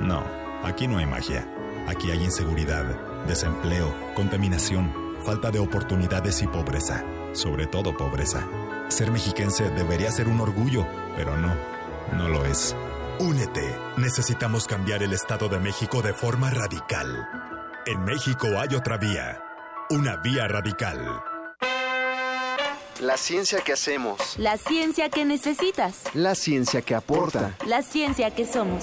No, aquí no hay magia. Aquí hay inseguridad, desempleo, contaminación, falta de oportunidades y pobreza. Sobre todo pobreza. Ser mexiquense debería ser un orgullo, pero no, no lo es. Únete. Necesitamos cambiar el Estado de México de forma radical. En México hay otra vía. Una vía radical. La ciencia que hacemos. La ciencia que necesitas. La ciencia que aporta. La ciencia que somos.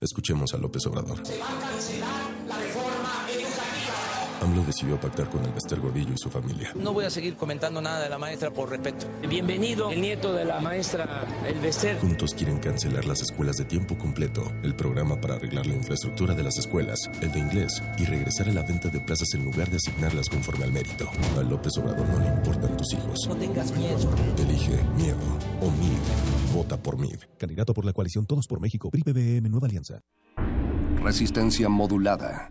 Escuchemos a López Obrador. Se va a cancelar la reforma educativa. AMLO decidió pactar con el Bester Gordillo y su familia. No voy a seguir comentando nada de la maestra por respeto. Bienvenido, el nieto de la maestra El Bester. Juntos quieren cancelar las escuelas de tiempo completo, el programa para arreglar la infraestructura de las escuelas, el de inglés y regresar a la venta de plazas en lugar de asignarlas conforme al mérito. A López Obrador no le importan tus hijos. No tengas miedo. Elige miedo o MID. Vota por MID. Candidato por la coalición Todos por México, PRI PBM Nueva Alianza. Resistencia modulada.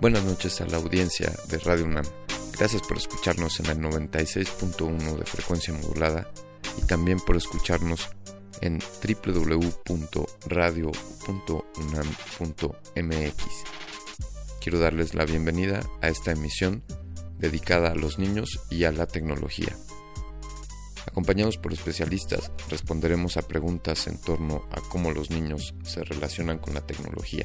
Buenas noches a la audiencia de Radio UNAM. Gracias por escucharnos en el 96.1 de frecuencia modulada y también por escucharnos en www.radio.unam.mx. Quiero darles la bienvenida a esta emisión dedicada a los niños y a la tecnología. Acompañados por especialistas, responderemos a preguntas en torno a cómo los niños se relacionan con la tecnología.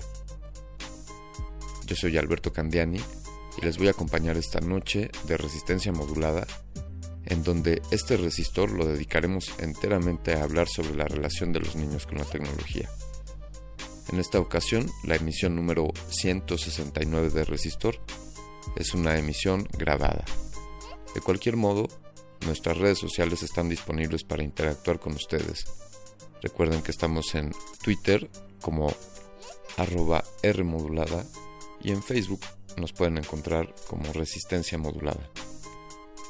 Yo soy Alberto Candiani y les voy a acompañar esta noche de resistencia modulada, en donde este resistor lo dedicaremos enteramente a hablar sobre la relación de los niños con la tecnología. En esta ocasión, la emisión número 169 de Resistor es una emisión grabada. De cualquier modo, nuestras redes sociales están disponibles para interactuar con ustedes. Recuerden que estamos en Twitter como arroba Rmodulada y en Facebook nos pueden encontrar como Resistencia Modulada.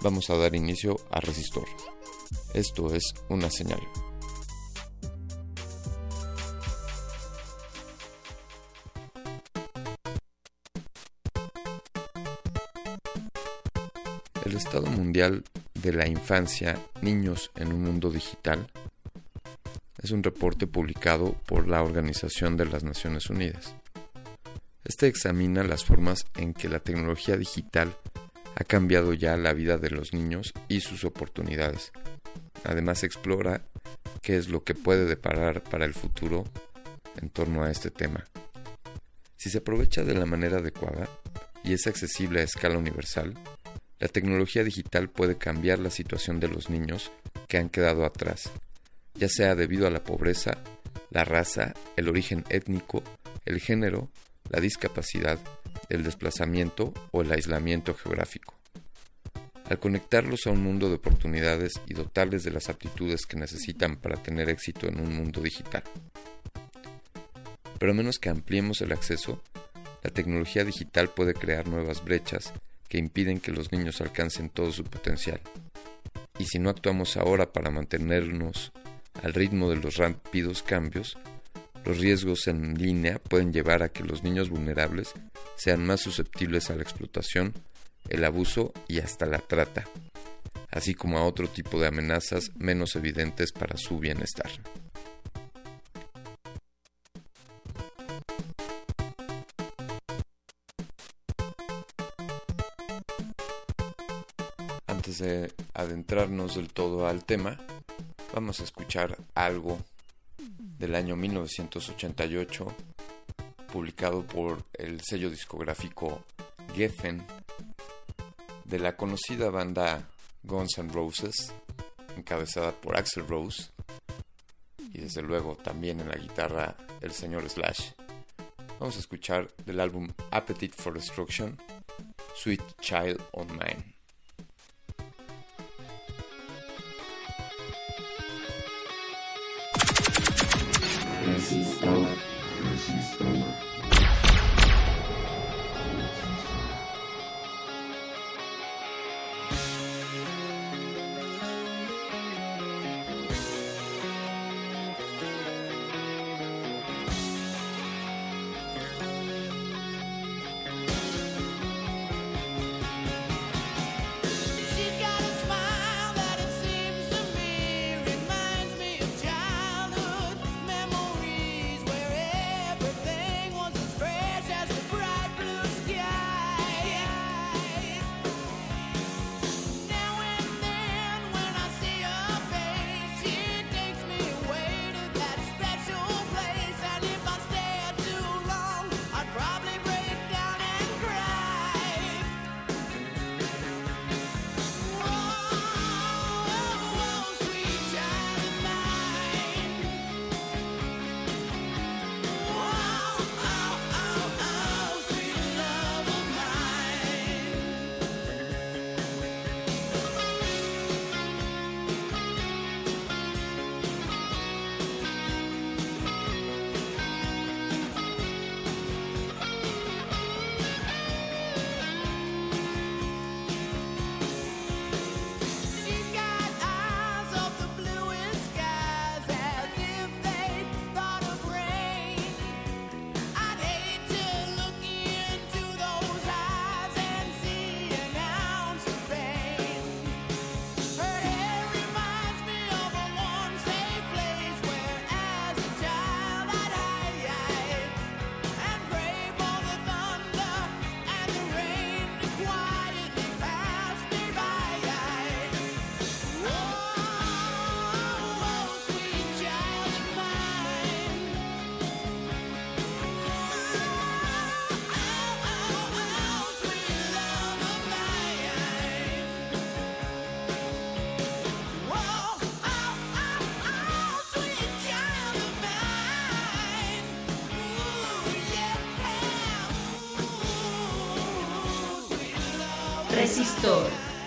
Vamos a dar inicio a Resistor. Esto es una señal. El Estado Mundial de la Infancia, Niños en un Mundo Digital, es un reporte publicado por la Organización de las Naciones Unidas. Este examina las formas en que la tecnología digital ha cambiado ya la vida de los niños y sus oportunidades. Además explora qué es lo que puede deparar para el futuro en torno a este tema. Si se aprovecha de la manera adecuada y es accesible a escala universal, la tecnología digital puede cambiar la situación de los niños que han quedado atrás, ya sea debido a la pobreza, la raza, el origen étnico, el género, la discapacidad, el desplazamiento o el aislamiento geográfico. Al conectarlos a un mundo de oportunidades y dotarles de las aptitudes que necesitan para tener éxito en un mundo digital. Pero a menos que ampliemos el acceso, la tecnología digital puede crear nuevas brechas que impiden que los niños alcancen todo su potencial. Y si no actuamos ahora para mantenernos al ritmo de los rápidos cambios, los riesgos en línea pueden llevar a que los niños vulnerables sean más susceptibles a la explotación, el abuso y hasta la trata. así como a otro tipo de amenazas menos evidentes para su bienestar. Antes de adentrarnos del todo al tema, vamos a escuchar algo del año 1988, publicado por el sello discográfico Geffen, de la conocida banda Guns N' Roses, encabezada por Axel Rose, y desde luego también en la guitarra el señor Slash. Vamos a escuchar del álbum Appetite for Destruction, Sweet Child on Mine. Resistor. Resistor.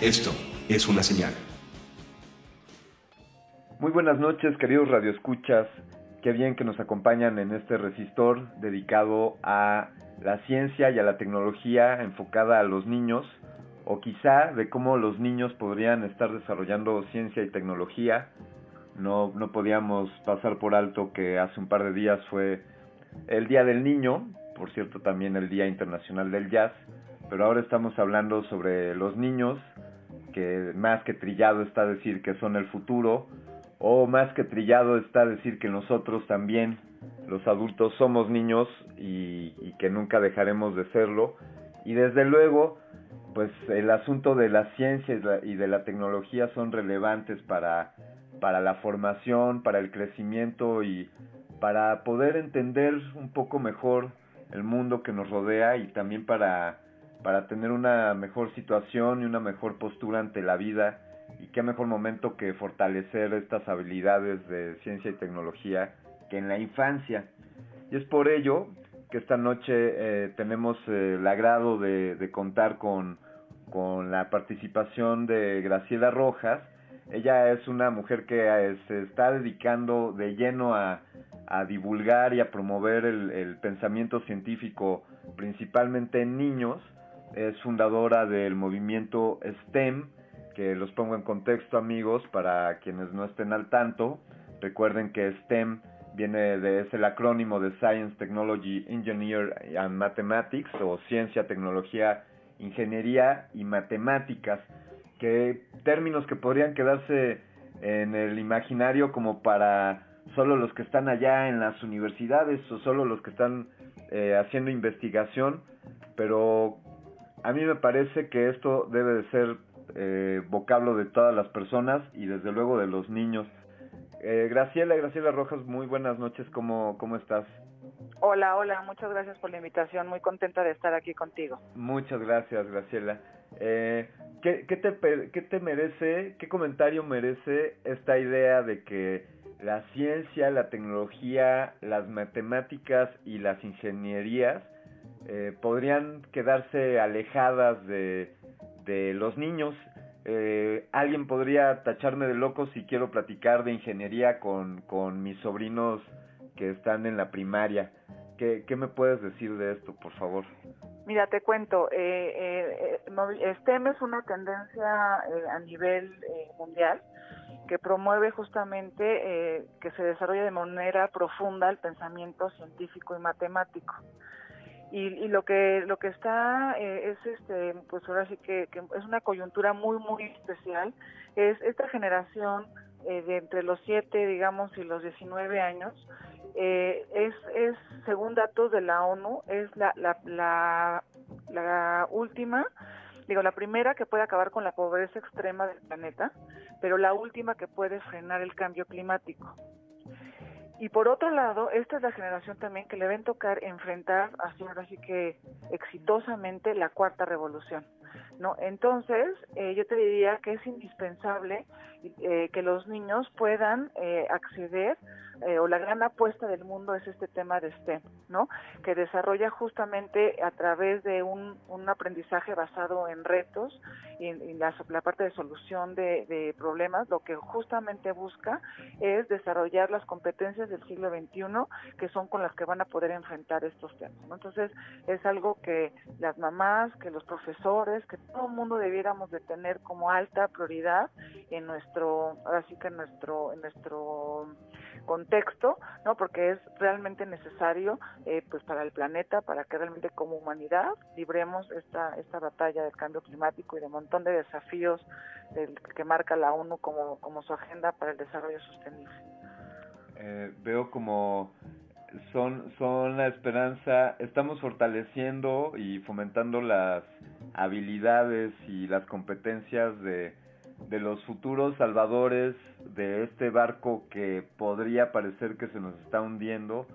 Esto es una señal. Muy buenas noches, queridos radioescuchas. Qué bien que nos acompañan en este resistor dedicado a la ciencia y a la tecnología enfocada a los niños, o quizá de cómo los niños podrían estar desarrollando ciencia y tecnología. No, no podíamos pasar por alto que hace un par de días fue el Día del Niño, por cierto también el Día Internacional del Jazz, pero ahora estamos hablando sobre los niños, más que trillado está decir que son el futuro, o más que trillado está decir que nosotros también, los adultos, somos niños y, que nunca dejaremos de serlo. Y desde luego, pues el asunto de la ciencia y de la tecnología son relevantes para, para la formación, para el crecimiento y para poder entender un poco mejor el mundo que nos rodea y también para para tener una mejor situación y una mejor postura ante la vida y qué mejor momento que fortalecer estas habilidades de ciencia y tecnología que en la infancia. Y es por ello que esta noche eh, tenemos eh, el agrado de, contar con, con, la participación de Graciela Rojas. Ella es una mujer que eh, se está dedicando de lleno a, a divulgar y a promover el, el pensamiento científico principalmente en niños es fundadora del movimiento STEM, que los pongo en contexto amigos para quienes no estén al tanto. Recuerden que STEM viene de es el acrónimo de Science, Technology, Engineer and Mathematics o Ciencia, Tecnología, Ingeniería y Matemáticas. que términos que podrían quedarse en el imaginario como para solo los que están allá en las universidades o solo los que están eh, haciendo investigación, pero a mí me parece que esto debe de ser eh, vocablo de todas las personas y desde luego de los niños. Eh, Graciela, Graciela Rojas, muy buenas noches, ¿cómo, cómo estás? Hola, hola, muchas gracias por la invitación, muy contenta de estar aquí contigo. Muchas gracias, Graciela. Eh, ¿qué, qué, te, ¿Qué te merece, qué comentario merece esta idea de que la ciencia, la tecnología, las matemáticas y las ingenierías eh, podrían quedarse alejadas de, los niños? Eh, alguien podría tacharme de loco si quiero platicar de ingeniería con, con mis sobrinos que están en la primaria. ¿Qué, ¿Qué, me puedes decir de esto, por favor? Mira, te cuento, eh, eh, STEM es una tendencia eh, a nivel eh, mundial que promueve justamente eh, que se desarrolle de manera profunda el pensamiento científico y matemático. Y, y lo que lo que está eh, es este pues ahora sí que, que, es una coyuntura muy muy especial es esta generación eh, de entre los 7 digamos y los 19 años eh, es, es, según datos de la ONU, es la, la, la, la, última, digo, la primera que puede acabar con la pobreza extrema del planeta, pero la última que puede frenar el cambio climático. Y por otro lado, esta es la generación también que le ven tocar enfrentar, así ahora sí que exitosamente, la cuarta revolución. ¿no? Entonces, eh, yo te diría que es indispensable eh, que los niños puedan eh, acceder eh, o la gran apuesta del mundo es este tema de STEM, ¿no? Que desarrolla justamente a través de un, un aprendizaje basado en retos y en, la, la, parte de solución de, de, problemas, lo que justamente busca es desarrollar las competencias del siglo XXI que son con las que van a poder enfrentar estos temas, ¿no? Entonces, es algo que las mamás, que los profesores, que todo el mundo debiéramos de tener como alta prioridad en nuestro, ahora sí que en nuestro, en nuestro contexto, ¿no? Porque es realmente necesario, eh, pues para el planeta, para que realmente como humanidad libremos esta esta batalla del cambio climático y de un montón de desafíos del, que marca la ONU como como su agenda para el desarrollo sostenible. Eh, veo como son son la esperanza, estamos fortaleciendo y fomentando las habilidades y las competencias de de los futuros salvadores de este barco que podría parecer que se nos está hundiendo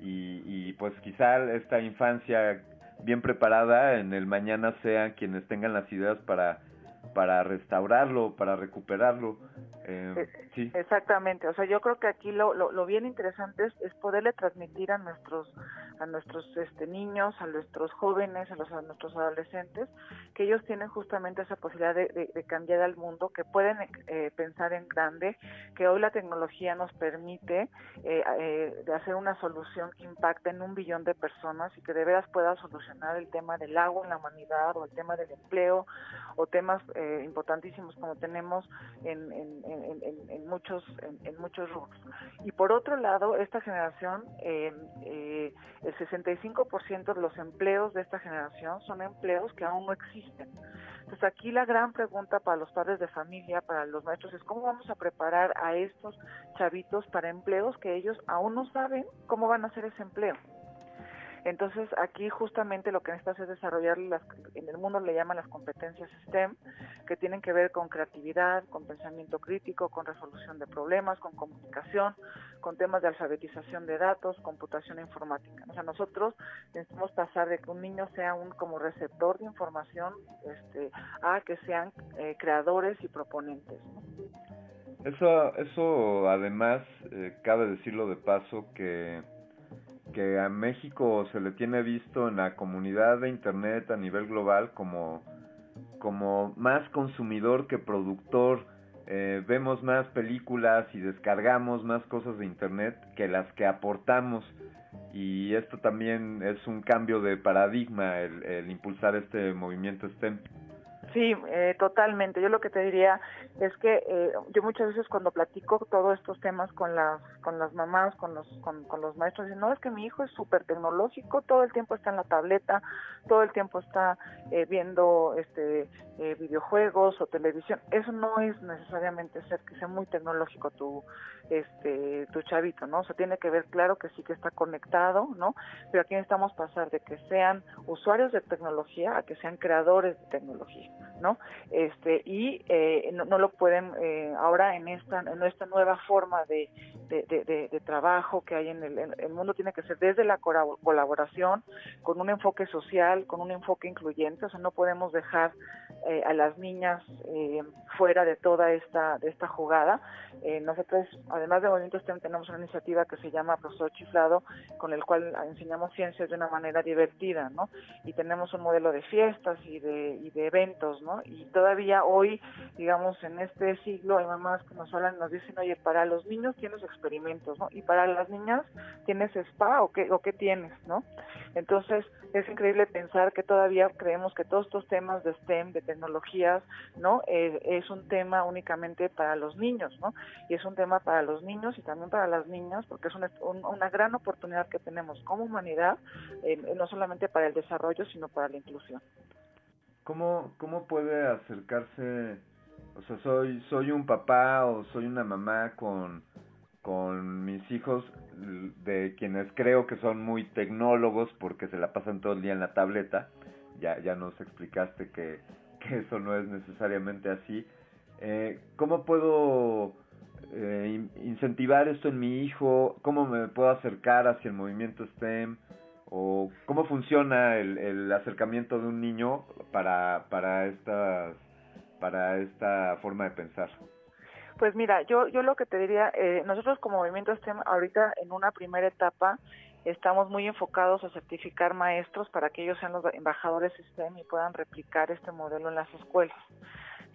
y, y, pues quizá esta infancia bien preparada en el mañana sean quienes tengan las ideas para para restaurarlo, para recuperarlo. Eh, sí. Exactamente, o sea, yo creo que aquí lo, lo, lo bien interesante es, es, poderle transmitir a nuestros a nuestros este, niños, a nuestros jóvenes, a, los, a nuestros adolescentes, que ellos tienen justamente esa posibilidad de, de, de cambiar al mundo, que pueden eh, pensar en grande, que hoy la tecnología nos permite eh, eh, de hacer una solución que impacte en un billón de personas y que de veras pueda solucionar el tema del agua en la humanidad o el tema del empleo o temas eh, importantísimos como tenemos en, muchos en, muchos rubros. Y por otro lado, esta generación, eh, eh, el 65% de los empleos de esta generación son empleos que aún no existen. Entonces aquí la gran pregunta para los padres de familia, para los maestros, es cómo vamos a preparar a estos chavitos para empleos que ellos aún no saben cómo van a hacer ese empleo. Entonces, aquí justamente lo que necesitas es desarrollar, las, en el mundo le llaman las competencias STEM, que tienen que ver con creatividad, con pensamiento crítico, con resolución de problemas, con comunicación, con temas de alfabetización de datos, computación informática. O sea, nosotros necesitamos pasar de que un niño sea un como receptor de información este, a que sean eh, creadores y proponentes. ¿no? Eso, eso además, eh, cabe decirlo de paso que que a México se le tiene visto en la comunidad de internet a nivel global como como más consumidor que productor. Eh, vemos más películas y descargamos más cosas de internet que las que aportamos. Y esto también es un cambio de paradigma el, el impulsar este movimiento STEM Sí, eh, totalmente. Yo lo que te diría es que eh, yo muchas veces cuando platico todos estos temas con las con las mamás, con los con, los maestros, dicen, no, es que mi hijo es súper tecnológico, todo el tiempo está en la tableta, todo el tiempo está eh, viendo este videojuegos o televisión. Eso no es necesariamente ser que sea muy tecnológico tu este tu chavito, ¿no? O sea, tiene que ver, claro que sí que está conectado, ¿no? Pero aquí necesitamos pasar de que sean usuarios de tecnología a que sean creadores de tecnología, ¿no? Este y eh, no, no, lo pueden eh, ahora en esta en esta nueva forma de, de, de, de trabajo que hay en el, en el, mundo tiene que ser desde la colaboración con un enfoque social, con un enfoque incluyente, o sea, no podemos dejar eh, a las niñas eh, fuera de toda esta de esta jugada. Eh, nosotros, además de Movimiento STEM, tenemos una iniciativa que se llama Profesor Chiflado, con el cual enseñamos ciencias de una manera divertida, ¿no? Y tenemos un modelo de fiestas y de, y de eventos, ¿no? Y todavía hoy, digamos, en este siglo, hay mamás que nos hablan, nos dicen, oye, para los niños tienes experimentos, ¿no? Y para las niñas tienes spa o qué, o qué tienes, ¿no? Entonces, es increíble pensar que todavía creemos que todos estos temas de STEM, de tecnologías, ¿no? Eh, es un tema únicamente para los niños, ¿no? Y es un tema para los niños y también para las niñas, porque es una, un, una gran oportunidad que tenemos como humanidad, no solamente para el desarrollo, sino para la inclusión. ¿Cómo, cómo puede acercarse, o sea, soy, soy un papá o soy una mamá con, con mis hijos de quienes creo que son muy tecnólogos porque se la pasan todo el día en la tableta, ya, ya nos explicaste que, eso no es necesariamente así. Eh, ¿Cómo puedo eh, incentivar esto en mi hijo? ¿Cómo me puedo acercar hacia el movimiento STEM? ¿O cómo funciona el, el acercamiento de un niño para, para, estas, para esta forma de pensar? Pues mira, yo, yo lo que te diría, eh, nosotros como Movimiento STEM ahorita en una primera etapa estamos muy enfocados a certificar maestros para que ellos sean los embajadores STEM y puedan replicar este modelo en las escuelas.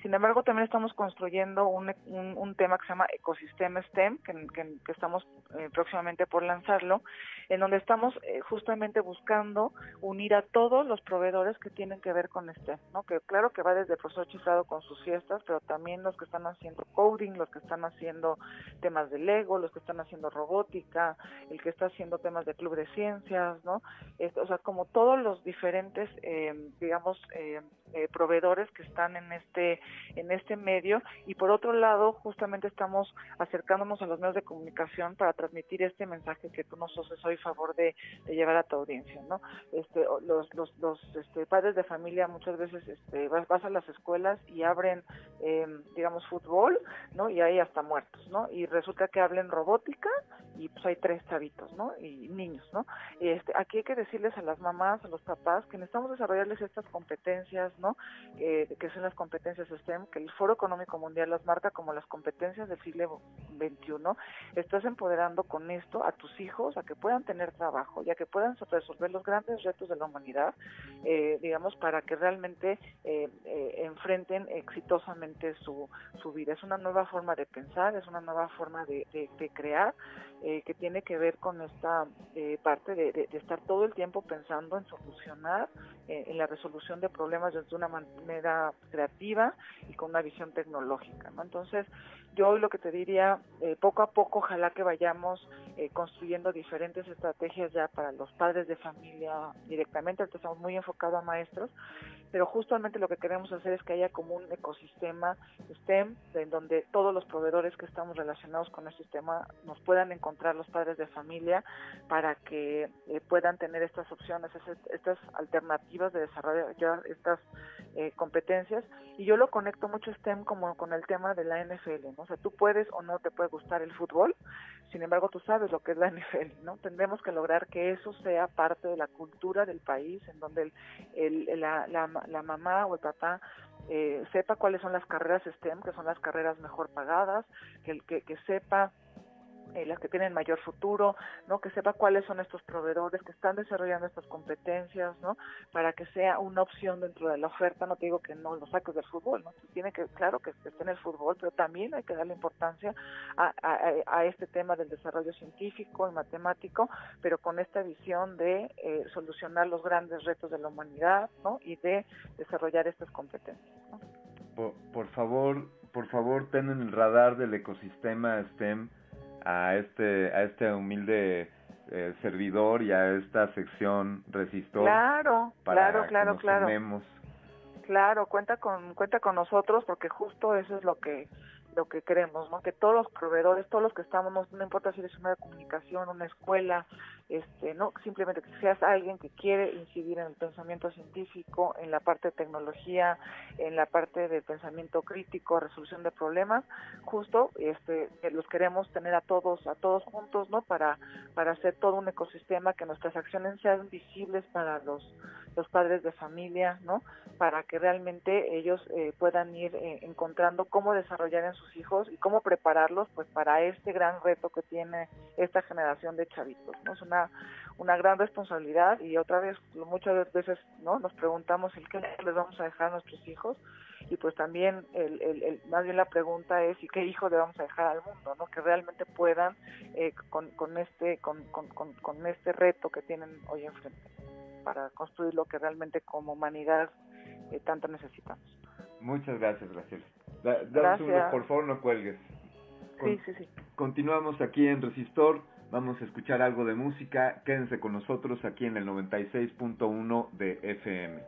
Sin embargo, también estamos construyendo un, un, un tema que se llama Ecosistema STEM, que, que, que estamos eh, próximamente por lanzarlo, en donde estamos eh, justamente buscando unir a todos los proveedores que tienen que ver con STEM, ¿no? Que claro que va desde el profesor chiflado con sus fiestas, pero también los que están haciendo coding, los que están haciendo temas de Lego, los que están haciendo robótica, el que está haciendo temas de club de ciencias, ¿no? O sea, como todos los diferentes, eh, digamos, eh, eh, proveedores que están en este en este medio. Y por otro lado justamente estamos acercándonos a los medios de comunicación para transmitir este mensaje que tú nos haces hoy favor de, llevar a tu audiencia no este los los, los este, padres de familia muchas veces este vas, a las escuelas y abren eh, digamos fútbol no y hay hasta muertos no y resulta que hablen robótica y pues hay tres chavitos no y niños no este aquí hay que decirles a las mamás a los papás que necesitamos desarrollarles estas competencias ¿no? Eh, que son las competencias STEM, que el Foro Económico Mundial las marca como las competencias del siglo XXI. Estás empoderando con esto a tus hijos a que puedan tener trabajo, ya que puedan resolver los grandes retos de la humanidad, eh, digamos, para que realmente eh, eh, enfrenten exitosamente su, su vida. Es una nueva forma de pensar, es una nueva forma de, de, de crear, que tiene que ver con esta parte de, de, estar todo el tiempo pensando en solucionar, en la resolución de problemas de una manera creativa y con una visión tecnológica, ¿no? Entonces, yo hoy lo que te diría, eh, poco a poco, ojalá que vayamos eh, construyendo diferentes estrategias ya para los padres de familia directamente, ahorita estamos muy enfocados a maestros, pero justamente lo que queremos hacer es que haya como un ecosistema STEM, en donde todos los proveedores que estamos relacionados con el sistema nos puedan encontrar los padres de familia para que eh, puedan tener estas opciones, estas alternativas de desarrollar estas eh, competencias. Y yo lo conecto mucho STEM como con el tema de la NFL, ¿no? O sea, tú puedes o no te puede gustar el fútbol, sin embargo tú sabes lo que es la NFL, ¿no? Tendremos que lograr que eso sea parte de la cultura del país, en donde el, el, la, la, la mamá o el papá eh, sepa cuáles son las carreras STEM, que son las carreras mejor pagadas, que, que, que sepa eh, las que tienen mayor futuro, ¿no? Que sepa cuáles son estos proveedores que están desarrollando estas competencias, ¿no? Para que sea una opción dentro de la oferta, no te digo que no lo saques del fútbol, ¿no? Tiene que, claro que esté en el fútbol, pero también hay que darle importancia a, a, este tema del desarrollo científico y matemático, pero con esta visión de eh, solucionar los grandes retos de la humanidad, ¿no? Y de desarrollar estas competencias, ¿no? Por, por favor, por favor, ten en el radar del ecosistema STEM a este, a este humilde eh, servidor y a esta sección resistor. Claro, claro, claro, claro. Claro, cuenta con, cuenta con nosotros porque justo eso es lo que lo que queremos, ¿no? Que todos los proveedores, todos los que estamos, no, importa si eres una de comunicación, una escuela, este, no, simplemente que seas alguien que quiere incidir en el pensamiento científico, en la parte de tecnología, en la parte de pensamiento crítico, resolución de problemas, justo, este, los queremos tener a todos, a todos juntos, ¿no? Para, para hacer todo un ecosistema que nuestras acciones sean visibles para los los padres de familia, ¿no? Para que realmente ellos eh, puedan ir eh, encontrando cómo desarrollar en sus hijos y cómo prepararlos, pues, para este gran reto que tiene esta generación de chavitos, ¿no? Es una una gran responsabilidad y otra vez muchas veces no nos preguntamos el qué les vamos a dejar a nuestros hijos y pues también el, el, más bien la pregunta es y qué hijo le vamos a dejar al mundo no que realmente puedan eh, con, con este con, con, con, este reto que tienen hoy enfrente para construir lo que realmente como humanidad eh, tanto necesitamos. Muchas gracias, Graciela. gracias. por favor, no cuelgues. sí, sí, sí. Continuamos aquí en Resistor. Vamos a escuchar algo de música. Quédense con nosotros aquí en el 96.1 de FM.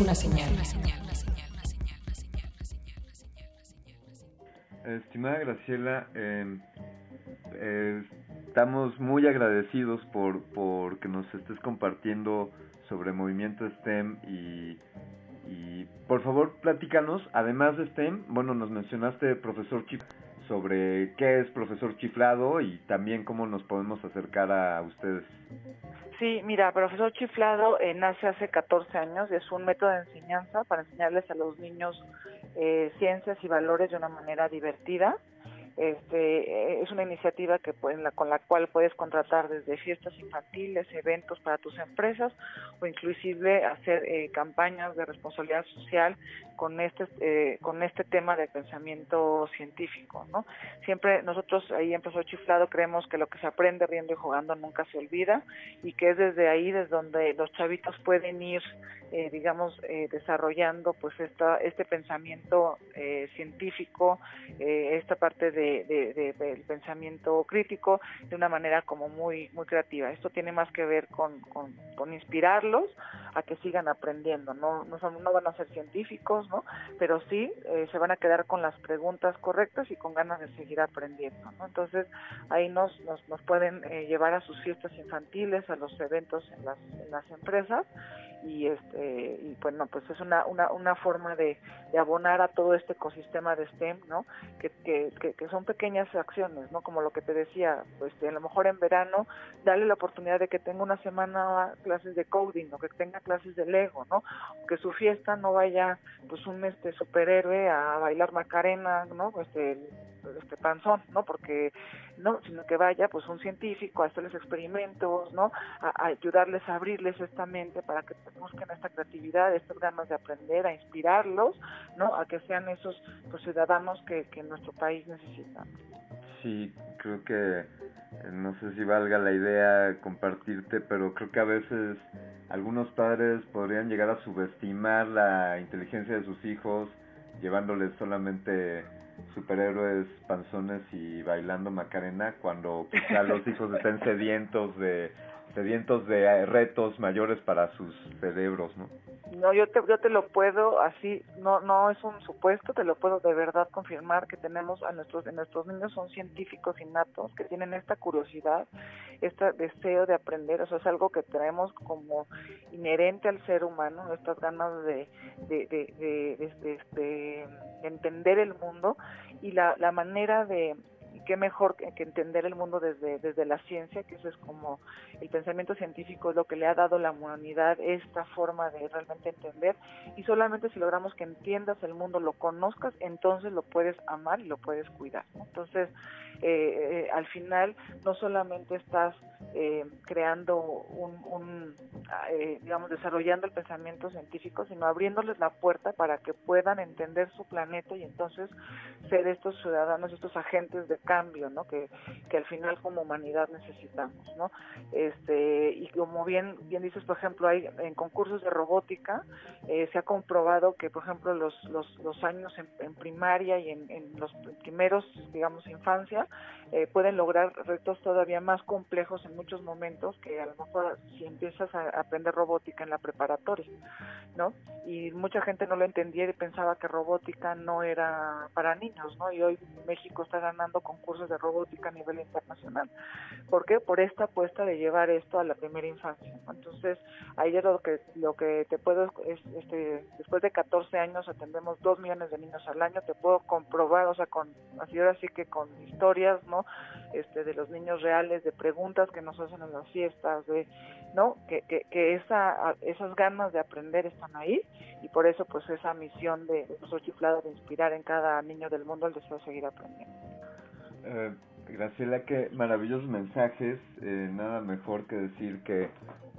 Una señal. Estimada Graciela, em, eh, estamos muy agradecidos por, por que nos estés compartiendo sobre movimiento STEM y, por favor platícanos, además de STEM, bueno, nos mencionaste profesor Chip sobre qué es profesor chiflado y también cómo nos podemos acercar a ustedes. Sí, mira, profesor chiflado eh, nace hace 14 años, es un método de enseñanza para enseñarles a los niños eh, ciencias y valores de una manera divertida. Este, eh, es una iniciativa que pues, la, con la cual puedes contratar desde fiestas infantiles, eventos para tus empresas o inclusive hacer eh, campañas de responsabilidad social con este eh, con este tema del pensamiento científico, ¿no? Siempre nosotros ahí en Profesor Chiflado creemos que lo que se aprende riendo y jugando nunca se olvida y que es desde ahí desde donde los chavitos pueden ir eh, digamos, eh, desarrollando pues esta, este pensamiento eh, científico, esta parte de, de, del pensamiento crítico de una manera como muy, muy creativa. Esto tiene más que ver con, con inspirarlos a que sigan aprendiendo. No, no, son, no van a ser científicos, ¿no? pero sí se van a quedar con las preguntas correctas y con ganas de seguir aprendiendo. ¿no? Entonces ahí nos, nos, nos pueden llevar a sus fiestas infantiles, a los eventos en las, en las empresas y este y bueno pues es una una, una forma de, de, abonar a todo este ecosistema de STEM no que, que, que, son pequeñas acciones no como lo que te decía pues a lo mejor en verano darle la oportunidad de que tenga una semana clases de coding o que tenga clases de Lego no que su fiesta no vaya pues un este superhéroe a bailar macarena no este este panzón, ¿no? Porque no, sino que vaya pues un científico a hacerles experimentos, ¿no? A, ayudarles a abrirles esta mente para que busquen esta creatividad, estas ganas de aprender, a inspirarlos, ¿no? A que sean esos pues, ciudadanos que, que nuestro país necesita. Sí, creo que no sé si valga la idea compartirte, pero creo que a veces algunos padres podrían llegar a subestimar la inteligencia de sus hijos llevándoles solamente superhéroes panzones y bailando Macarena cuando quizá los hijos estén sedientos de sedientos de retos mayores para sus cerebros, ¿no? No, yo te, yo te lo puedo así, no no es un supuesto, te lo puedo de verdad confirmar que tenemos a nuestros, nuestros niños son científicos innatos que tienen esta curiosidad, este deseo de aprender, eso es algo que traemos como inherente al ser humano, estas ganas de, de, de, de, de entender el mundo y la, la manera de, qué mejor que, entender el mundo desde, desde la ciencia, que eso es como el pensamiento científico es lo que le ha dado la humanidad esta forma de realmente entender y solamente si logramos que entiendas el mundo, lo conozcas, entonces lo puedes amar y lo puedes cuidar. Entonces, eh, eh, al final no solamente estás eh, creando un, un eh, digamos, desarrollando el pensamiento científico, sino abriéndoles la puerta para que puedan entender su planeta y entonces ser estos ciudadanos, estos agentes de cambio, ¿no? Que, que al final como humanidad necesitamos, ¿no? Este, y como bien, bien dices, por ejemplo, hay en concursos de robótica, eh, se ha comprobado que, por ejemplo, los, los, los años en, en primaria y en, en los primeros, digamos, infancia, eh, pueden lograr retos todavía más complejos en muchos momentos que a lo mejor si empiezas a aprender robótica en la preparatoria, ¿no? Y mucha gente no lo entendía y pensaba que robótica no era para niños, ¿no? Y hoy México está ganando concursos de robótica a nivel internacional. ¿Por qué? Por esta apuesta de llevar esto a la primera infancia. Entonces, ayer lo que lo que te puedo es este después de 14 años atendemos 2 millones de niños al año, te puedo comprobar, o sea, con así ahora sí que con historias, ¿no? Este, de los niños reales, de preguntas que nos hacen en las fiestas, de, ¿no? Que, que, que esa, esas ganas de aprender están ahí y por eso pues esa misión de, de Chiflado de inspirar en cada niño del mundo el deseo de seguir aprendiendo. Eh, Graciela, qué maravillosos mensajes, eh, nada mejor que decir que,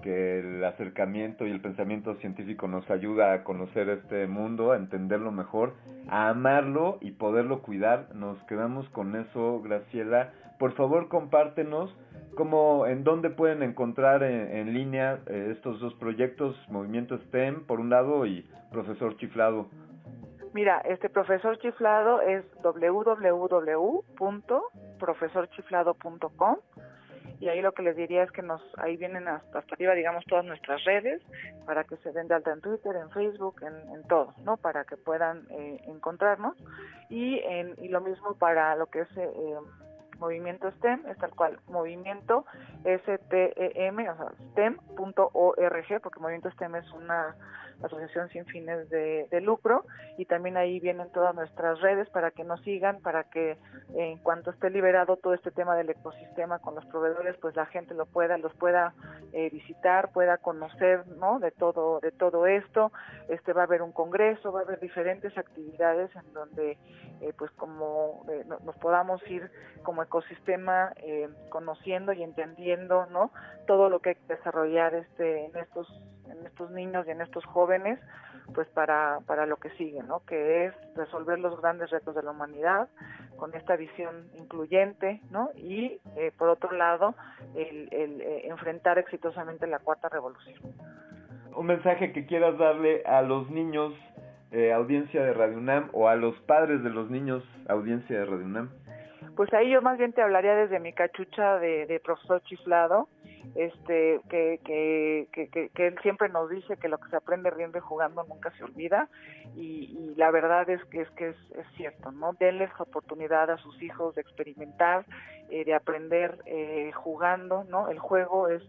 que el acercamiento y el pensamiento científico nos ayuda a conocer este mundo, a entenderlo mejor, a amarlo y poderlo cuidar. Nos quedamos con eso, Graciela. Por favor, compártenos cómo, en dónde pueden encontrar en, línea eh, estos dos proyectos, Movimiento STEM, por un lado, y Profesor Chiflado. Mira, este profesor chiflado es www.profesorchiflado.com y ahí lo que les diría es que nos ahí vienen hasta, hasta arriba digamos todas nuestras redes para que se den de alta en Twitter, en Facebook, en, en todo, ¿no? Para que puedan eh, encontrarnos y en, y lo mismo para lo que es eh, movimiento STEM, es tal cual, movimiento STEM, o sea, STEM.org, porque movimiento STEM es una asociación sin fines de, lucro y también ahí vienen todas nuestras redes para que nos sigan, para que en cuanto esté liberado todo este tema del ecosistema con los proveedores, pues la gente lo pueda, los pueda eh, visitar, pueda conocer, ¿no? De todo, de todo esto. Este va a haber un congreso, va a haber diferentes actividades en donde, eh, pues como eh, nos podamos ir como ecosistema conociendo y entendiendo, ¿no? Todo lo que hay que desarrollar este en estos en estos niños y en estos jóvenes pues para, para lo que sigue, ¿no? que es resolver los grandes retos de la humanidad con esta visión incluyente ¿no? y eh, por otro lado el, el eh, enfrentar exitosamente la cuarta revolución. Un mensaje que quieras darle a los niños, eh, audiencia de Radio UNAM, o a los padres de los niños, audiencia de Radio UNAM. Pues ahí yo más bien te hablaría desde mi cachucha de, de profesor chiflado, este que, que, que, que, él siempre nos dice que lo que se aprende riendo y jugando nunca se olvida y, y la verdad es que es que es, cierto no denles oportunidad a sus hijos de experimentar eh, de aprender eh, jugando no el juego es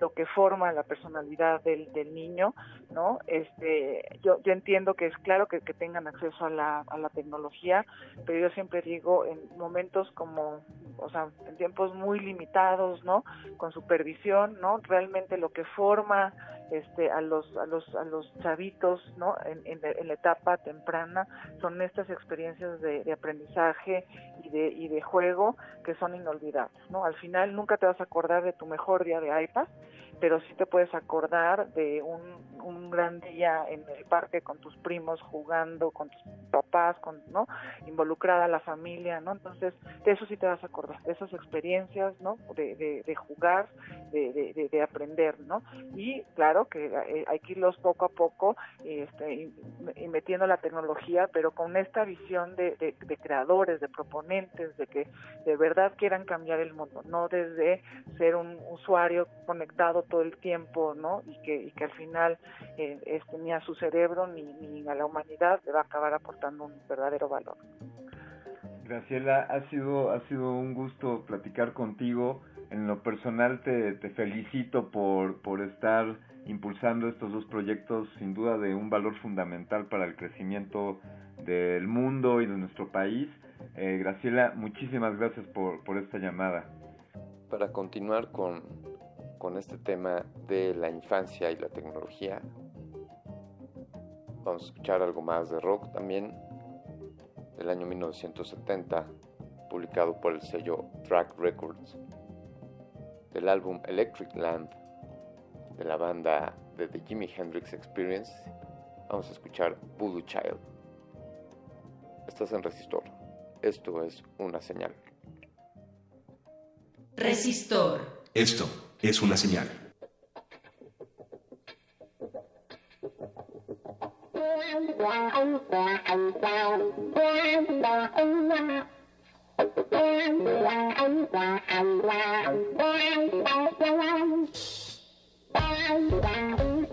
lo que forma la personalidad del, del niño, ¿no? Este, yo, yo entiendo que es claro que, que tengan acceso a la, a la tecnología, pero yo siempre digo en momentos como, o sea, en tiempos muy limitados, ¿no? Con supervisión, ¿no? Realmente lo que forma este, a los a los a los chavitos no en, en, la etapa temprana son estas experiencias de, de, aprendizaje y de y de juego que son inolvidables no al final nunca te vas a acordar de tu mejor día de iPad pero sí te puedes acordar de un, un gran día en el parque con tus primos jugando, con tus papás, con, ¿no? Involucrada la familia, ¿no? Entonces, de eso sí te vas a acordar, de esas experiencias, ¿no? De, jugar, de, de, de, aprender, ¿no? Y claro que eh, hay que irlos poco a poco este, y, metiendo la tecnología, pero con esta visión de, de, de creadores, de proponentes, de que de verdad quieran cambiar el mundo, no desde ser un usuario conectado todo el tiempo, ¿no? Y que, y que al final eh, este, ni a su cerebro ni, ni a la humanidad le va a acabar aportando un verdadero valor. Graciela, ha sido, ha sido un gusto platicar contigo. En lo personal te, te felicito por, por estar impulsando estos dos proyectos sin duda de un valor fundamental para el crecimiento del mundo y de nuestro país. Eh, Graciela, muchísimas gracias por, por esta llamada. Para continuar con, con este tema de la infancia y la tecnología. Vamos a escuchar algo más de rock también, del año 1970, publicado por el sello Track Records, del álbum Electric Land de la banda de The Jimi Hendrix Experience. Vamos a escuchar Voodoo Child. Estás en Resistor. Esto es una señal. Resistor. Esto es una señal. qua ông qua anh sao qua đò ông qua qua qua ông qua anh qua qua đò qua qua qua ông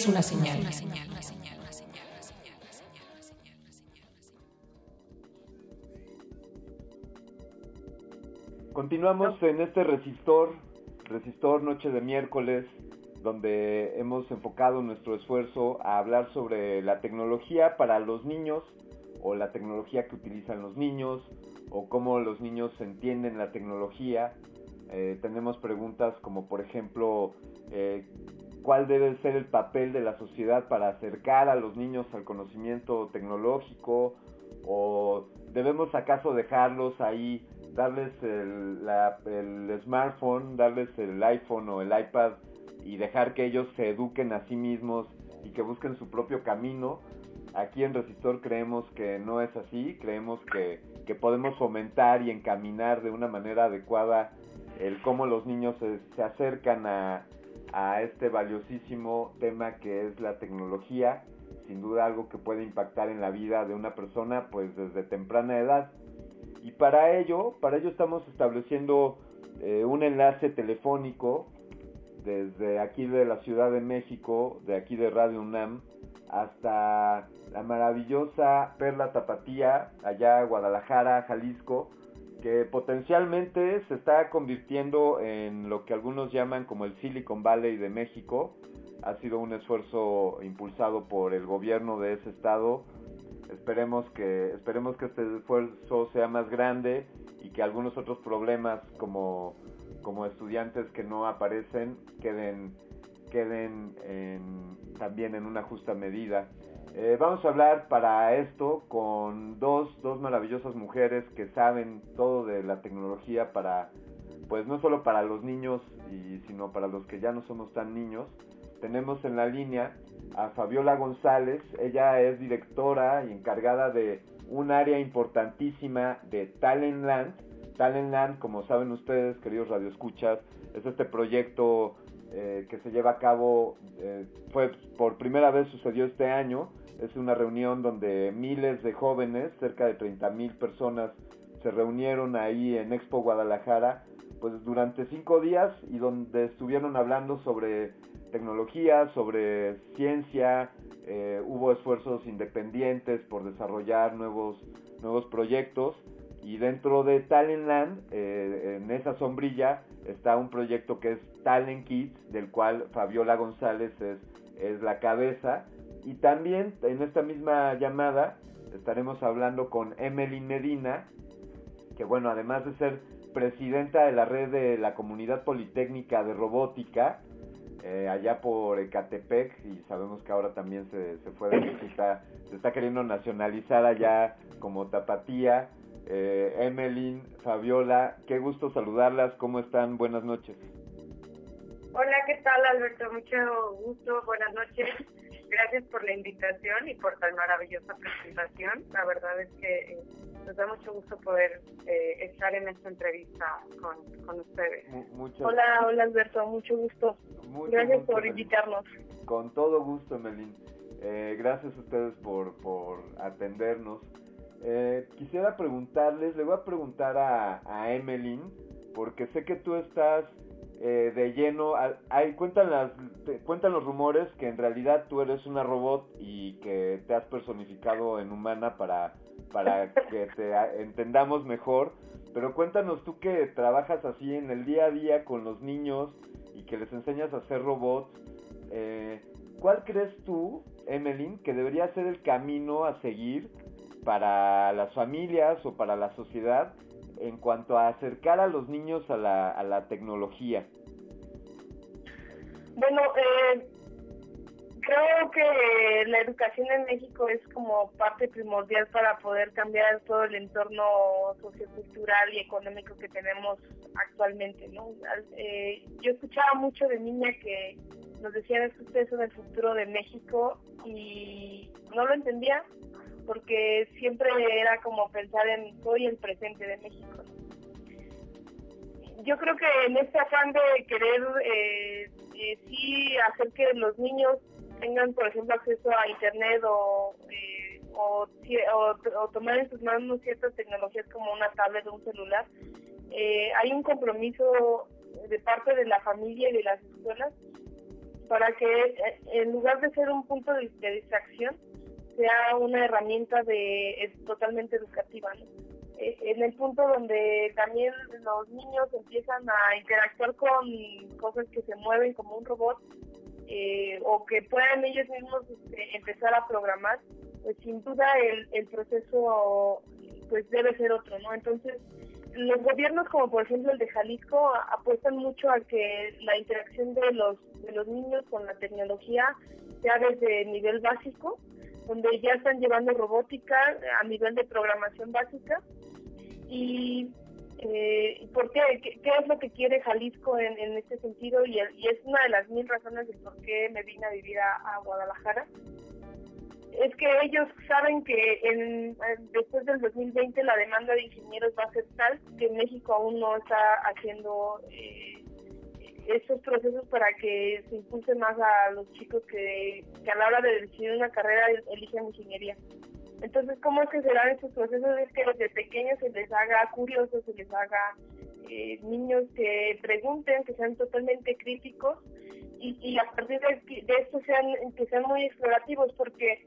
es una señal. Continuamos en este resistor, resistor noche de miércoles, donde hemos enfocado nuestro esfuerzo a hablar sobre la tecnología para los niños o la tecnología que utilizan los niños o cómo los niños entienden la tecnología. Eh, tenemos preguntas como por ejemplo eh, cuál debe ser el papel de la sociedad para acercar a los niños al conocimiento tecnológico o debemos acaso dejarlos ahí, darles el, el smartphone, darles el iPhone o el iPad y dejar que ellos se eduquen a sí mismos y que busquen su propio camino. Aquí en Resistor creemos que no es así, creemos que, que podemos fomentar y encaminar de una manera adecuada el cómo los niños se, se acercan a, a este valiosísimo tema que es la tecnología, sin duda algo que puede impactar en la vida de una persona pues desde temprana edad. Y para ello, para ello estamos estableciendo eh, un enlace telefónico desde aquí de la Ciudad de México, de aquí de Radio UNAM, hasta la maravillosa Perla Tapatía, allá Guadalajara, Jalisco, que potencialmente se está convirtiendo en lo que algunos llaman como el Silicon Valley de México. Ha sido un esfuerzo impulsado por el gobierno de ese estado. Esperemos que, esperemos que este esfuerzo sea más grande y que algunos otros problemas como, como estudiantes que no aparecen queden, queden también en una justa medida. Eh, vamos a hablar para esto con dos, dos maravillosas mujeres que saben todo de la tecnología para, pues no solo para los niños, y, sino para los que ya no somos tan niños. Tenemos en la línea a Fabiola González, ella es directora y encargada de un área importantísima de Talentland. Talentland, como saben ustedes, queridos radioescuchas, es este proyecto eh, que se lleva a cabo, eh, fue por primera vez sucedió este año, es una reunión donde miles de jóvenes, cerca de 30 mil personas, se reunieron ahí en Expo Guadalajara, pues durante cinco días y donde estuvieron hablando sobre tecnología, sobre ciencia, eh, hubo esfuerzos independientes por desarrollar nuevos, nuevos proyectos y dentro de Talentland, eh, en esa sombrilla, está un proyecto que es Talent Kids, del cual Fabiola González es, es la cabeza y también en esta misma llamada estaremos hablando con Emeline Medina, que bueno, además de ser presidenta de la red de la comunidad politécnica de robótica, eh, allá por Ecatepec, y sabemos que ahora también se, se fue de visita, se está queriendo nacionalizar allá como tapatía. Eh, Emeline, Fabiola, qué gusto saludarlas, ¿cómo están? Buenas noches. Hola, ¿qué tal Alberto? Mucho gusto, buenas noches. Gracias por la invitación y por tan maravillosa presentación. La verdad es que eh, nos da mucho gusto poder eh, estar en esta entrevista con, con ustedes. Hola, hola Alberto, mucho gusto. gracias por invitarnos. Con todo gusto, Melín. Eh, gracias a ustedes por, por atendernos. quisiera preguntarles, le voy a preguntar a, a Emeline, porque sé que tú estás eh, de lleno. Hay, cuentan, las, cuentan los rumores que en realidad tú eres una robot y que te has personificado en humana para, para que te entendamos mejor. Pero cuéntanos tú que trabajas así en el día a día con los niños y que les enseñas a hacer robots. Eh, ¿Cuál crees tú, Emeline, que debería ser el camino a seguir para las familias o para la sociedad en cuanto a acercar a los niños a la, a la tecnología? Bueno, eh, creo que la educación en México es como parte primordial para poder cambiar todo el entorno sociocultural y económico que tenemos actualmente, ¿no? Eh, yo escuchaba mucho de niña que nos decían es que el futuro de México y no lo entendía porque siempre era como pensar en soy el presente de México. Yo creo que en este afán de querer eh, eh, sí hacer que los niños tengan, por ejemplo, acceso a Internet o, eh, o, o, tomar en sus manos ciertas tecnologías como una tablet o un celular, eh, hay un compromiso de parte de la familia y de las escuelas para que en lugar de ser un punto de, distracción, sea una herramienta de es totalmente educativa. Eh, en el punto donde también los niños empiezan a interactuar con cosas que se mueven como un robot eh, o que puedan ellos mismos este, empezar a programar, pues sin duda el, el proceso pues debe ser otro, ¿no? Entonces, los gobiernos como por ejemplo el de Jalisco apuestan mucho a que la interacción de los de los niños con la tecnología sea desde nivel básico, donde ya están llevando robótica a nivel de programación básica y eh, ¿Por qué? es lo que quiere Jalisco en, en este sentido? Y, y, es una de las mil razones de por qué me vine a vivir a, Guadalajara. Es que ellos saben que en, después del 2020 la demanda de ingenieros va a ser tal que México aún no está haciendo eh, esos procesos para que se impulse más a los chicos que, que a la hora de decidir una carrera eligen ingeniería. Entonces, ¿cómo es que serán estos procesos? Es que desde pequeños se les haga curiosos, se les haga eh, niños que pregunten, que sean totalmente críticos y, y a partir de, de, esto sean, que sean muy explorativos, porque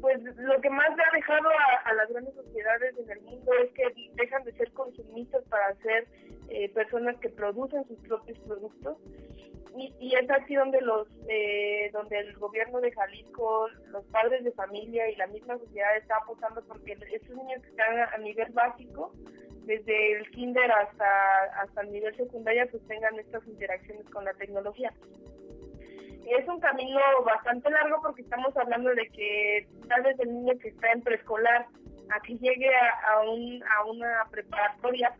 pues lo que más le ha dejado a, las grandes sociedades en el mundo es que dejan de ser consumistas para ser eh, personas que producen sus propios productos y, y es así donde los eh, donde el gobierno de Jalisco, los padres de familia y la misma sociedad está apostando porque estos niños que están a nivel básico, desde el kinder hasta hasta el nivel secundaria, pues tengan estas interacciones con la tecnología. Es un camino bastante largo porque estamos hablando de que tal vez el niño que está en preescolar a que llegue a, un, a una preparatoria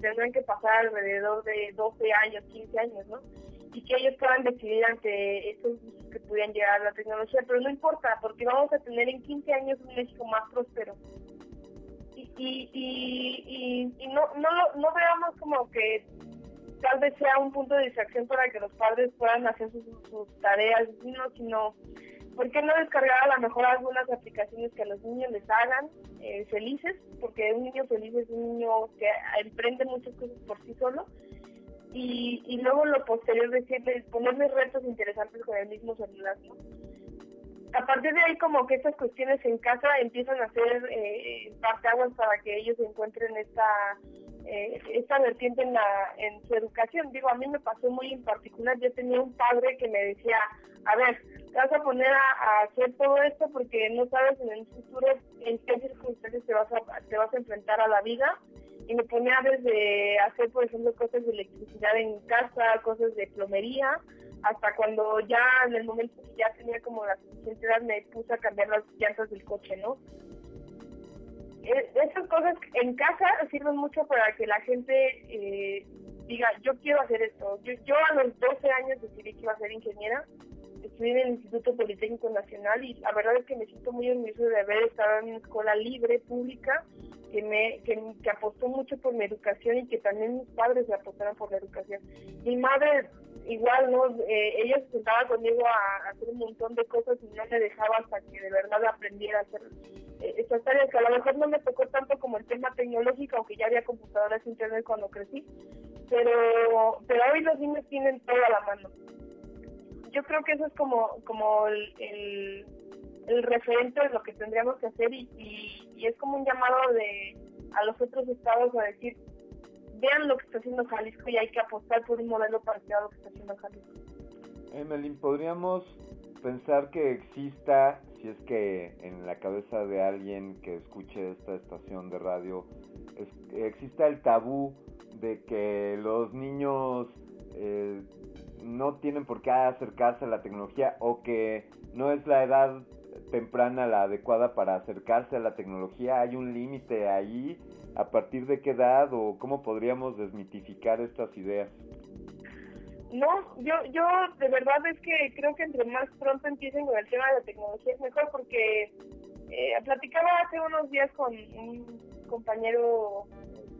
tendrán que pasar alrededor de 12 años, 15 años, ¿no? y que ellos puedan decidir ante estos que pudieran llegar a la tecnología, pero no importa, porque vamos a tener en 15 años un México más próspero. Y, y, y, y no, no, no veamos como que tal vez sea un punto de distracción para que los padres puedan hacer sus, tareas, sino, sino ¿por qué no descargar a lo mejor algunas aplicaciones que a los niños les hagan eh, felices? Porque un niño feliz es un niño que emprende muchas cosas por sí solo y, y luego lo posterior decirles, ponerles retos interesantes con el mismo celular, ¿no? A partir de ahí como que estas cuestiones en casa empiezan a ser eh, parteaguas para que ellos encuentren esta eh, esta vertiente en, la, en su educación. Digo, a mí me pasó muy en particular, yo tenía un padre que me decía, a ver, te vas a poner a, hacer todo esto porque no sabes en el futuro en qué circunstancias te vas a, te vas a enfrentar a la vida y me ponía desde hacer, por ejemplo, cosas de electricidad en casa, cosas de plomería, hasta cuando ya en el momento que ya tenía como la suficiente edad me puse a cambiar las llantas del coche, ¿no? E, esas cosas en casa sirven mucho para que la gente eh, diga, yo quiero hacer esto. Yo, yo a los 12 años decidí que iba a ser ingeniera, estudié en el Instituto Politécnico Nacional y la verdad es que me siento muy orgulloso de haber estado en una escuela libre, pública, que me que, apostó mucho por mi educación y que también mis padres me apostaron por la educación. Mi madre igual, ¿no? Eh, ella se sentaba conmigo a, hacer un montón de cosas y no me dejaba hasta que de verdad aprendiera a hacer eh, tareas, que a lo mejor no me tocó tanto como el tema tecnológico, aunque ya había computadoras internet cuando crecí, pero, pero hoy los niños tienen todo a la mano. Yo creo que eso es como, como el el referente de lo que tendríamos que hacer y, y, es como un llamado de a los otros estados a decir vean lo que está haciendo Jalisco y hay que apostar por un modelo parecido a lo que está haciendo Jalisco. Emelín, podríamos pensar que exista, si es que en la cabeza de alguien que escuche esta estación de radio, exista el tabú de que los niños eh, no tienen por qué acercarse a la tecnología o que no es la edad temprana la adecuada para acercarse a la tecnología? ¿Hay un límite ahí? ¿A partir de qué edad o cómo podríamos desmitificar estas ideas? No, yo, yo de verdad es que creo que entre más pronto empiecen con el tema de la tecnología es mejor porque eh, platicaba hace unos días con un compañero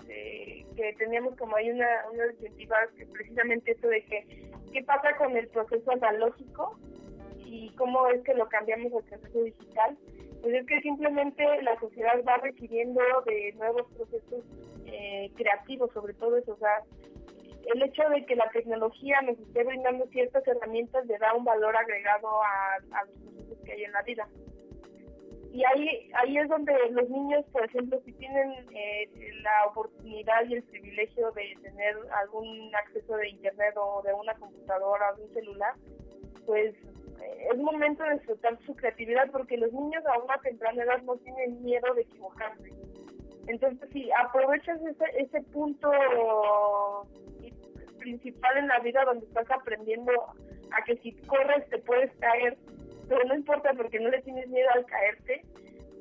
eh, que teníamos como ahí una, una que precisamente eso de que qué pasa con el proceso analógico y cómo es que lo cambiamos al proceso digital. Pues es que simplemente la sociedad va requiriendo de nuevos procesos eh, creativos, sobre todo eso. O sea, el hecho de que la tecnología nos esté brindando ciertas herramientas le da un valor agregado a, los procesos que hay en la vida. Y ahí, ahí es donde los niños, por ejemplo, si tienen eh, la oportunidad y el privilegio de tener algún acceso de internet o de una computadora o de un celular, pues es momento de disfrutar su creatividad porque los niños a una temprana edad no tienen miedo de equivocarse. Entonces, si aprovechas ese, ese punto principal en la vida donde estás aprendiendo a que si corres te puedes caer, pero no importa porque no le tienes miedo al caerte.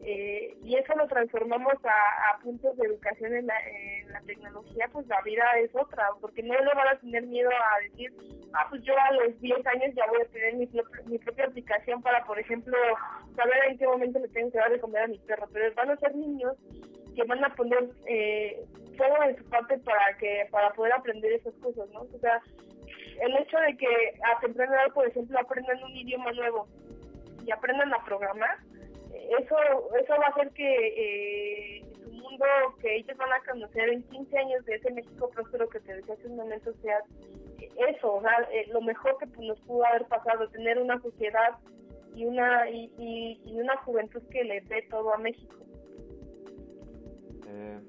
Eh, y eso lo transformamos a, puntos de educación en la, en la, tecnología, pues la vida es otra, porque no le van a tener miedo a decir, ah, pues yo a los 10 años ya voy a tener mi, mi propia aplicación para, por ejemplo, saber en qué momento le tengo que dar de comer a mi perro, pero van a ser niños que van a poner eh, todo de su parte para que para poder aprender esas cosas, ¿no? O sea, el hecho de que a temprana edad, por ejemplo, aprendan un idioma nuevo y aprendan a programar, eso eso va a hacer que eh, su mundo que ellos van a conocer en 15 años de ese México próspero que te decía hace un momento sea eso, o sea, eh, lo mejor que nos pudo haber pasado, tener una sociedad y una y, y una juventud que le dé todo a México. Eh,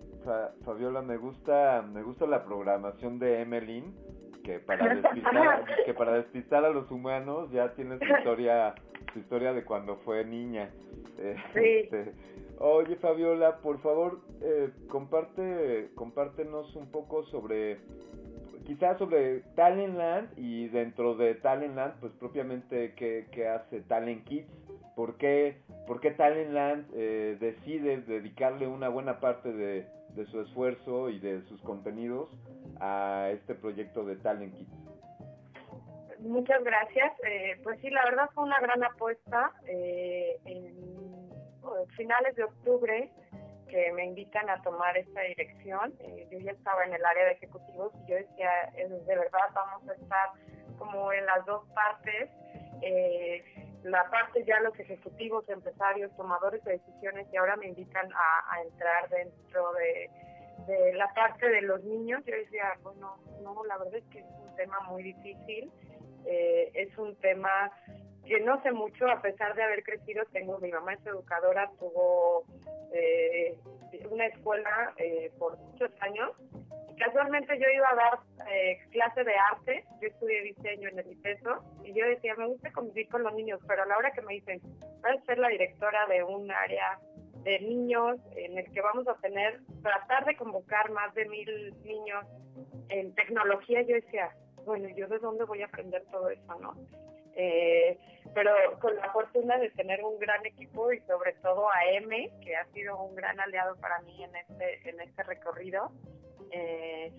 Fabiola, me gusta, me gusta la programación de Emeline, que para despistar, que para despistar a los humanos ya tiene su historia, historia de cuando fue niña. Eh, este, oye Fabiola, por favor, eh, comparte, compártenos un poco sobre, quizás sobre Talentland y dentro de Talentland, pues propiamente qué, qué hace Talent Kids, por qué, por qué Talentland eh, decide dedicarle una buena parte de de su esfuerzo y de sus contenidos a este proyecto de Talent Kids. Muchas gracias. Eh, pues sí, la verdad fue una gran apuesta. Eh, en finales de octubre que me invitan a tomar esta dirección. Eh, yo ya estaba en el área de ejecutivos y yo decía, de verdad vamos a estar como en las dos partes. Eh, la parte ya los ejecutivos, empresarios, tomadores de decisiones y ahora me invitan a, entrar dentro de, la parte de los niños. Yo decía, bueno, no, la verdad es que es un tema muy difícil, eh, es un tema que no sé mucho, a pesar de haber crecido, tengo, mi mamá es educadora, tuvo eh, una escuela eh, por muchos años. Casualmente yo iba a dar eh, clase de arte, yo estudié diseño en el IPESO y yo decía, me gusta convivir con los niños, pero a la hora que me dicen, vas a ser la directora de un área de niños en el que vamos a tener, tratar de convocar más de mil niños en tecnología, yo decía, bueno, ¿yo de dónde voy a aprender todo eso, no? Eh, pero con la fortuna de tener un gran equipo y sobre todo a M, que ha sido un gran aliado para mí en este, en este recorrido, eh,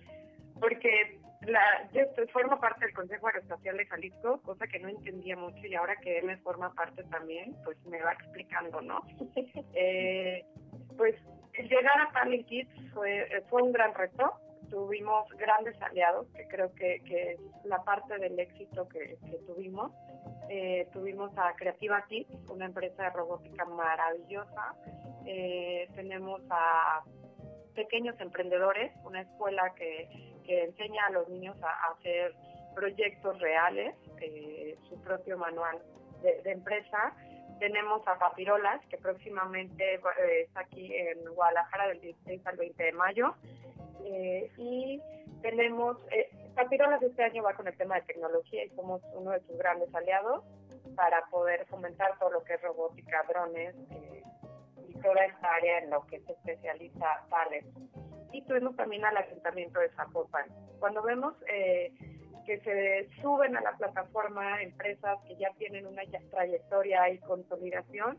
porque la, yo formo parte del Consejo Aeroespacial de Jalisco, cosa que no entendía mucho y ahora que me forma parte también, pues me va explicando, ¿no? eh, pues llegar a Talent Kids fue, fue un gran reto, tuvimos grandes aliados, que creo que, que es la parte del éxito que, tuvimos. Eh, tuvimos a Creativa Kids, una empresa de robótica maravillosa. Eh, tenemos a pequeños emprendedores, una escuela que, que enseña a los niños a, hacer proyectos reales, eh, su propio manual de, empresa. Tenemos a Papirolas, que próximamente está aquí en Guadalajara del 16 al 20 de mayo. Eh, y tenemos, Papirolas este año va con el tema de tecnología y somos uno de sus grandes aliados para poder fomentar todo lo que es robótica, drones, toda esta área en lo que se especializa Talent. Y tuvimos también al Ayuntamiento de Zapopan. Cuando vemos eh, que se suben a la plataforma empresas que ya tienen una trayectoria y consolidación,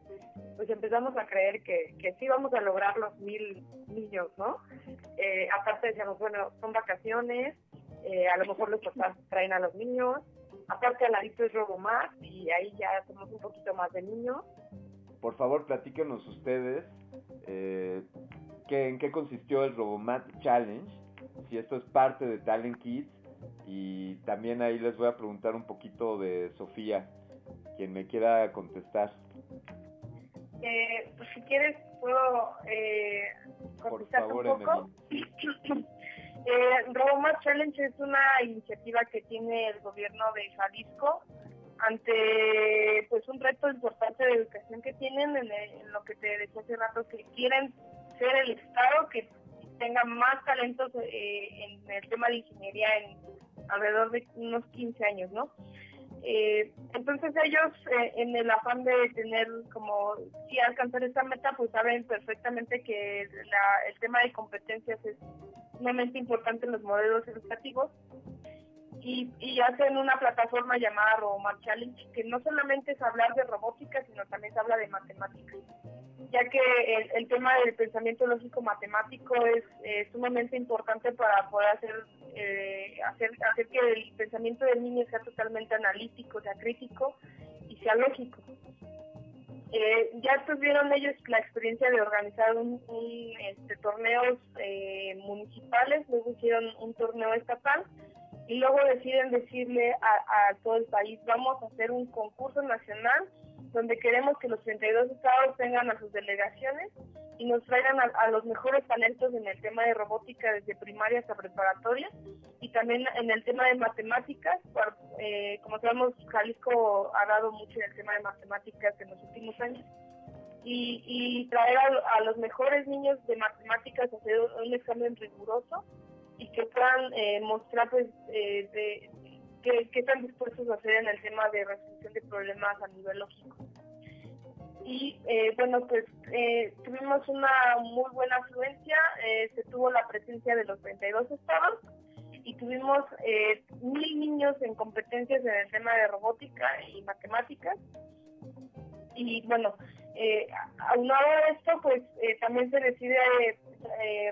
pues empezamos a creer que, que sí vamos a lograr los mil niños, ¿no? Eh, aparte decíamos, bueno, son vacaciones, eh, a lo mejor los papás traen a los niños, aparte al ladito es Robomat y ahí ya somos un poquito más de niños. Por favor, platíquenos ustedes eh, qué, en qué consistió el Robomat Challenge, si esto es parte de Talent Kids y también ahí les voy a preguntar un poquito de Sofía, quien me quiera contestar. Eh, pues si quieres puedo eh, contestar un poco. eh, Robomat Challenge es una iniciativa que tiene el gobierno de Jalisco ante pues un reto importante de educación que tienen en, en lo que te decía hace rato que quieren ser el estado que tenga más talentos eh, en el tema de ingeniería en alrededor de unos 15 años, ¿no? Eh, entonces ellos, eh, en el afán de tener como, si alcanzar esta meta, pues saben perfectamente que la, el tema de competencias es sumamente importante en los modelos educativos y, y hacen una plataforma llamada Robomar Challenge, que no solamente es hablar de robótica, sino también se habla de matemáticas ya que el, el, tema del pensamiento lógico matemático es eh, sumamente importante para poder hacer, eh, hacer hacer que el pensamiento del niño sea totalmente analítico, sea crítico y sea lógico. Eh, ya tuvieron ellos la experiencia de organizar un, este, torneos eh, municipales, luego hicieron un torneo estatal y luego deciden decirle a todo el país, vamos a hacer un concurso nacional donde queremos que los 32 estados tengan a sus delegaciones y nos traigan a, a, los mejores talentos en el tema de robótica desde primaria hasta preparatoria y también en el tema de matemáticas. Por, eh, como sabemos, Jalisco ha dado mucho en el tema de matemáticas en los últimos años. Y, y traer a, a los mejores niños de matemáticas a hacer un examen riguroso y que puedan eh, mostrar pues eh, de, qué, están dispuestos a hacer en el tema de resolución de problemas a nivel lógico. Y eh, bueno, pues eh, tuvimos una muy buena afluencia, eh, se tuvo la presencia de los 32 estados y tuvimos eh, mil niños en competencias en el tema de robótica y matemáticas. Y bueno, eh, aunado a esto, pues también se decide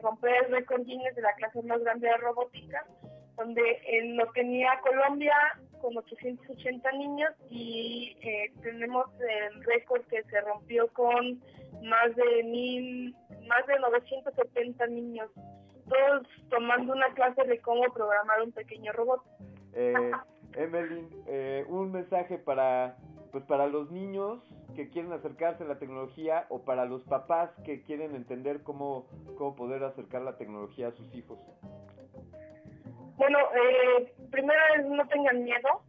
romper el récord Guinness de la clase más grande de robótica, donde eh, lo tenía Colombia con 880 niños y eh, tenemos el récord que se rompió con más de mil, más de 970 niños, todos tomando una clase de cómo programar un pequeño robot. Eh, Evelyn, eh, un mensaje para pues para los niños que quieren acercarse a la tecnología o para los papás que quieren entender cómo, cómo poder acercar la tecnología a sus hijos. Bueno, eh, primero es no tengan miedo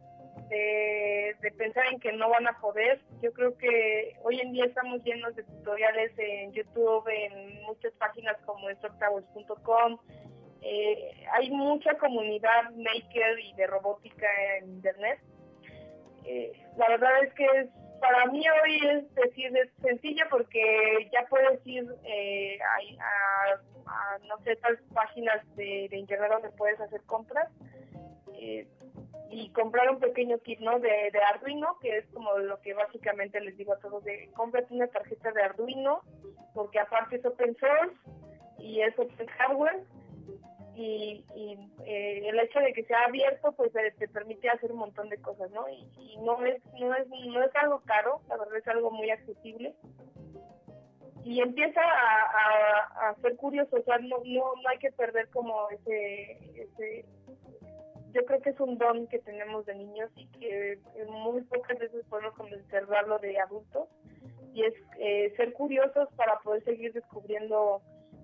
de, pensar en que no van a poder. Yo creo que hoy en día estamos llenos de tutoriales en YouTube, en muchas páginas como StockTowers.com. Eh, hay mucha comunidad maker y de robótica en Internet. Eh, la verdad es que es, para mí hoy es decir, es sencillo porque ya puedes ir eh, a, a, a, no sé, tal páginas de, internet donde puedes hacer compras eh, y comprar un pequeño kit, ¿no? De, Arduino, que es como lo que básicamente les digo a todos, de cómprate una tarjeta de Arduino, porque aparte es open source y es open hardware y, y eh, el hecho de que sea abierto pues te, permite hacer un montón de cosas no y, y, no es no es no es algo caro la verdad es algo muy accesible y empieza a, a, a ser curioso o sea no, no no hay que perder como ese ese yo creo que es un don que tenemos de niños y que muy pocas veces podemos conservarlo de adultos y es eh, ser curiosos para poder seguir descubriendo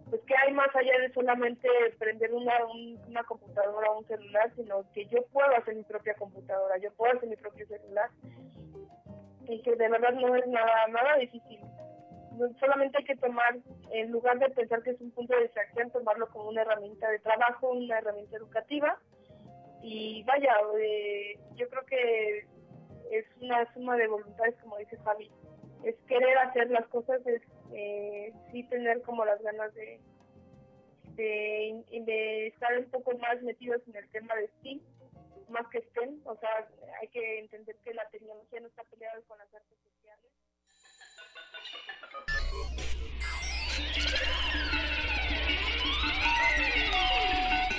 pues que hay más allá de solamente prender una, un, una computadora o un celular, sino que yo puedo hacer mi propia computadora, yo puedo hacer mi propio celular y que de verdad no es nada, nada difícil. Solamente hay que tomar, en lugar de pensar que es un punto de distracción, tomarlo como una herramienta de trabajo, una herramienta educativa. Y vaya, eh, yo creo que es una suma de voluntades, como dice Fabi. Es querer hacer las cosas, es eh, sí tener como las ganas de, de, estar un poco más metidos en el tema de STEAM, más que STEM, o sea, hay que entender que la tecnología no está peleada con las artes.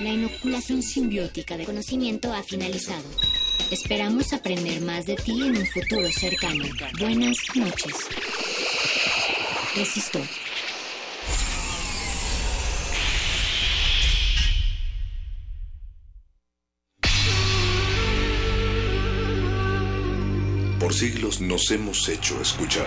La inoculación simbiótica de conocimiento ha finalizado. Esperamos aprender más de ti en un futuro cercano. Buenas noches. Resisto. Por siglos nos hemos hecho escuchar.